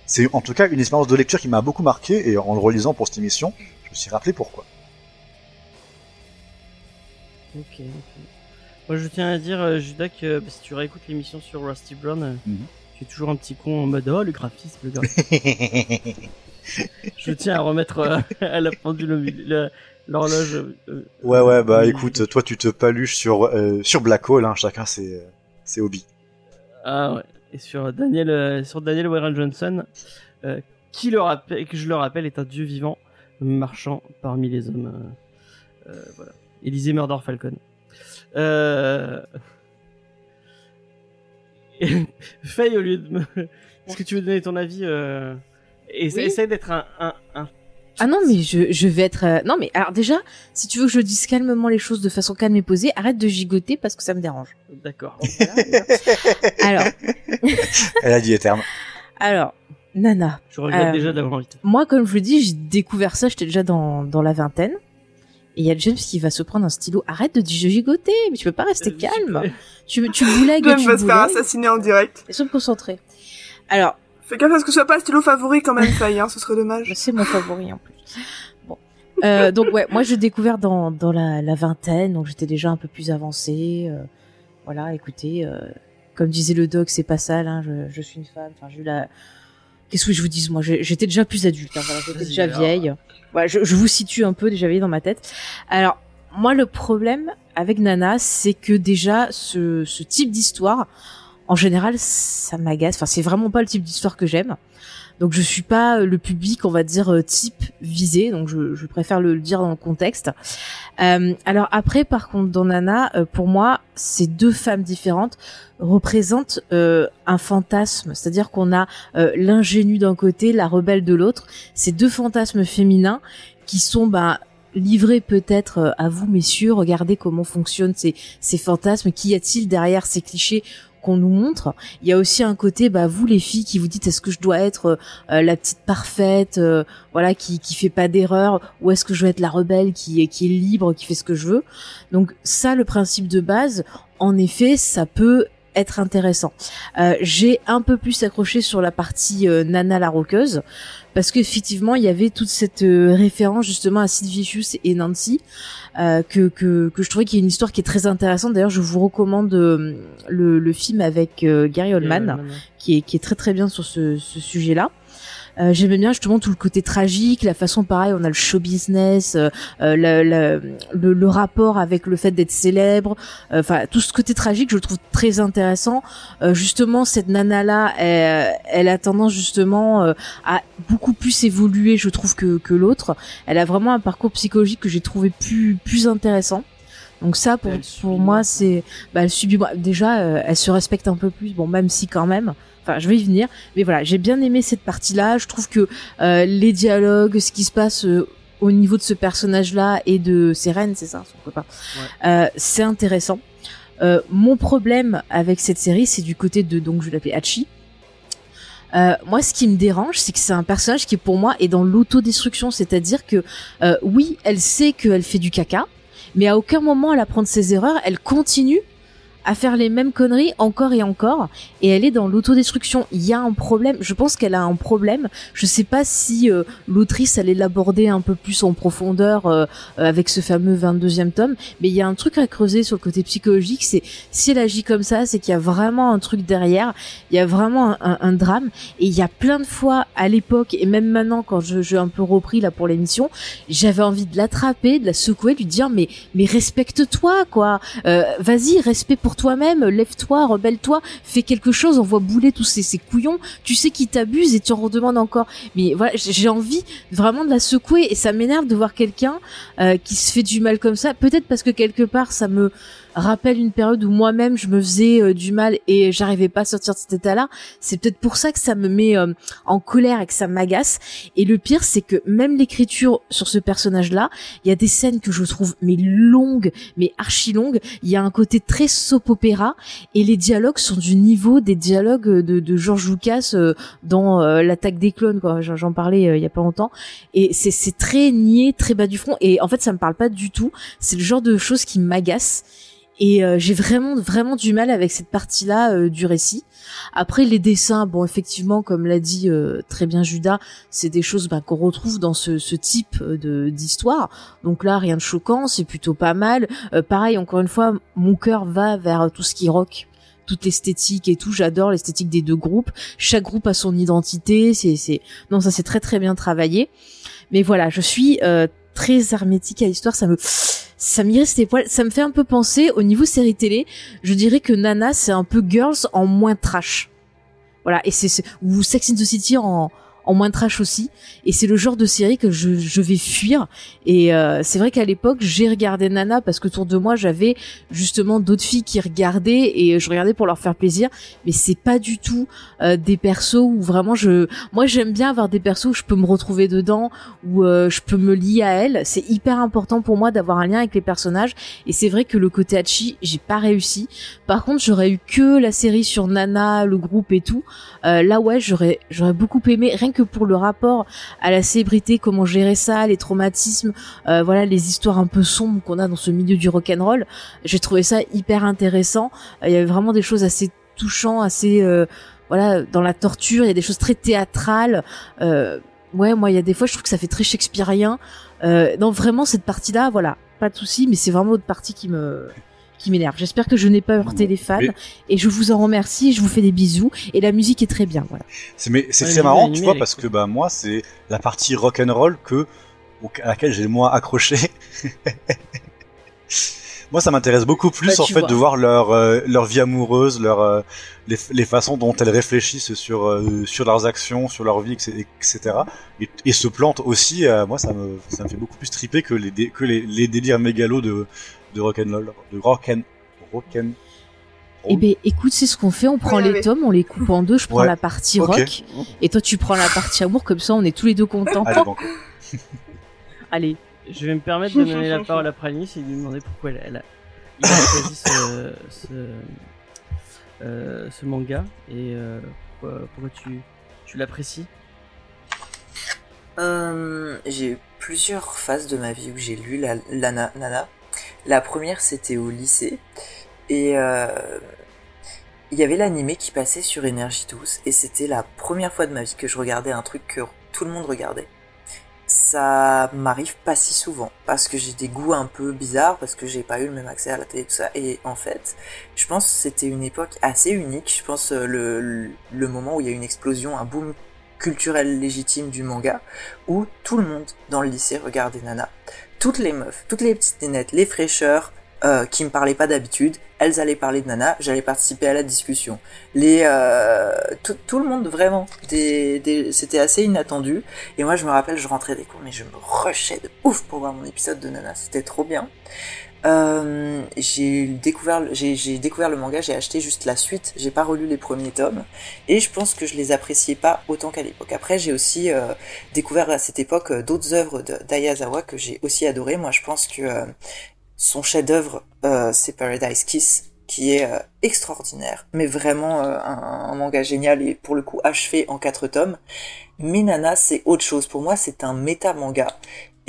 c'est en tout cas une expérience de lecture qui m'a beaucoup marqué et en le relisant pour cette émission, je me suis rappelé pourquoi. Ok, ok. Moi, je tiens à dire, euh, Judas, que bah, si tu réécoutes l'émission sur Rusty Brown, Mhm. tu es toujours un petit con en mode oh le graphisme, le graphisme. [laughs] je tiens à remettre euh, [laughs] à la pendule l'horloge. euh, Ouais ouais bah écoute, toi tu te paluches sur euh, sur Black Hole, hein, chacun ses ses hobbies. Ah ouais. Et sur Daniel, euh, sur Daniel Warren Johnson, euh, qui le rappelle, que je le rappelle, est un dieu vivant marchant parmi les hommes. euh, voilà. Élisée Murder Falcon. Euh... [laughs] Faye, au lieu de me... Est-ce que tu veux donner ton avis euh... et Oui. Essaye d'être un, un, un... Ah non, mais je, je vais être... euh, Non, mais alors déjà, si tu veux que je dise calmement les choses de façon calme et posée, arrête de gigoter parce que ça me dérange. D'accord. [laughs] Alors, [laughs] Elle a dit les termes. alors, Nana, Je regrette Euh, déjà d'avoir invité. moi, comme je le dis, j'ai découvert ça, j'étais déjà dans, dans la vingtaine. Et il y a James qui va se prendre un stylo. Arrête de gigoter, mais tu peux pas rester Euh, calme. Tu, tu boulègues, John tu va se faire assassiner en direct. Laisse-moi me concentrer. Alors, Fais gaffe à ce que ce soit pas le stylo favori quand même, Faye, hein, ce serait dommage. C'est mon favori en plus. Bon. Euh, donc ouais, moi j'ai découvert dans, dans la, la vingtaine, donc j'étais déjà un peu plus avancée. euh, voilà, écoutez, euh, comme disait le doc, c'est pas sale, hein, je, je suis une femme. Enfin, j'ai eu la... Qu'est-ce que je vous dise Moi, j'ai- j'étais déjà plus adulte. Hein, voilà, j'étais déjà vieille. Voilà, je, je vous situe un peu déjà vieille dans ma tête. Alors, moi, le problème avec Nana, c'est que déjà ce, ce type d'histoire, en général, ça m'agace. Enfin, c'est vraiment pas le type d'histoire que j'aime. Donc je suis pas euh, le public, on va dire euh, type visé, donc je, je préfère le dire dans le contexte. Euh, alors après, par contre, dans Nana, euh, pour moi, ces deux femmes différentes représentent euh, un fantasme, c'est-à-dire qu'on a l'ingénue d'un côté, la rebelle de l'autre. Ces deux fantasmes féminins qui sont livrés peut-être à vous, messieurs. Regardez comment fonctionnent ces, ces fantasmes. Qu'y a-t-il derrière ces clichés qu'on nous montre. Il y a aussi un côté, bah vous les filles, qui vous dites est-ce que je dois être euh, la petite parfaite, euh, voilà, qui qui fait pas d'erreur, ou est-ce que je dois être la rebelle qui est qui est libre, qui fait ce que je veux? Donc ça, le principe de base, en effet, ça peut être intéressant. Euh, J'ai un peu plus accroché sur la partie euh, Nana la roqueuse parce qu'effectivement il y avait toute cette euh, référence justement à Sid Vicious et Nancy euh, que, que que je trouvais qu'il y a une histoire qui est très intéressante. D'ailleurs, je vous recommande euh, le, le film avec euh, Gary Oldman qui est, qui est très très bien sur ce, ce sujet-là. Euh, J'aimais bien justement tout le côté tragique, la façon pareil, on a le show business, euh, euh, le, le, le, le rapport avec le fait d'être célèbre, euh, enfin tout ce côté tragique, je le trouve très intéressant. Euh, justement, cette nana là, elle, elle a tendance justement euh, à beaucoup plus évoluer, je trouve que, que l'autre. Elle a vraiment un parcours psychologique que j'ai trouvé plus plus intéressant. Donc ça, pour, pour moi, c'est bah, elle subit déjà, euh, elle se respecte un peu plus. Bon, même si quand même. Enfin, je vais y venir. Mais voilà, j'ai bien aimé cette partie-là. Je trouve que euh, les dialogues, ce qui se passe euh, au niveau de ce personnage-là et de Seren, c'est ça, son copain, euh, c'est intéressant. Mon problème avec cette série, c'est du côté de donc je vais l'appeler Hachi. Euh, moi, ce qui me dérange, c'est que c'est un personnage qui, pour moi, est dans l'autodestruction, c'est-à-dire que euh, oui, elle sait qu'elle fait du caca, mais à aucun moment elle apprend de ses erreurs, elle continue à faire les mêmes conneries encore et encore et elle est dans l'autodestruction. Il y a un problème, je pense qu'elle a un problème. Je sais pas si euh, l'autrice allait l'aborder un peu plus en profondeur euh, avec ce fameux 22e tome, mais il y a un truc à creuser sur le côté psychologique, c'est si elle agit comme ça, c'est qu'il y a vraiment un truc derrière, il y a vraiment un, un, drame et il y a plein de fois à l'époque et même maintenant quand je j'ai un peu repris là pour l'émission, j'avais envie de l'attraper, de la secouer, de lui dire mais mais respecte-toi quoi. Euh, vas-y, respect pour toi-même, lève-toi, rebelle-toi, fais quelque chose, on voit bouler tous ces, ces couillons, tu sais qu'ils t'abusent et tu en redemandes encore. Mais voilà, j'ai envie vraiment de la secouer et ça m'énerve de voir quelqu'un euh, qui se fait du mal comme ça. Peut-être parce que quelque part ça me rappelle une période où moi-même je me faisais euh, du mal et j'arrivais pas à sortir de cet état-là. C'est peut-être pour ça que ça me met euh, en colère et que ça m'agace. Et le pire, c'est que même l'écriture sur ce personnage-là, il y a des scènes que je trouve mais longues, mais archi longues. Il y a un côté très soap opéra et les dialogues sont du niveau des dialogues de, de George Lucas euh, dans l'attaque des clones. J'en parlais il y a pas longtemps. Et c'est c'est très niais, très bas du front. Et en fait, ça me parle pas du tout. C'est le genre de choses qui m'agacent et euh, j'ai vraiment vraiment du mal avec cette partie-là euh, du récit. Après les dessins, bon effectivement comme l'a dit euh, très bien Judas, c'est des choses bah, qu'on retrouve dans ce, ce type de d'histoire. Donc là rien de choquant, c'est plutôt pas mal. pareil encore une fois, mon cœur va vers tout ce qui rock toute l'esthétique et tout. J'adore l'esthétique des deux groupes. Chaque groupe a son identité. C'est, c'est, non, ça c'est très très bien travaillé. Mais voilà, je suis très hermétique à l'histoire. Ça me, ça m'irrite les poils. Ça me fait un peu penser au niveau série télé. Je dirais que Nana, c'est un peu Girls en moins trash. Voilà. Et c'est, ou Sex in the City en, en moins trash aussi. Et c'est le genre de série que je, vais fuir. Et euh, c'est vrai qu'à l'époque, j'ai regardé Nana parce que autour de moi, j'avais justement d'autres filles qui regardaient et je regardais pour leur faire plaisir. Mais c'est pas du tout euh, des persos où vraiment je, moi j'aime bien avoir des persos où je peux me retrouver dedans, où euh, je peux me lier à elles. C'est hyper important pour moi d'avoir un lien avec les personnages. Et c'est vrai que le côté Hachi, j'ai pas réussi. Par contre, j'aurais eu que la série sur Nana, le groupe et tout. là ouais, j'aurais j'aurais beaucoup aimé rien que pour le rapport à la célébrité, comment gérer ça, les traumatismes, euh, voilà, les histoires un peu sombres qu'on a dans ce milieu du rock and roll. J'ai trouvé ça hyper intéressant. Il y avait vraiment des choses assez touchantes, assez euh, voilà, dans la torture, il y a des choses très théâtrales. Euh, ouais, moi, il y a des fois, je trouve que ça fait très shakespearien. Euh, non, vraiment, cette partie-là, voilà, pas de souci, mais c'est vraiment l'autre partie qui me qui m'énerve. J'espère que je n'ai pas heurté les fans et je vous en remercie. Je vous fais des bisous et la musique est très bien. Voilà. C'est mais c'est très marrant, tu vois, parce que bah moi c'est la partie rock and roll que à laquelle j'ai le moins accroché. [laughs] moi ça m'intéresse beaucoup plus bah, en fait de voir leur euh, leur vie amoureuse, leur euh, les, les, façons dont elles réfléchissent sur euh, sur leurs actions, sur leur vie, etc. Et, et se plantent aussi. moi ça me ça me fait beaucoup plus triper que les que les, les délires mégalos de de rock'n'roll, de rock'n, rock'n. Eh ben, écoute, c'est ce qu'on fait. On prend les tomes, on les coupe en deux. Je prends la partie rock, et toi tu prends la partie amour. Comme ça, on est tous les deux contents. Allez, [laughs] Allez. Je vais me permettre de donner la [laughs] parole à Pranis et de lui demander pourquoi elle, a, il a choisi ce, ce, euh, ce manga et euh, pourquoi, pourquoi, tu, tu l'apprécies? Euh, j'ai eu plusieurs phases de ma vie où j'ai lu la, la Nana. La première, c'était au lycée. Et euh, il y avait l'animé qui passait sur Énergie 12. Et c'était la première fois de ma vie que je regardais un truc que tout le monde regardait. Ça m'arrive pas si souvent. Parce que j'ai des goûts un peu bizarres. Parce que j'ai pas eu le même accès à la télé et tout ça. Et en fait, je pense que c'était une époque assez unique. Je pense euh, le, le moment où il y a une explosion, un boom culturel légitime du manga, où tout le monde dans le lycée regardait Nana toutes les meufs, toutes les petites nénettes, les fraîcheurs, euh, qui me parlaient pas d'habitude, elles allaient parler de Nana, j'allais participer à la discussion. Les euh, tout, le monde vraiment, c'était assez inattendu. Et moi je me rappelle, je rentrais des cours, mais je me rushais de ouf pour voir mon épisode de Nana, c'était trop bien. Euh, j'ai découvert, j'ai découvert le manga, j'ai acheté juste la suite, j'ai pas relu les premiers tomes, et je pense que je les appréciais pas autant qu'à l'époque. Après, j'ai aussi euh, découvert à cette époque euh, d'autres œuvres d'Ayazawa que j'ai aussi adoré. Moi, je pense que son chef-d'œuvre, c'est Paradise Kiss, qui est extraordinaire, mais vraiment un, manga génial et pour le coup achevé en quatre tomes. Minana, c'est autre chose. Pour moi, c'est un méta-manga.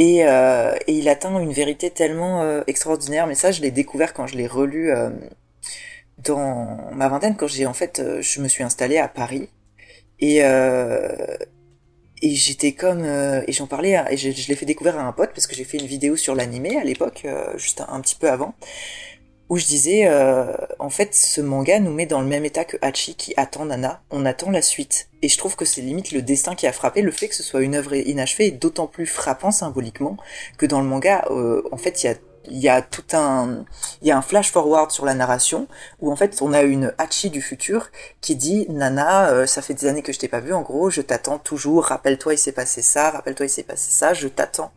Et, euh, et, il atteint une vérité tellement euh, extraordinaire. Mais ça, je l'ai découvert quand je l'ai relu, euh, dans ma vingtaine, quand j'ai en fait, je me suis installée à Paris et j'étais comme et j'en parlais à- et je, l'ai fait découvrir à un pote parce que j'ai fait une vidéo sur l'animé à l'époque, juste un petit peu avant, où je disais euh, en fait ce manga nous met dans le même état que Hachi qui attend Nana, on attend la suite. Et je trouve que c'est limite le destin qui a frappé, le fait que ce soit une œuvre inachevée est d'autant plus frappant symboliquement que dans le manga, euh, en fait il y a il y a tout un il y a un flash forward sur la narration où en fait on a une Hachi du futur qui dit Nana euh, ça fait des années que je t'ai pas vu en gros je t'attends toujours. Rappelle-toi il s'est passé ça rappelle-toi il s'est passé ça je t'attends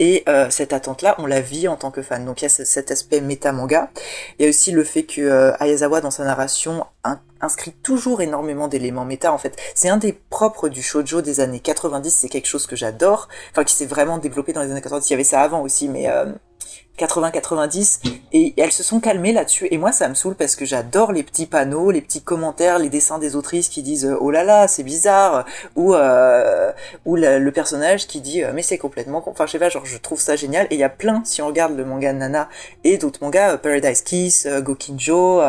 et euh, cette attente là on la vit en tant que fan. Donc il y a ce- cet aspect méta manga il y a aussi le fait que euh, Ayazawa dans sa narration in- inscrit toujours énormément d'éléments méta en fait. C'est un des propres du shoujo des années 90 c'est quelque chose que j'adore. Enfin qui s'est vraiment développé dans les années 90 il y avait ça avant aussi mais euh, 80-90 et elles se sont calmées là-dessus. Et moi ça me saoule parce que j'adore les petits panneaux, les petits commentaires, les dessins des autrices qui disent euh, oh là là c'est bizarre! Ou euh, ou le personnage qui dit euh, mais c'est complètement con. enfin je sais pas genre je trouve ça génial. Et il y a plein si on regarde le manga Nana et d'autres mangas euh, Paradise Kiss, Gokinjo,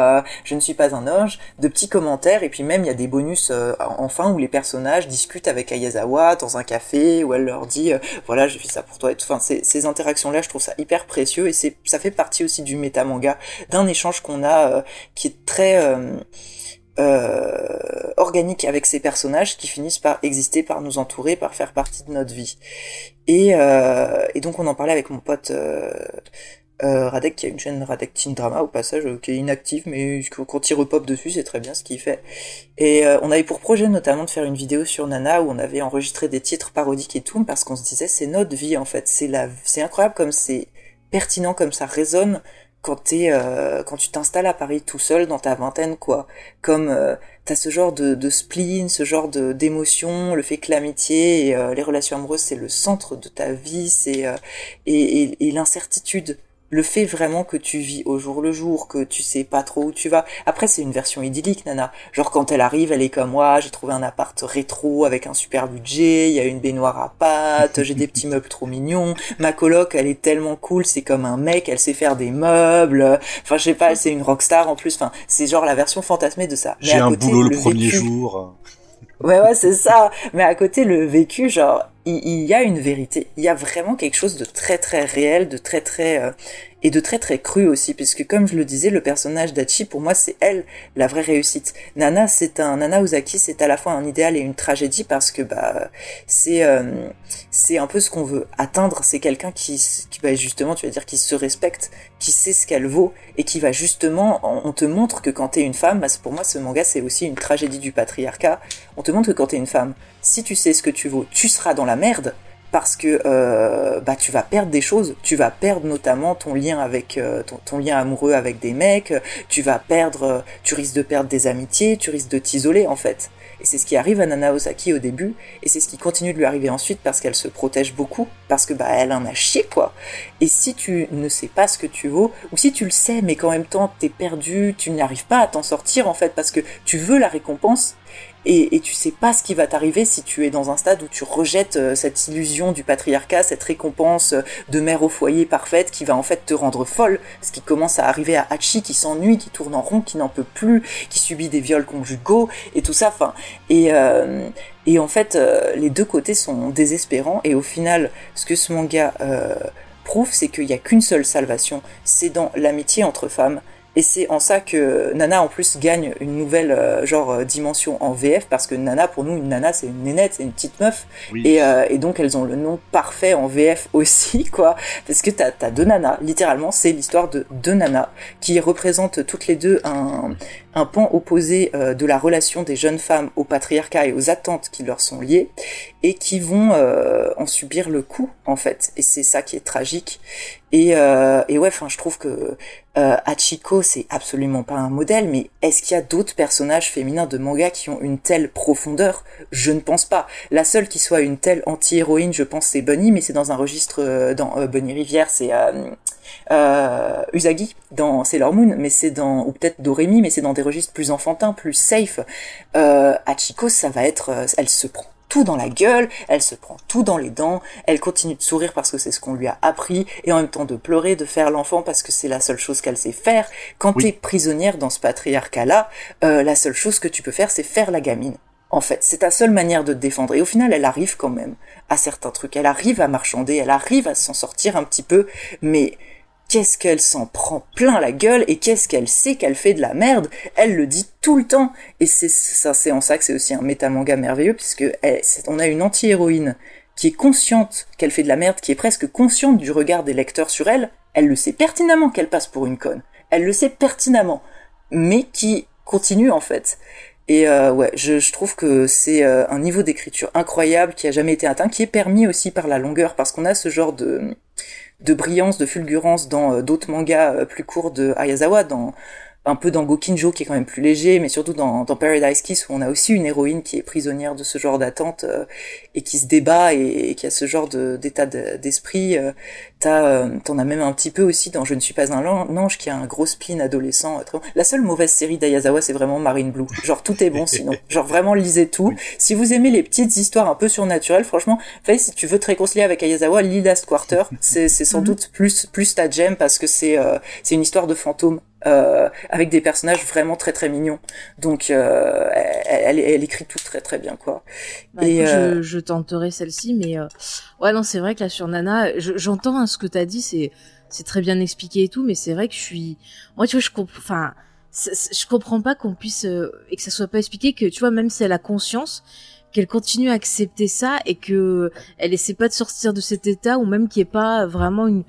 je ne suis pas un ange de petits commentaires. Et puis même il y a des bonus enfin où les personnages discutent avec Ayazawa dans un café où elle leur dit voilà j'ai fait ça pour toi et tout enfin ces, ces interactions là je trouve ça hyper précieux et c'est ça fait partie aussi du méta manga d'un échange qu'on a euh, qui est très euh, euh, organique avec ces personnages qui finissent par exister, par nous entourer, par faire partie de notre vie. Et, et donc on en parlait avec mon pote Radek qui a une chaîne Radek Teen Drama au passage qui est inactive mais quand il repop dessus c'est très bien ce qu'il fait. Et on avait pour projet notamment de faire une vidéo sur Nana où on avait enregistré des titres parodiques et tout parce qu'on se disait c'est notre vie en fait, c'est la c'est incroyable comme c'est pertinent comme ça résonne quand t'es euh, quand tu t'installes à Paris tout seul dans ta vingtaine quoi. Comme euh, t'as ce genre de, spleen ce genre de d'émotion le fait que l'amitié et euh, les relations amoureuses c'est le centre de ta vie c'est euh, et, et l'incertitude le fait vraiment que tu vis au jour le jour, que tu sais pas trop où tu vas. Après, c'est une version idyllique, Nana. Genre, quand elle arrive, elle est comme moi, j'ai trouvé un appart rétro avec un super budget, il y a une baignoire à pâtes, j'ai des petits meubles trop mignons. Ma coloc, elle est tellement cool, c'est comme un mec, elle sait faire des meubles. Enfin, je sais pas, c'est une rockstar en plus. Enfin, c'est genre la version fantasmée de ça. J'ai un côté, boulot le, premier vécu- jour. Ouais, ouais, c'est ça. Mais à côté, le vécu, genre, il, y a une vérité. Il y a vraiment quelque chose de très, très réel, de très, très... euh, et de très, très cru aussi. Puisque, comme je le disais, le personnage d'Achi, pour moi, c'est elle, la vraie réussite. Nana, c'est un... Nana Uzaki, c'est à la fois un idéal et une tragédie parce que, bah, c'est... euh, c'est un peu ce qu'on veut atteindre. C'est quelqu'un qui, qui, bah, justement, tu vas dire, qui se respecte, qui sait ce qu'elle vaut et qui va justement... On te montre que quand t'es une femme, bah, pour moi, ce manga, c'est aussi une tragédie du patriarcat on te montre que quand t'es une femme, si tu sais ce que tu vaux, tu seras dans la merde parce que euh, bah tu vas perdre des choses, tu vas perdre notamment ton lien avec euh, ton, lien amoureux avec des mecs, tu vas perdre, euh, tu risques de perdre des amitiés, tu risques de t'isoler en fait. Et c'est ce qui arrive à Nana Osaki au début, et c'est ce qui continue de lui arriver ensuite parce qu'elle se protège beaucoup, parce que bah elle en a chié quoi. Et si tu ne sais pas ce que tu vaux, ou si tu le sais mais qu'en même temps t'es perdu, tu n'arrives pas à t'en sortir en fait parce que tu veux la récompense, et, et tu sais pas ce qui va t'arriver si tu es dans un stade où tu rejettes euh, cette illusion du patriarcat, cette récompense euh, de mère au foyer parfaite qui va en fait te rendre folle, ce qui commence à arriver à Hachi qui s'ennuie, qui tourne en rond, qui n'en peut plus, qui subit des viols conjugaux et tout ça. Enfin, et euh, et en fait, euh, les deux côtés sont désespérants et au final, ce que ce manga euh, prouve, c'est qu'il n'y a qu'une seule salvation, c'est dans l'amitié entre femmes. Et c'est en ça que Nana en plus gagne une nouvelle euh, genre euh, dimension en VF parce que Nana pour nous une Nana c'est une nénette, c'est une petite meuf. Oui. et, euh, et donc elles ont le nom parfait en VF [laughs] aussi quoi. Parce que t'as as deux nanas. Littéralement c'est l'histoire de deux nanas qui représentent toutes les deux un, un pan opposé euh, de la relation des jeunes femmes au patriarcat et aux attentes qui leur sont liées et qui vont euh, en subir le coup en fait. Et c'est ça qui est tragique. Et, euh, et ouais enfin je trouve que euh, Hachiko c'est absolument pas un modèle mais est-ce qu'il y a d'autres personnages féminins de manga qui ont une telle profondeur? Je ne pense pas la seule qui soit une telle anti-héroïne je pense c'est Bunny mais c'est dans un registre euh, dans euh, Bunny Rivière c'est euh, euh, Usagi dans Sailor Moon, mais c'est dans ou peut-être Doremi, mais c'est dans des registres plus enfantins, plus safe. Hachiko, ça va être, elle se prend tout dans la gueule, elle se prend tout dans les dents, elle continue de sourire parce que c'est ce qu'on lui a appris, et en même temps de pleurer, de faire l'enfant parce que c'est la seule chose qu'elle sait faire. Quand t'es prisonnière dans ce patriarcat-là, euh, la seule chose que tu peux faire, c'est faire la gamine. En fait, c'est ta seule manière de te défendre. Et au final, elle arrive quand même à certains trucs. Elle arrive à marchander, elle arrive à s'en sortir un petit peu, mais qu'est-ce qu'elle s'en prend plein la gueule et qu'est-ce qu'elle sait qu'elle fait de la merde. Elle le dit tout le temps. Et c'est ça, c'est en ça que c'est aussi un métamanga merveilleux puisque on a une anti-héroïne qui est consciente qu'elle fait de la merde, qui est presque consciente du regard des lecteurs sur elle. Elle le sait pertinemment qu'elle passe pour une conne. Elle le sait pertinemment. Mais qui continue en fait. Et euh, ouais, je, je, trouve que c'est euh, un niveau d'écriture incroyable qui a jamais été atteint, qui est permis aussi par la longueur, parce qu'on a ce genre de de brillance, de fulgurance dans euh, d'autres mangas euh, plus courts de Ayazawa, dans un peu dans Gokinjo qui est quand même plus léger, mais surtout dans, dans Paradise Kiss où on a aussi une héroïne qui est prisonnière de ce genre d'attente euh, et qui se débat et, qui a ce genre d'état d'esprit. Euh, T'as, t'en as même un petit peu aussi dans Je ne suis pas un ange qui a un gros spin adolescent. La seule mauvaise série d'Ayazawa c'est vraiment Marine Blue. Genre tout est bon sinon. [laughs] Genre vraiment lisez tout. Si vous aimez les petites histoires un peu surnaturelles, franchement, fait si tu veux te réconcilier avec Ayazawa, lis Last Quarter. C'est sans [laughs] mhm. doute plus plus ta gem parce que c'est c'est une histoire de fantôme euh, avec des personnages vraiment très très mignons. Donc euh, elle, elle, écrit tout très très bien quoi. Bah, et euh, je, je, tenterai celle-ci, mais euh, ouais non c'est vrai que là sur Nana, j'entends hein, ce que t'as dit, c'est c'est très bien expliqué et tout, mais c'est vrai que je suis, moi tu vois je comprends, enfin je comprends pas qu'on puisse et que ça soit pas expliqué que tu vois même si elle a conscience qu'elle continue à accepter ça et que elle essaie pas de sortir de cet état ou même qu'il n'y ait pas vraiment une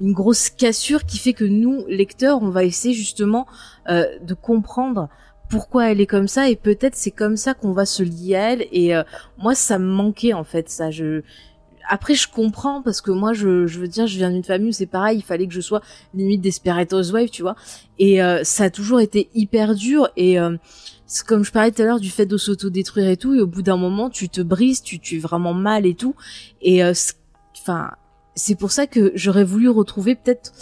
une grosse cassure qui fait que nous, lecteurs, on va essayer justement euh, de comprendre pourquoi elle est comme ça et peut-être c'est comme ça qu'on va se lier à elle. Et euh, moi ça me manquait en fait ça je après je comprends parce que moi je, je veux dire je viens d'une famille où c'est pareil il fallait que je sois limite Desperate Housewife tu vois. Et euh, ça a toujours été hyper dur et euh, comme je parlais tout à l'heure du fait de s'auto-détruire et tout et au bout d'un moment tu te brises tu tu es vraiment mal et tout. Et enfin c'est pour ça que j'aurais voulu retrouver peut-être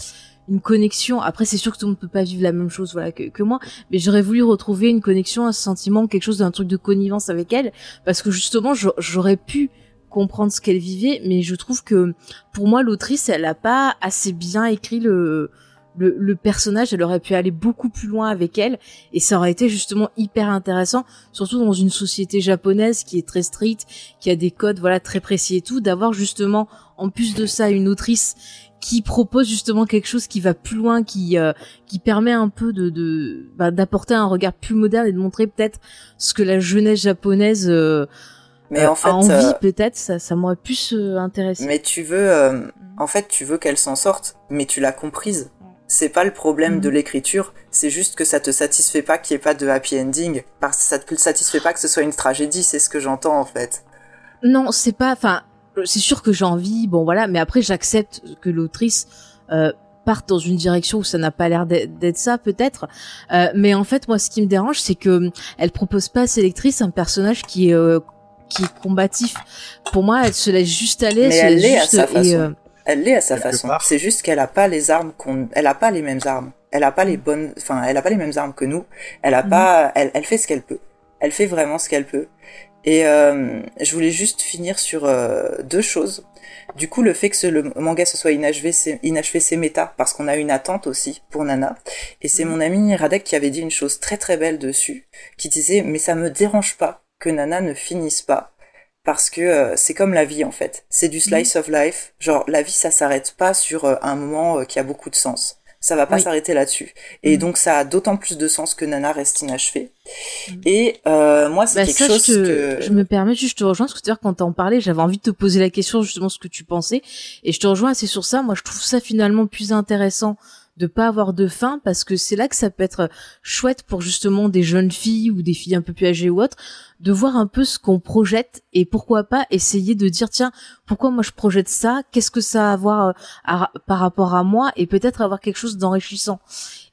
une connexion. Après, c'est sûr que tout le monde peut pas vivre la même chose, voilà, que, moi, mais j'aurais voulu retrouver une connexion, un sentiment, quelque chose d'un truc de connivence avec elle, parce que justement, j'aurais pu comprendre ce qu'elle vivait, mais je trouve que pour moi, l'autrice, elle a pas assez bien écrit le, le, personnage, elle aurait pu aller beaucoup plus loin avec elle. Et ça aurait été justement hyper intéressant, surtout dans une société japonaise qui est très stricte, qui a des codes voilà très précis et tout, d'avoir justement en plus de ça une autrice qui propose justement quelque chose qui va plus loin, qui euh, qui permet un peu de, bah, d'apporter un regard plus moderne et de montrer peut-être ce que la jeunesse japonaise euh, mais en fait, a envie peut-être ça ça m'aurait plus intéressé. Mais tu veux en fait tu veux qu'elle s'en sorte mais tu l'as comprise c'est pas le problème de mhm. l'écriture, c'est juste que ça te satisfait pas qu'il y ait pas de happy ending, parce que ça te satisfait pas que ce soit une tragédie, c'est ce que j'entends en fait. Non, c'est pas, enfin, c'est sûr que j'ai envie, bon voilà, mais après j'accepte que l'autrice euh, parte dans une direction où ça n'a pas l'air d'être ça peut-être, euh, mais en fait moi ce qui me dérange c'est que elle propose pas à ses lectrices un personnage qui est euh, qui est combatif. Pour moi, elle se laisse juste aller, mais elle est à sa façon. Elle l'est à sa façon. C'est juste qu'elle a pas les armes qu'on, elle a pas les mêmes armes. Elle a pas les bonnes, enfin, elle a pas les mêmes armes que nous. Elle a mhm. pas, elle, elle fait ce qu'elle peut. Elle fait vraiment ce qu'elle peut. Et euh, je voulais juste finir sur euh, deux choses. Du coup, le fait que ce, le manga se soit inachevé, c'est inachevé, c'est méta parce qu'on a une attente aussi pour Nana. Et c'est mhm. mon ami Radek qui avait dit une chose très très belle dessus, qui disait mais ça me dérange pas que Nana ne finisse pas parce que euh, c'est comme la vie en fait. C'est du slice mhm. of life. Genre la vie ça s'arrête pas sur euh, un moment euh, qui a beaucoup de sens. Ça va pas s'arrêter là-dessus. Et mhm. donc ça a d'autant plus de sens que Nana reste inachevée. Mhm. Et moi c'est bah, quelque chose que je me permets juste de te rejoindre parce que quand t'en parlais, j'avais envie de te poser la question justement ce que tu pensais et je te rejoins assez sur ça. Moi je trouve ça finalement plus intéressant de pas avoir de fin parce que c'est là que ça peut être chouette pour justement des jeunes filles ou des filles un peu plus âgées ou autres de voir un peu ce qu'on projette et pourquoi pas essayer de dire tiens pourquoi moi je projette ça qu'est-ce que ça a à voir euh, par rapport à moi et peut-être avoir quelque chose d'enrichissant.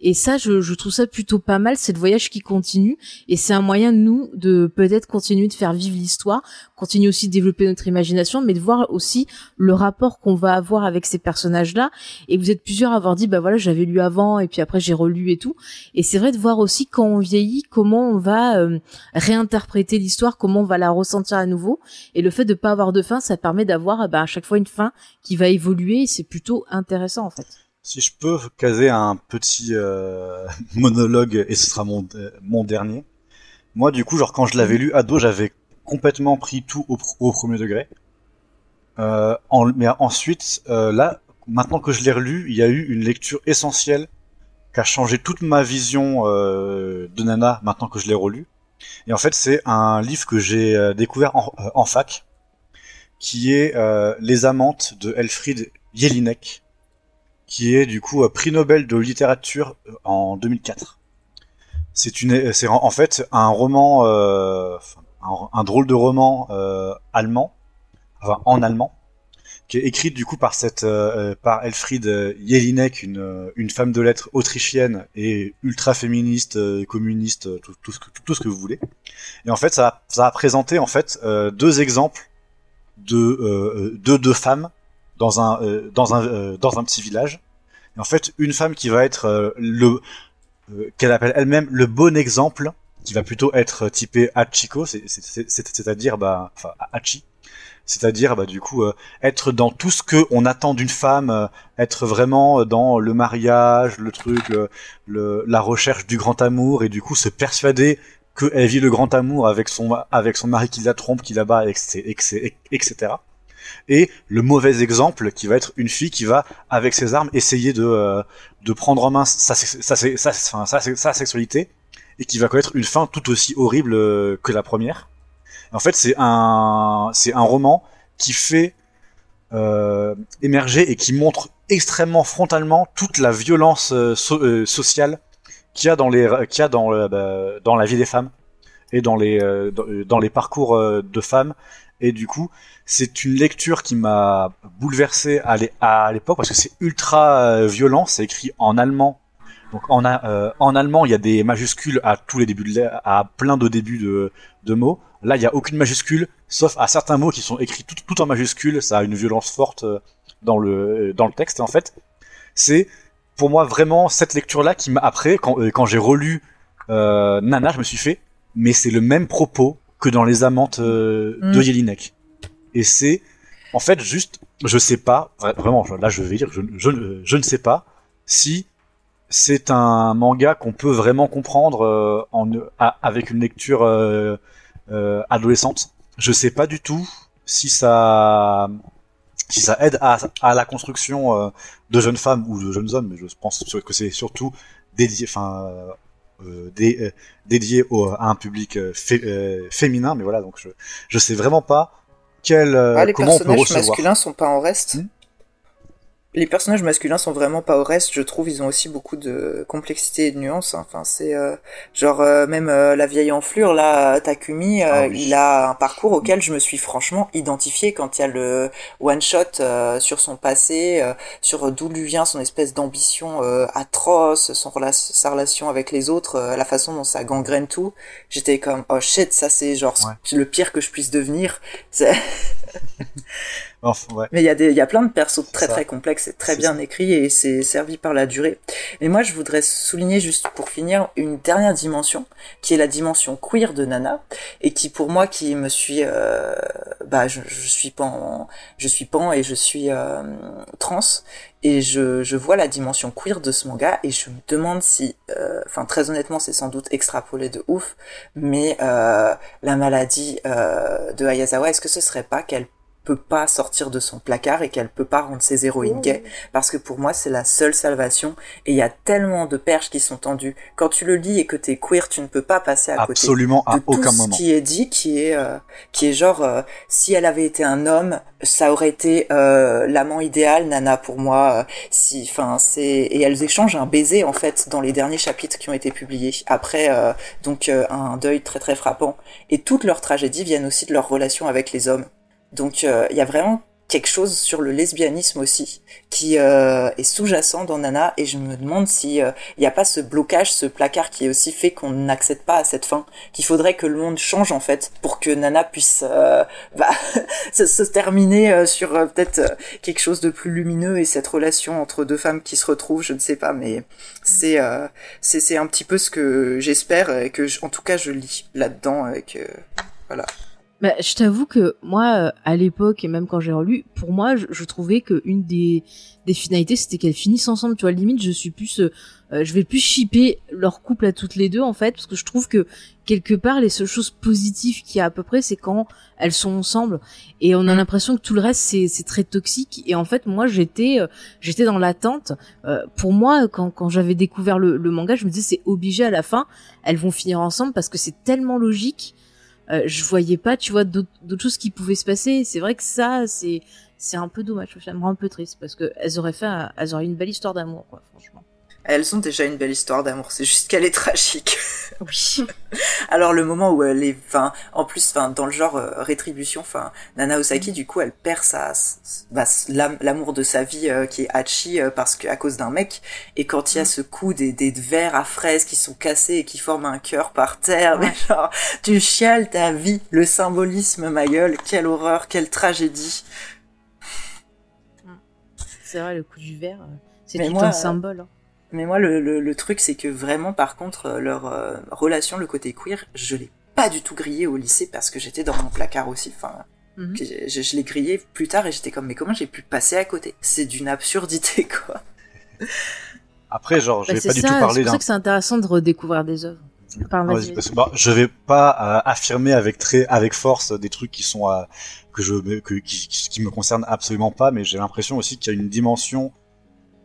Et ça je, je, trouve ça plutôt pas mal c'est le voyage qui continue et c'est un moyen nous de peut-être continuer de faire vivre l'histoire continuer aussi de développer notre imagination mais de voir aussi le rapport qu'on va avoir avec ces personnages là et vous êtes plusieurs à avoir dit bah voilà j'avais lu avant et puis après j'ai relu et tout. Et c'est vrai de voir aussi quand on vieillit comment on va euh, réinterpréter l'histoire, comment on va la ressentir à nouveau. Et le fait de pas avoir de fin, ça permet d'avoir bah, à chaque fois une fin qui va évoluer. C'est plutôt intéressant en fait. Si je peux caser un petit euh, [laughs] monologue, et ce sera mon, mon dernier. Moi, du coup, genre quand je l'avais lu ado, j'avais complètement pris tout au, premier degré. Euh, mais ensuite, euh, là, maintenant que je l'ai relu, il y a eu une lecture essentielle qui a changé toute ma vision euh, de Nana maintenant que je l'ai relu. Et en fait, c'est un livre que j'ai euh, découvert en, euh, en, fac, qui est euh, Les Amantes de Elfried Jelinek, qui est du coup prix Nobel de littérature en 2004. C'est une, c'est en fait un roman, un, un, drôle de roman allemand, enfin en allemand, qui est écrite du coup par cette euh, par Elfriede Jelinek, une, euh, une femme de lettres autrichienne et ultra féministe, euh, communiste, tout, tout, ce que, tout, ce que vous voulez. Et en fait, ça, ça a présenté en fait euh, deux exemples de deux deux femmes dans un dans un dans un petit village. Et en fait, une femme qui va être le qu'elle appelle elle-même le bon exemple, qui va plutôt être typé Hachiko, c'est-à-dire bah enfin Hachi c'est-à-dire bah, du coup euh, être dans tout ce que on attend d'une femme, euh, être vraiment dans le mariage, le truc, euh, le, la recherche du grand amour et du coup se persuader qu'elle vit le grand amour avec son avec son mari qui la trompe, qui la bat, etc. Et le mauvais exemple qui va être une fille qui va avec ses armes essayer de de prendre en main sa, sa, sa, sa, sa sexualité et qui va connaître une fin tout aussi horrible que la première en fait, c'est un, c'est un roman qui fait euh, émerger et qui montre extrêmement frontalement toute la violence euh, euh sociale qu'il y a dans les, qu'il y a dans, bah, dans la vie des femmes et dans les, euh, dans, les parcours de femmes. Et du coup, c'est une lecture qui m'a bouleversé à l'époque parce que c'est ultra violent. C'est écrit en allemand donc en, euh, en allemand, il y a des majuscules à tous les débuts de à plein de débuts de, de mots. Là, il n'y a aucune majuscule, sauf à certains mots qui sont écrits tout, tout en majuscules. Ça a une violence forte euh, dans le dans le texte. Et en fait, c'est pour moi vraiment cette lecture-là qui m'a après quand, euh, quand j'ai relu euh, Nana, je me suis fait, mais c'est le même propos que dans les amantes de mm. Jelinek. Et c'est en fait juste, je sais pas vraiment. Là, je vais dire, je, je, je ne sais pas si c'est un manga qu'on peut vraiment comprendre euh, en, avec une lecture euh, euh, adolescente. Je sais pas du tout si ça si ça aide à, à la construction de jeunes femmes ou de jeunes hommes, mais je pense que c'est surtout dédié, enfin dé, dédié au, à un public féminin. Mais voilà, donc je je sais vraiment pas quel ah, les comment on peut recevoir. masculins sont pas en reste. Hmm les personnages masculins sont vraiment pas au reste, je trouve. Ils ont aussi beaucoup de complexité et de nuances. Hein. Enfin, c'est euh, genre euh, même euh, la vieille enflure là, Takumi, ah il a un parcours auquel je me suis franchement identifié quand il y a le one shot sur son passé, sur d'où lui vient son espèce d'ambition atroce, son sa relation avec les autres, la façon dont ça gangrène tout. J'étais comme oh shit, ça c'est genre le pire que je puisse devenir. [laughs] Mais il y a des, il y a plein de persos très très complexes et très bien écrits et c'est servi par la durée. Mais moi, je voudrais souligner juste pour finir une dernière dimension qui est la dimension queer de Nana et qui pour moi qui me suis, euh, bah je, je, suis pan, je suis pan et je suis euh, trans et je, je vois la dimension queer de ce manga et je me demande si, euh, enfin très honnêtement, c'est sans doute extrapolé de ouf, mais euh, la maladie euh, de Ayazawa, est-ce que ce serait pas qu'elle peut pas sortir de son placard et qu'elle peut pas rendre ses héroïnes gays parce que pour moi c'est la seule salvation. Et il y a tellement de perches qui sont tendues. Quand tu le lis et que t'es queer tu ne peux pas passer à absolument côté à aucun tout moment ce qui est dit qui est euh, qui est genre euh, si elle avait été un homme ça aurait été euh, l'amant idéal Nana pour moi si enfin c'est et elles échangent un baiser en fait dans les derniers chapitres qui ont été publiés. Après donc un deuil très très frappant. Et toutes leurs tragédies viennent aussi de leur relation avec les hommes donc euh, il y a vraiment quelque chose sur le lesbianisme aussi, qui euh, est sous-jacent dans Nana, et je me demande si il n'y a pas ce blocage, ce placard qui est aussi fait qu'on n'accède pas à cette fin, qu'il faudrait que le monde change en fait pour que Nana puisse [laughs] bah, [laughs] se, se, terminer sur peut-être quelque chose de plus lumineux et cette relation entre deux femmes qui se retrouvent, je ne sais pas, mais c'est c'est un petit peu ce que j'espère et que en tout cas je lis là-dedans que voilà. Bah, je t'avoue que moi, euh, à l'époque et même quand j'ai relu, pour moi, je, je trouvais que une des des finalités, c'était qu'elles finissent ensemble. Tu vois, limite, je suis plus, euh, je vais plus shipper leur couple à toutes les deux en fait, parce que je trouve que quelque part, les seules choses positives qu'il y a à peu près, c'est quand elles sont ensemble. Et on a l'impression que tout le reste, c'est c'est très toxique. Et en fait, moi, j'étais euh, j'étais dans l'attente. pour moi, quand quand j'avais découvert le, le manga, je me disais c'est obligé à la fin, elles vont finir ensemble parce que c'est tellement logique euh, je voyais pas, tu vois, d'autres choses qui pouvaient se passer. C'est vrai que ça, c'est c'est un peu dommage. Ça me rend un peu triste parce que elles auraient fait, elles auraient une belle histoire d'amour, quoi, franchement. Elles ont déjà une belle histoire d'amour. C'est juste qu'elle est [laughs] tragique. Oui. [laughs] Alors le moment où elle est, enfin, en plus, enfin, dans le genre euh, rétribution, enfin, Nana Osaki, du coup, elle perd sa, bah, l'amour de sa vie euh, qui est Hachi euh, parce que à cause d'un mec. Et quand il y a ce coup des, des verres à fraises qui sont cassés et qui forment un cœur par terre, mais genre, tu chiales ta vie, le symbolisme, ma gueule, quelle horreur, quelle tragédie. C'est vrai, le coup du verre, c'est tout un symbole. Hein. Mais moi, le, le, le truc, c'est que vraiment, par contre, euh, leur euh, relation, le côté queer, je l'ai pas du tout grillé au lycée parce que j'étais dans mon placard aussi. Enfin, mhm. je, je, l'ai grillé plus tard et j'étais comme, mais comment j'ai pu passer à côté? C'est d'une absurdité, [laughs] quoi. Après, genre, je bah, vais pas du tout parler d'un. C'est pour ça que c'est intéressant de redécouvrir des œuvres. Enfin, bah, je vais pas euh, affirmer avec très avec force des trucs qui sont que je que, qui, qui, me concernent absolument pas, mais j'ai l'impression aussi qu'il y a une dimension euh,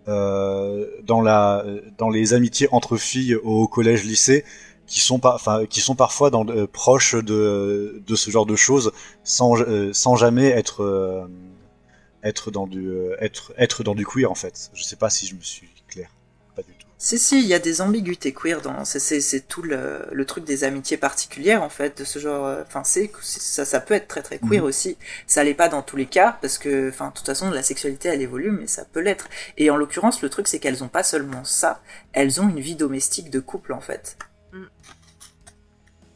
dans la dans les amitiés entre filles au collège lycée qui sont pas enfin qui sont parfois dans euh, proches de de ce genre de choses sans euh, sans jamais être être dans du être être dans du queer en fait. Je sais pas si je me suis si, si, il y a des ambiguïtés queer dans. C'est tout le, le, truc des amitiés particulières, en fait, de ce genre. Euh, enfin, c'est ça, ça peut être très très queer mhm. aussi. Ça l'est pas dans tous les cas, parce que, enfin, de toute façon, la sexualité, elle évolue, mais ça peut l'être. Et en l'occurrence, le truc, c'est qu'elles ont pas seulement ça, elles ont une vie domestique de couple, en fait. Mm.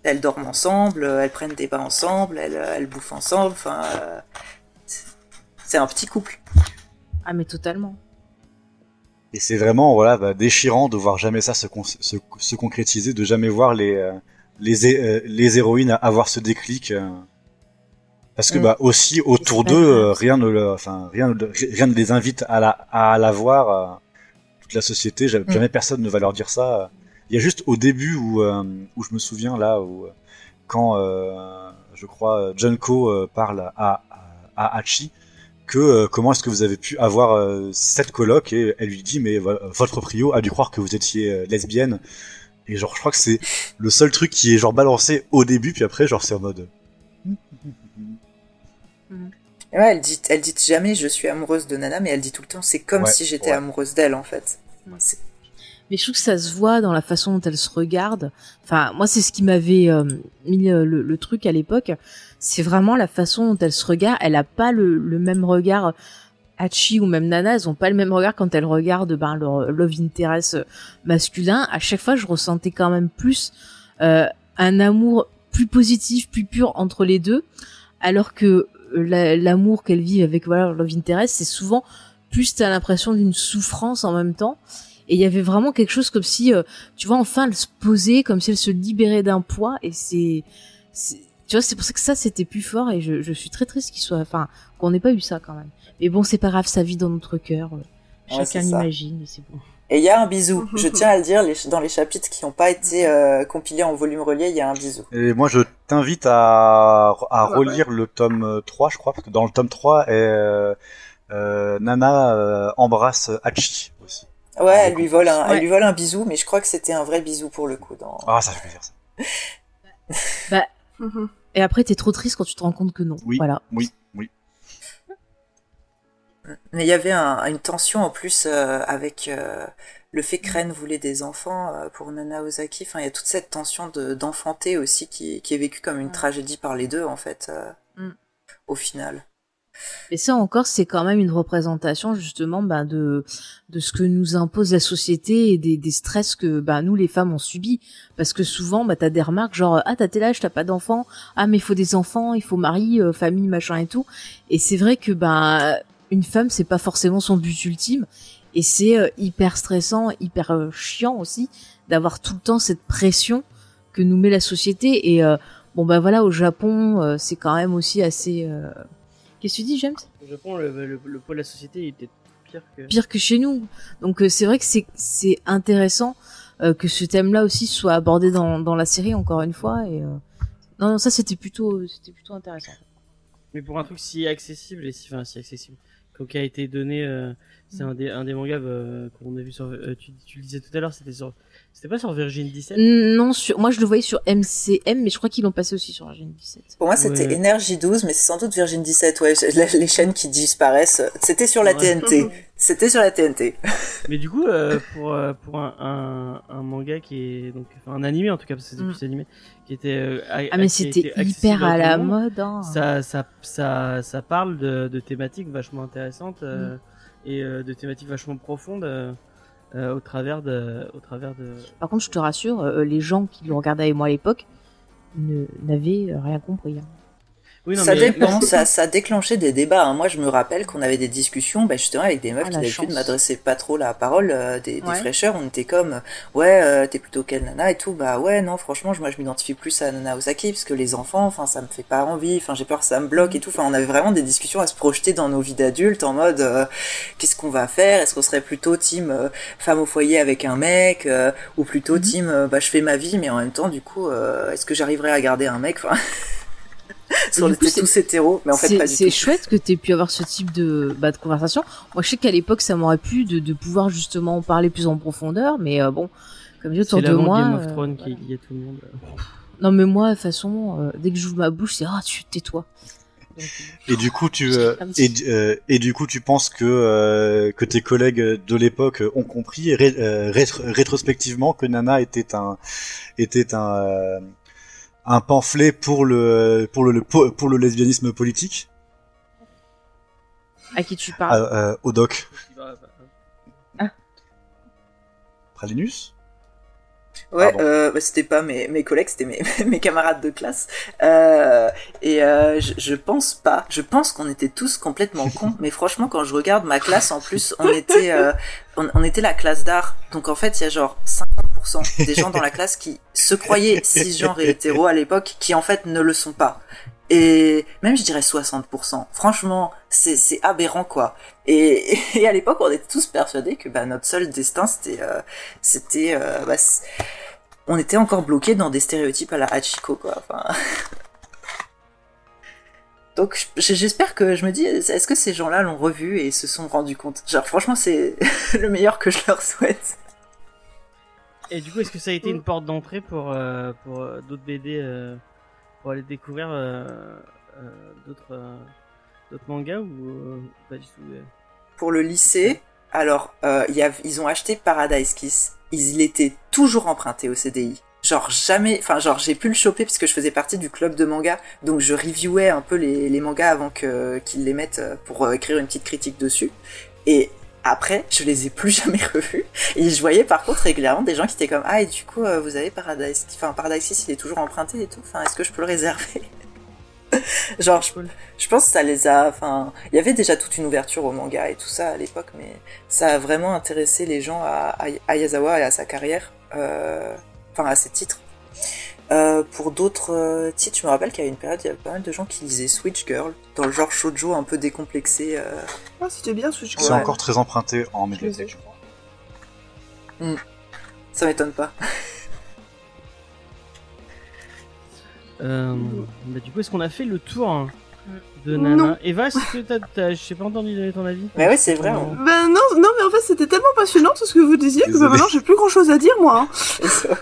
Elles dorment ensemble, elles prennent des bains ensemble, elles, elles bouffent ensemble, enfin. Euh, c'est un petit couple. Ah, mais totalement. Et c'est vraiment voilà bah, déchirant de voir jamais ça se, se, se concrétiser, de jamais voir les euh, les, euh, les héroïnes avoir ce déclic. Euh. parce que mm. bah aussi autour d'eux, rien ne enfin rien rien ne les invite à la à la voir. toute la société, mm. jamais, personne ne va leur dire ça. Il y a juste au début où où je me souviens là où quand je crois Junko parle à à Hachi que euh, comment est-ce que vous avez pu avoir euh, cette coloc et elle lui dit mais votre prio a dû croire que vous étiez euh, lesbienne. Et genre je crois que c'est le seul truc qui est genre balancé au début puis après genre c'est en mode ouais elle dit elle dit jamais je suis amoureuse de Nana mais elle dit tout le temps c'est comme si j'étais amoureuse d'elle en fait mais je trouve que ça se voit dans la façon dont elle se regarde. Enfin, moi, c'est ce qui m'avait mis le, le, truc à l'époque c'est vraiment la façon dont elle se regarde. Elle a pas le, même regard. Hachi ou même Nana, elles ont pas le même regard quand elles regardent ben, leur love interest masculin. À chaque fois, je ressentais quand même plus euh, un amour plus positif, plus pur entre les deux, alors que euh, l'amour qu'elles vivent avec voilà leur love interest, c'est souvent plus t'as l'impression d'une souffrance en même temps. Et il y avait vraiment quelque chose comme si, euh, tu vois, enfin, elle se posait, comme si elle se libérait d'un poids. Et c'est, tu vois, c'est pour ça que ça c'était plus fort et je, je suis très triste qu'il soit, enfin, qu'on n'ait pas eu ça quand même. Mais bon, c'est pas grave, ça vit dans notre cœur. Chacun l'imagine et c'est bon. Et il y a un bisou. [laughs] je tiens à le dire, les, dans les chapitres qui n'ont pas été euh, compilés en volume relié, il y a un bisou. Et moi, je t'invite à, à relire le tome 3, je crois, parce que dans le tome 3, euh, euh, Nana euh, embrasse Hachi aussi. Ouais, elle lui, vole un, elle lui vole un bisou, mais je crois que c'était un vrai bisou pour le coup. Dans... Ah, ça fait plaisir ça. [laughs] bah. Et après, t'es trop triste quand tu te rends compte que non. Oui. Voilà. Oui. Oui. Mais il y avait un, une tension en plus euh, avec euh, le fait que Ren voulait des enfants euh, pour Nana Ozaki. Enfin, il y a toute cette tension d'enfanter aussi qui, qui, est vécue comme une tragédie par les deux en fait. Mm. Au final. Et ça encore, c'est quand même une représentation justement bah, de de ce que nous impose la société et des, des stress que bah, nous les femmes on subit. Parce que souvent, bah t'as des remarques genre ah t'as tel âge, t'as pas d'enfants, ah mais il faut des enfants, il faut mari, euh, famille, machin et tout. Et c'est vrai que bah une femme c'est pas forcément son but ultime et c'est euh, hyper stressant, hyper euh, chiant aussi d'avoir tout le temps cette pression que nous met la société et bon bah voilà au Japon c'est quand même aussi assez Qu'est-ce que tu dis, James? Au Japon, le, le, le poids de la société était pire que... Pire que chez nous. Donc euh, c'est vrai que c'est intéressant euh, que ce thème-là aussi soit abordé dans, dans la série encore une fois. Et euh... non, non, ça c'était plutôt c'était plutôt intéressant. Mais pour un truc si accessible et si enfin si accessible, qui a été donné, c'est mm. un des un des mangas euh, qu'on a vu sur. tu, tu le disais tout à l'heure, c'était sur c'était pas sur Virgin 17 Non, sur, moi je le voyais sur MCM, mais je crois qu'ils l'ont passé aussi sur Virgin 17. Pour moi c'était ouais. Energy 12, mais c'est sans doute Virgin 17, ouais, les chaînes qui disparaissent. C'était sur la ouais. TNT. [laughs] C'était sur la TNT. mais du coup, euh, pour, euh, pour un, un, un, manga qui est. Donc, enfin, un animé en tout cas, parce que c'était mm. plus animé, qui était. Euh, ah, mais c'était hyper à, la mode. Hein. Ça, ça, ça, ça parle de, de thématiques vachement intéressantes euh, mm. et euh, de thématiques vachement profondes. Euh, au travers de, au travers de. Par contre, je te rassure, euh, les gens qui le regardaient avec moi à l'époque n'avaient rien compris. Hein. Oui, non, ça mais... dépend, [laughs] ça, ça déclenchait des débats. Hein. Moi, je me rappelle qu'on avait des discussions, bah, justement, avec des meufs ah, qui d'habitude m'adressaient pas trop la parole, euh, des, ouais. des, fraîcheurs. On était comme, ouais, euh, t'es plutôt quelle nana et tout. Bah ouais, non, franchement, moi, je m'identifie plus à Nana Osaki parce que les enfants, enfin, ça me fait pas envie. Enfin, j'ai peur que ça me bloque et tout. Enfin, on avait vraiment des discussions à se projeter dans nos vies d'adultes en mode, euh, qu'est-ce qu'on va faire? Est-ce qu'on serait plutôt team euh, femme au foyer avec un mec euh, ou plutôt mm -hmm. team, bah, je fais ma vie, mais en même temps, du coup, est-ce que j'arriverai à garder un mec? Enfin, [laughs] on était tous hétéros, mais en fait pas du tout. C'est chouette que tu aies pu avoir ce type de, bah, de conversation. Moi, je sais qu'à l'époque, ça m'aurait plu de, de pouvoir justement en parler plus en profondeur, mais euh, bon, comme je autour de moi. Game of Thrones euh, qui liait tout le monde. Non, mais moi, de toute façon, euh, dès que j'ouvre ma bouche, c'est ah, tu tais-toi. Et du coup, tu euh, et, euh, et, du coup, tu penses que euh, que tes collègues de l'époque ont compris ré, rétro rétrospectivement que Nana était un était un un pamphlet pour le pour le pour le lesbianisme politique. À qui tu parles euh, euh, Au doc. Ah. Pralinus Ouais, euh, bah, c'était pas mes, mes collègues, c'était mes, [laughs] mes camarades de classe. Euh, et euh, je, je pense pas. Je pense qu'on était tous complètement [laughs] cons. mais franchement, quand je regarde ma classe, en plus, on était, euh, on, on, était la classe d'art. Donc en fait, il y a genre 50% des gens dans la classe qui se croyaient [laughs] cisgenres et hétéros à l'époque, qui en fait ne le sont pas. Et même je dirais 60%. Franchement, c'est aberrant quoi. Et, [laughs] et à l'époque, on était tous persuadés que bah, notre seul destin c'était euh, c'était euh, bah, on était encore bloqué dans des stéréotypes à la Hachiko quoi. Enfin... [laughs] Donc j'espère que je me dis, est-ce que ces gens-là l'ont revu et se sont rendus compte? Genre franchement c'est le meilleur que je leur souhaite. Et du coup, est-ce que ça a été une porte d'entrée pour euh, pour euh, d'autres BD euh, pour aller découvrir d'autres d'autres mangas ou pas du tout Pour le lycée, alors ils ont acheté Paradise Kiss. Il était toujours emprunté au CDI genre jamais enfin genre j'ai pu le choper puisque je faisais partie du club de manga donc je reviewais un peu les, les mangas avant que qu'ils les mettent pour écrire une petite critique dessus. Et après je les ai plus [laughs] jamais revus. Et je voyais par contre régulièrement des gens qui étaient comme ah et du coup vous avez Paradise enfin Paradise 6 il est toujours emprunté et tout. Enfin est-ce que je peux le réserver? [laughs] Genre je, je, pense que ça les a enfin il y avait déjà toute une ouverture au manga et tout ça à l'époque mais ça a vraiment intéressé les gens à, à, et à sa carrière euh, enfin à ses titres. Euh, pour d'autres euh, titres, je me rappelle qu'il y a une période, il y avait pas mal de gens qui lisaient Switch Girl, dans le genre shoujo un peu décomplexé. Euh... Ah, c'était bien Switch Girl. C'est encore très emprunté en médiathèque, je crois. Mm. Ça m'étonne pas. Euh, bah, du coup, est-ce qu'on a fait le tour hein? De Nana. Non. Eva, est-ce que t'as, t'as, je pas entendu donner ton avis Mais oui, c'est vrai. Hein. Ben non, non, mais en fait, c'était tellement passionnant tout ce que vous disiez que bah, maintenant j'ai plus grand chose à dire, moi. Hein.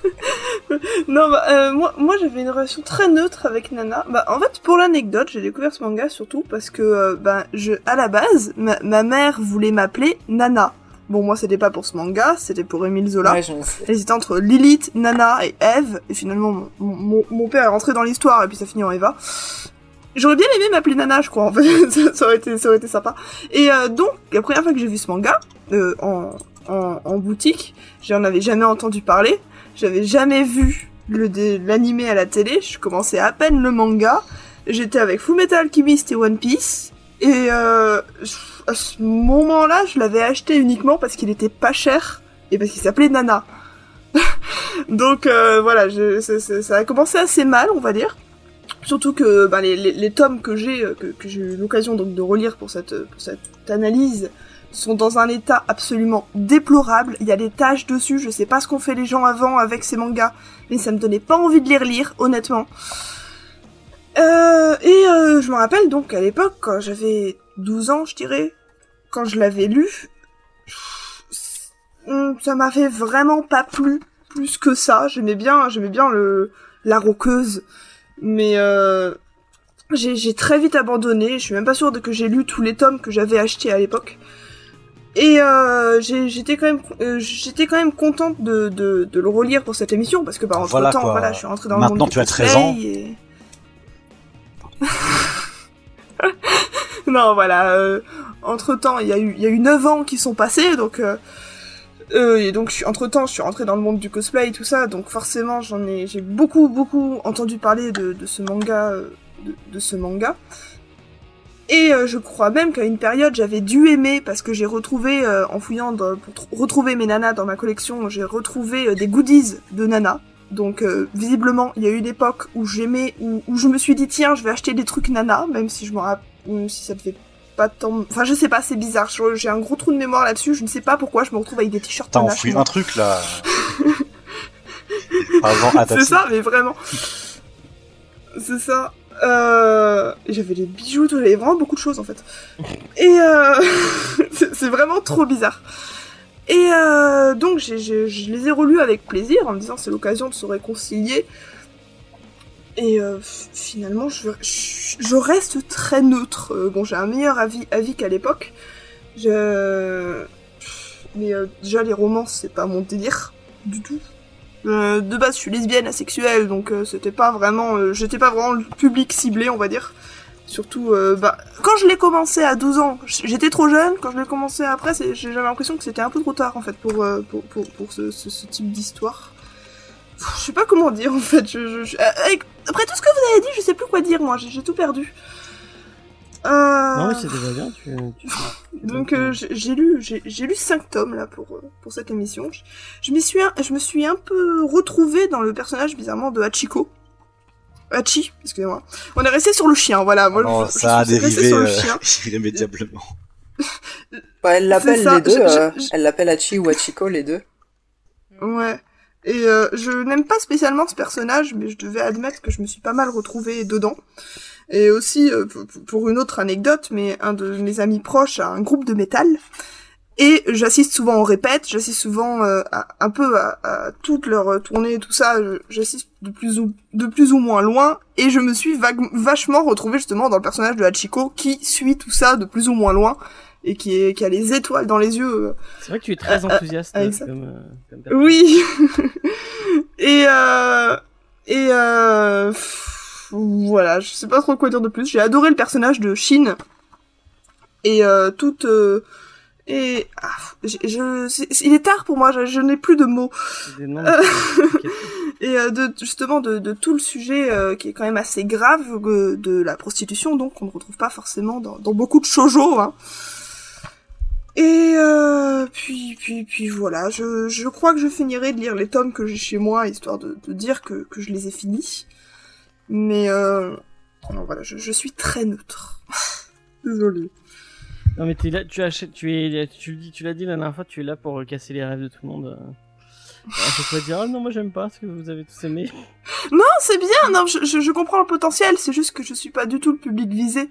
[laughs] non, bah, euh, moi, moi j'avais une relation très neutre avec Nana. Bah, en fait, pour l'anecdote, j'ai découvert ce manga surtout parce que, euh, ben, je, à la base, ma, ma mère voulait m'appeler Nana. Bon, moi, c'était pas pour ce manga, c'était pour Émile Zola. Ouais, J'hésitais entre Lilith, Nana et Eve, et finalement, mon, mon, mon père est rentré dans l'histoire, et puis ça finit en Eva. J'aurais bien aimé m'appeler Nana, je crois, en fait. [laughs] ça, aurait été, ça aurait été sympa. Et euh, donc, la première fois que j'ai vu ce manga, euh, en, en, boutique, j'en avais jamais entendu parler. J'avais jamais vu l'animé à la télé. Je commençais à peine le manga. J'étais avec Fullmetal Alchemist et One Piece. Et euh, à ce moment-là, je l'avais acheté uniquement parce qu'il était pas cher et parce qu'il s'appelait Nana. [laughs] Donc euh, voilà, je, ça, ça- ça a commencé assez mal, on va dire. Surtout que bah, les, tomes que j'ai euh, que, j'ai eu l'occasion de relire pour cette pour cette analyse sont dans un état absolument déplorable. Il y a des taches dessus. Je sais pas ce qu'ont fait les gens avant avec ces mangas, mais ça me donnait pas envie de les relire, honnêtement. Euh, et euh, je me rappelle donc à l'époque, quand j'avais 12 ans, je dirais, quand je l'avais lu, hum, ça m'avait vraiment pas plu plus que ça. J'aimais bien, j'aimais bien le la roqueuse, mais euh, j'ai très vite abandonné. Je suis même pas sûre de que j'ai lu tous les tomes que j'avais achetés à l'époque. Et euh, j'ai- j'étais quand même, euh, j'étais quand même contente de, de, de le relire pour cette émission parce que bah entre Voilà, temps, quoi. voilà, je suis rentrée dans le monde tu as 13 cosplay ans. et- [laughs] non, voilà. Entre temps, il y a eu, il y a eu 9 ans qui sont passés, donc. Euh, et donc, entre temps, je suis rentrée dans le monde du cosplay et tout ça, donc forcément, j'en ai, j'ai beaucoup, beaucoup entendu parler de, de ce manga, euh, de, de ce manga. Et euh, je crois même qu'à une période, j'avais dû aimer parce que j'ai retrouvé, euh, en fouillant pour tr- retrouver mes nanas dans ma collection, j'ai retrouvé euh, des goodies de nanas. Donc euh, visiblement, il y a eu une époque où j'aimais, où, où je me suis dit tiens, je vais acheter des trucs nanas, même si je me rapp- même si ça devait pas tant, enfin je sais pas, c'est bizarre. J'ai un gros trou de mémoire là-dessus. Je ne sais pas pourquoi je me retrouve avec des t-shirts T'as enfoui un truc là. [laughs] C'est ça, mais vraiment. C'est ça. Euh... J'avais des bijoux, j'avais vraiment beaucoup de choses en fait. Et euh... [laughs] c'est vraiment trop bizarre. Et euh, donc je les ai relus avec plaisir en me disant c'est l'occasion de se réconcilier. Et euh, finalement je, reste très neutre. Euh, bon j'ai un meilleur avis, qu'à l'époque. Je... Mais euh, déjà les romances c'est pas mon délire du tout. Euh, de base, je suis lesbienne, asexuelle, donc euh, c'était pas vraiment, j'étais pas vraiment le public ciblé, on va dire. Surtout, bah, quand je l'ai commencé à 12 ans, j'étais trop jeune. Quand je l'ai commencé après, j'avais l'impression que c'était un peu trop tard en fait pour pour, pour, pour ce type d'histoire. Je sais pas comment dire en fait. Je, je- je- euh, avec- après tout ce que vous avez dit, je sais plus quoi dire moi. J'ai j'ai tout perdu. Euh... Non, mais c'est déjà bien. Tu, tu... [laughs] Donc euh, j'ai j'ai lu j'ai j'ai lu cinq tomes là pour euh, pour cette émission. Je, je m'y suis un- je me suis un peu retrouvée dans le personnage bizarrement de Hachiko. Hachi, excusez-moi. On est resté sur le chien, voilà. Moi, Non, je- je ça a dérivé sur le euh, chien. [laughs] irrémédiablement. Ouais, elle l'appelle les deux. je- je- euh, je- Elle l'appelle Hachi ou Hachiko, les deux. Ouais. Et euh, je n'aime pas spécialement ce personnage, mais je devais admettre que je me suis pas mal retrouvée dedans. Et aussi, euh, pour une autre anecdote, mais un de mes amis proches a un groupe de métal. Et j'assiste souvent aux répètes, j'assiste souvent euh, un peu à, toutes leurs euh, tournées tout ça. J'assiste de plus ou de plus ou moins loin, et je me suis vachement retrouvée justement dans le personnage de Hachiko qui suit tout ça de plus ou moins loin et qui, est, qui a les étoiles dans les yeux. C'est vrai que tu es très Euh, euh, enthousiaste comme, euh, comme personne. oui. [laughs] et euh, et euh, pff, voilà, je sais pas trop quoi dire de plus. J'ai adoré le personnage de Shin et euh, toute euh, et ah, je, il est tard pour moi. Je, je n'ai plus de mots. [laughs] Et de justement de, de tout le sujet euh, qui est quand même assez grave euh, de la prostitution, donc qu'on ne retrouve pas forcément dans, dans beaucoup de shoujo. Hein. Et euh, puis puis puis voilà, je, je crois que je finirai de lire les tomes que j'ai chez moi histoire de, de dire que, que je les ai finis. Mais euh, non, voilà, je, je suis très neutre. [laughs] Désolée. Non mais t'es là, tu achètes, tu es, tu le dis, tu l'as dit la dernière fois, tu es là pour casser les rêves de tout le monde. euh. À chaque fois dire, oh non moi j'aime pas ce que vous avez tous aimé. [laughs] Non, c'est bien, non, je, je, je comprends le potentiel, c'est juste que je suis pas du tout le public visé.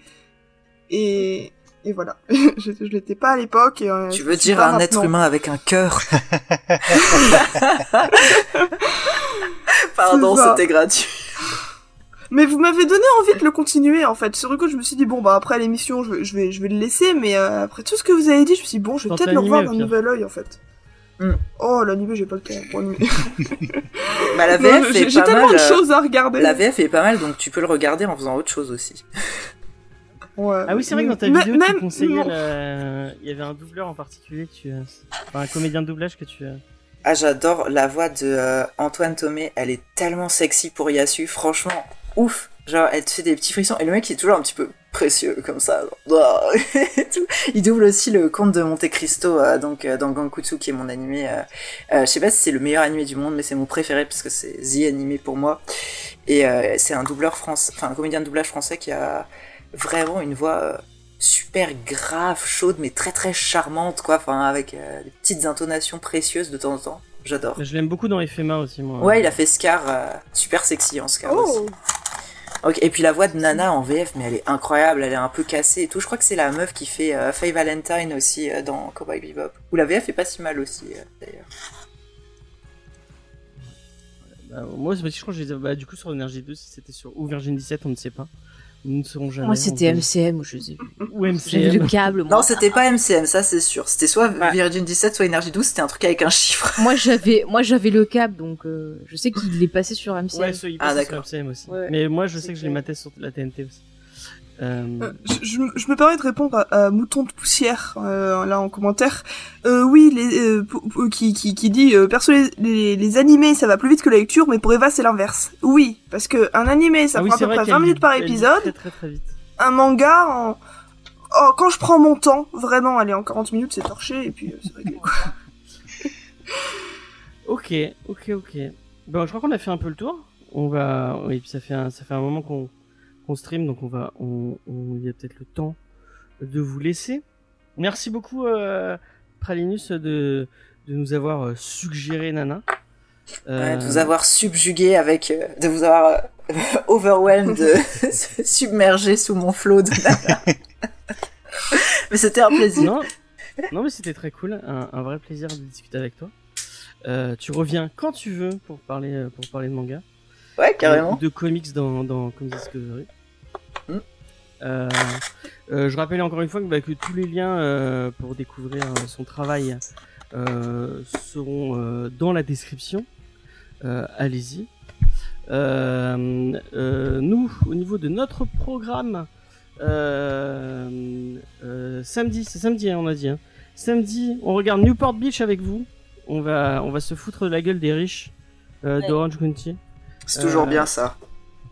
Et, et voilà, [laughs] je, je l'étais pas à l'époque. et, euh, Tu je veux dire pas un être humain avec un cœur [laughs] Pardon, c'était gratuit. Mais vous m'avez donné envie de le continuer en fait. Sur le coup, je me suis dit bon bah après l'émission, je vais, je vais, je vais le laisser. Mais euh, après tout ce que vous avez dit, je me suis dit bon, je vais peut-être le l'animé, revoir d'un nouvel œil en fait. Oh, l'anime, j'ai pas le temps. [laughs] Bah, la Non, VF J'ai est j'ai pas tellement mal. de euh, choses à regarder. La VF est pas mal, donc tu peux le regarder en faisant autre chose aussi. Ouais. Ah oui, c'est vrai que dans ta vidéo, tu même- conseillais, non. la- il y avait un doubleur en particulier que tu, enfin, un comédien de doublage que tu. Ah, j'adore la voix de euh, Antoine Thomé. Elle est tellement sexy pour Yasu. Franchement, ouf. Genre, elle te fait des petits frissons. Et le mec, il est toujours un petit peu précieux, comme ça. genre. [laughs] Il double aussi le conte de Monte Cristo, euh, donc, euh, dans Gankutsu, qui est mon animé. euh, euh, je sais pas si c'est le meilleur animé du monde, mais c'est mon préféré, parce que c'est The animé pour moi. Et euh, c'est un doubleur français, enfin, un comédien de doublage français qui a vraiment une voix euh, super grave, chaude, mais très très charmante, quoi. Enfin, avec euh, des petites intonations précieuses de temps en temps. J'adore. Je l'aime beaucoup dans FMA aussi, moi. Ouais, il a fait Scar, euh, super sexy en Scar aussi. Oh, Ok, Et puis la voix de Nana en VF, mais elle est incroyable, elle est un peu cassée et tout. Je crois que c'est la meuf qui fait euh, Faye Valentine aussi euh, dans Cowboy Bebop. Ou la VF est pas si mal aussi, euh, d'ailleurs. Bah, moi, je crois que je les ai- bah, du coup, sur Energy 2, si c'était sur ou Virgin 17, on ne sait pas. Nous ne saurons jamais. Moi, c'était MCM, je sais. [laughs] Ou MCM. le câble, moi. Non, c'était pas MCM, ça c'est sûr. C'était soit Ouais. Virgin 17, soit Energy 12, c'était un truc avec un chiffre. Moi, [laughs] j'avais, moi, j'avais le câble, donc euh, je sais qu'il est passé sur MCM. Ouais, ceux, ils Ah, sur d'accord. MCM aussi. Ouais. Mais moi, je sais que je clair. les matais sur la TNT aussi. Euh, Euh, je, je me- je me permets de répondre à, à Mouton de Poussière, euh, là en commentaire. Euh, oui, les, euh, qui, qui, qui dit euh, perso les, les, les animés ça va plus vite que la lecture, mais pour Eva c'est l'inverse. Oui, parce que un animé ça ah oui, prend à c'est peu près qu'elle 20 minutes par épisode. Très, très, très vite. Un manga en oh, quand je prends mon temps, vraiment, allez en 40 minutes c'est torché et puis euh, c'est réglé. quoi. [laughs] Ok, ok, ok. Bon, je crois qu'on a fait un peu le tour. On va, oui, puis ça fait un, ça fait un moment qu'on qu'on stream, donc on va, on, on il y a peut-être le temps de vous laisser. Merci beaucoup, euh, Pralinus, de, de nous avoir euh, suggéré Nana. Euh, Ouais, de vous avoir subjugué avec, euh, de vous avoir [laughs] overwhelmed, [laughs] [laughs] submergé sous mon flot de Nana. Mais c'était un plaisir. Non, non, mais c'était très cool, un, un vrai plaisir de discuter avec toi. Tu reviens quand tu veux pour parler, pour parler de manga. Ouais, carrément. de comics dans, dans Comics Discovery. Euh, euh, je rappelle encore une fois que, bah, que tous les liens euh, pour découvrir euh, son travail euh, seront euh, dans la description. Euh, Allez-y. Euh, euh, nous, au niveau de notre programme, euh, euh, samedi, c'est samedi, hein, on a dit. hein. Samedi, on regarde Newport Beach avec vous. On va, on va se foutre de la gueule des riches euh, Ouais. d'Orange County C'est toujours Euh, bien ça.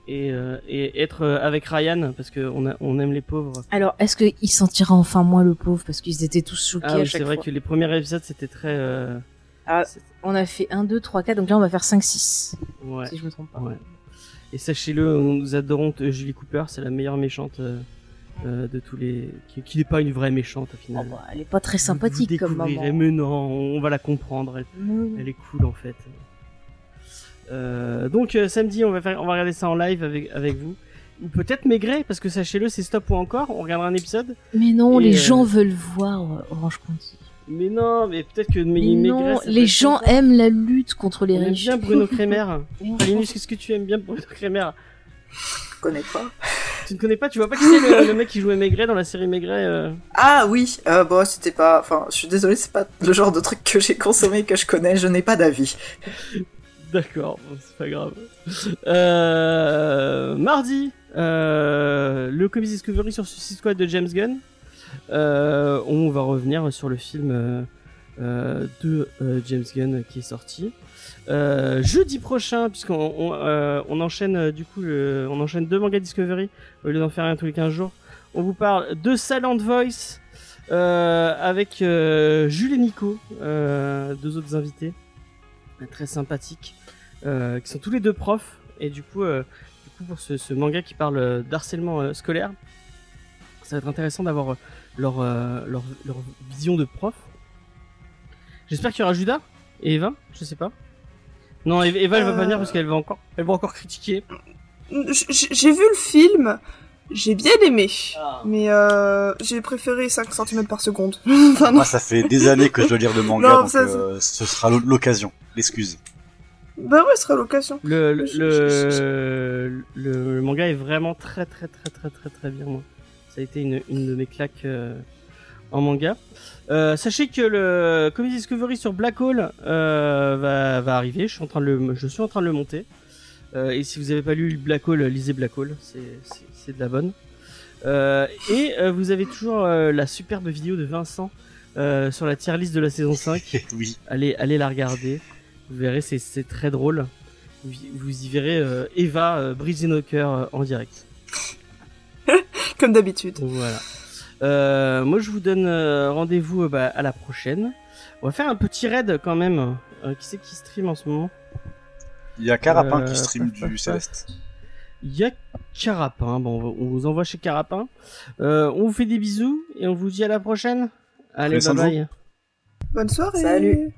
Et, euh, et être euh, avec Ryan parce qu'on on aime les pauvres. Alors, est-ce qu'il sentira enfin moins le pauvre parce qu'ils étaient tous choqués Ah à oui, chaque c'est vrai fois. que les premiers épisodes c'était très. euh, Ah. On a fait 1, 2, 3, 4, donc là on va faire 5, 6. Ouais. Si je me trompe pas. ouais. Et sachez-le, nous adorons Julie Cooper, c'est la meilleure méchante euh, de tous les. qui, n'est pas une vraie méchante au Oh, final. bah, elle est pas très Vous sympathique comme maman. Mais non, on va la comprendre. Elle est cool en fait. Euh, donc euh, samedi, on va faire, on va regarder ça en live avec avec vous. Ou peut-être Maigret, parce que sachez-le, c'est stop ou encore. On regardera un épisode. Mais non, les euh, gens veulent voir Orange County. Mais non, mais peut-être que Mais Maigret. non, les gens aiment la lutte contre les On riches. bien Bruno Kremer. [laughs] Linus, qu'est-ce que tu aimes bien Bruno Kremer? Je connais pas. Tu ne connais pas? Tu vois pas qui c'est le, le mec qui jouait Maigret dans la série Maigret euh? Ah oui, euh, bon, c'était pas. Enfin, je suis désolé, c'est pas le genre de truc que j'ai consommé que je connais. Je n'ai pas d'avis. D'accord, c'est pas grave. Euh, mardi, euh, le Comics Discovery sur Suicide Squad de James Gunn. Euh, on va revenir sur le film de James Gunn qui est sorti. Jeudi prochain, puisqu'on on, enchaîne du coup, le- on enchaîne deux mangas Discovery au lieu d'en faire un tous les 15 jours. On vous parle de Silent Voice avec Jules et Nico, deux autres invités très sympathiques, euh, qui sont tous les deux profs. Et du coup, euh, du coup pour ce, ce manga qui parle euh, d'harcèlement euh, scolaire, ça va être intéressant d'avoir euh, leur, euh, leur, leur vision de prof. J'espère qu'il y aura Judas et Eva, je sais pas. Non, Eva, elle va pas Euh. venir parce qu'elle va encore, elle va encore critiquer. J'ai vu le film, j'ai bien aimé, mais euh, j'ai préféré 5 cm par seconde. [laughs] enfin, non. Moi, ça fait des années que je dois lire de manga, Non, donc ça, euh, ce sera l'o- l'occasion, l'excuse. Bah ouais, ce sera l'occasion. Le, le, le, le- le manga est vraiment très très très très très très bien. Moi. Ça a été une, une de mes claques euh, en manga. Euh, sachez que le Comedy Discovery sur Black Hole euh, va, va arriver. Je suis en train de le, je suis en train de le monter. Euh, et si vous n'avez pas lu Black Hole, lisez Black Hole. C'est, de la bonne. Euh, et euh, vous avez toujours euh, la superbe vidéo de Vincent euh, sur la tier list de la saison 5. [laughs] oui. Allez, allez la regarder. Vous verrez, c'est, c'est très drôle. Vous, vous y verrez euh, Eva euh, briser nos cœurs euh, en direct. [laughs] Comme d'habitude. Voilà. Euh, moi, je vous donne euh, rendez-vous euh, bah, à la prochaine. On va faire un petit raid quand même. Euh, qui c'est qui stream en ce moment? Il y a Carapin Euh, qui stream du. Céleste. Il y a Carapin. Bon, on vous envoie chez Carapin. Euh, on vous fait des bisous et on vous dit à la prochaine. Allez, bye bye. Bonne soirée. Salut.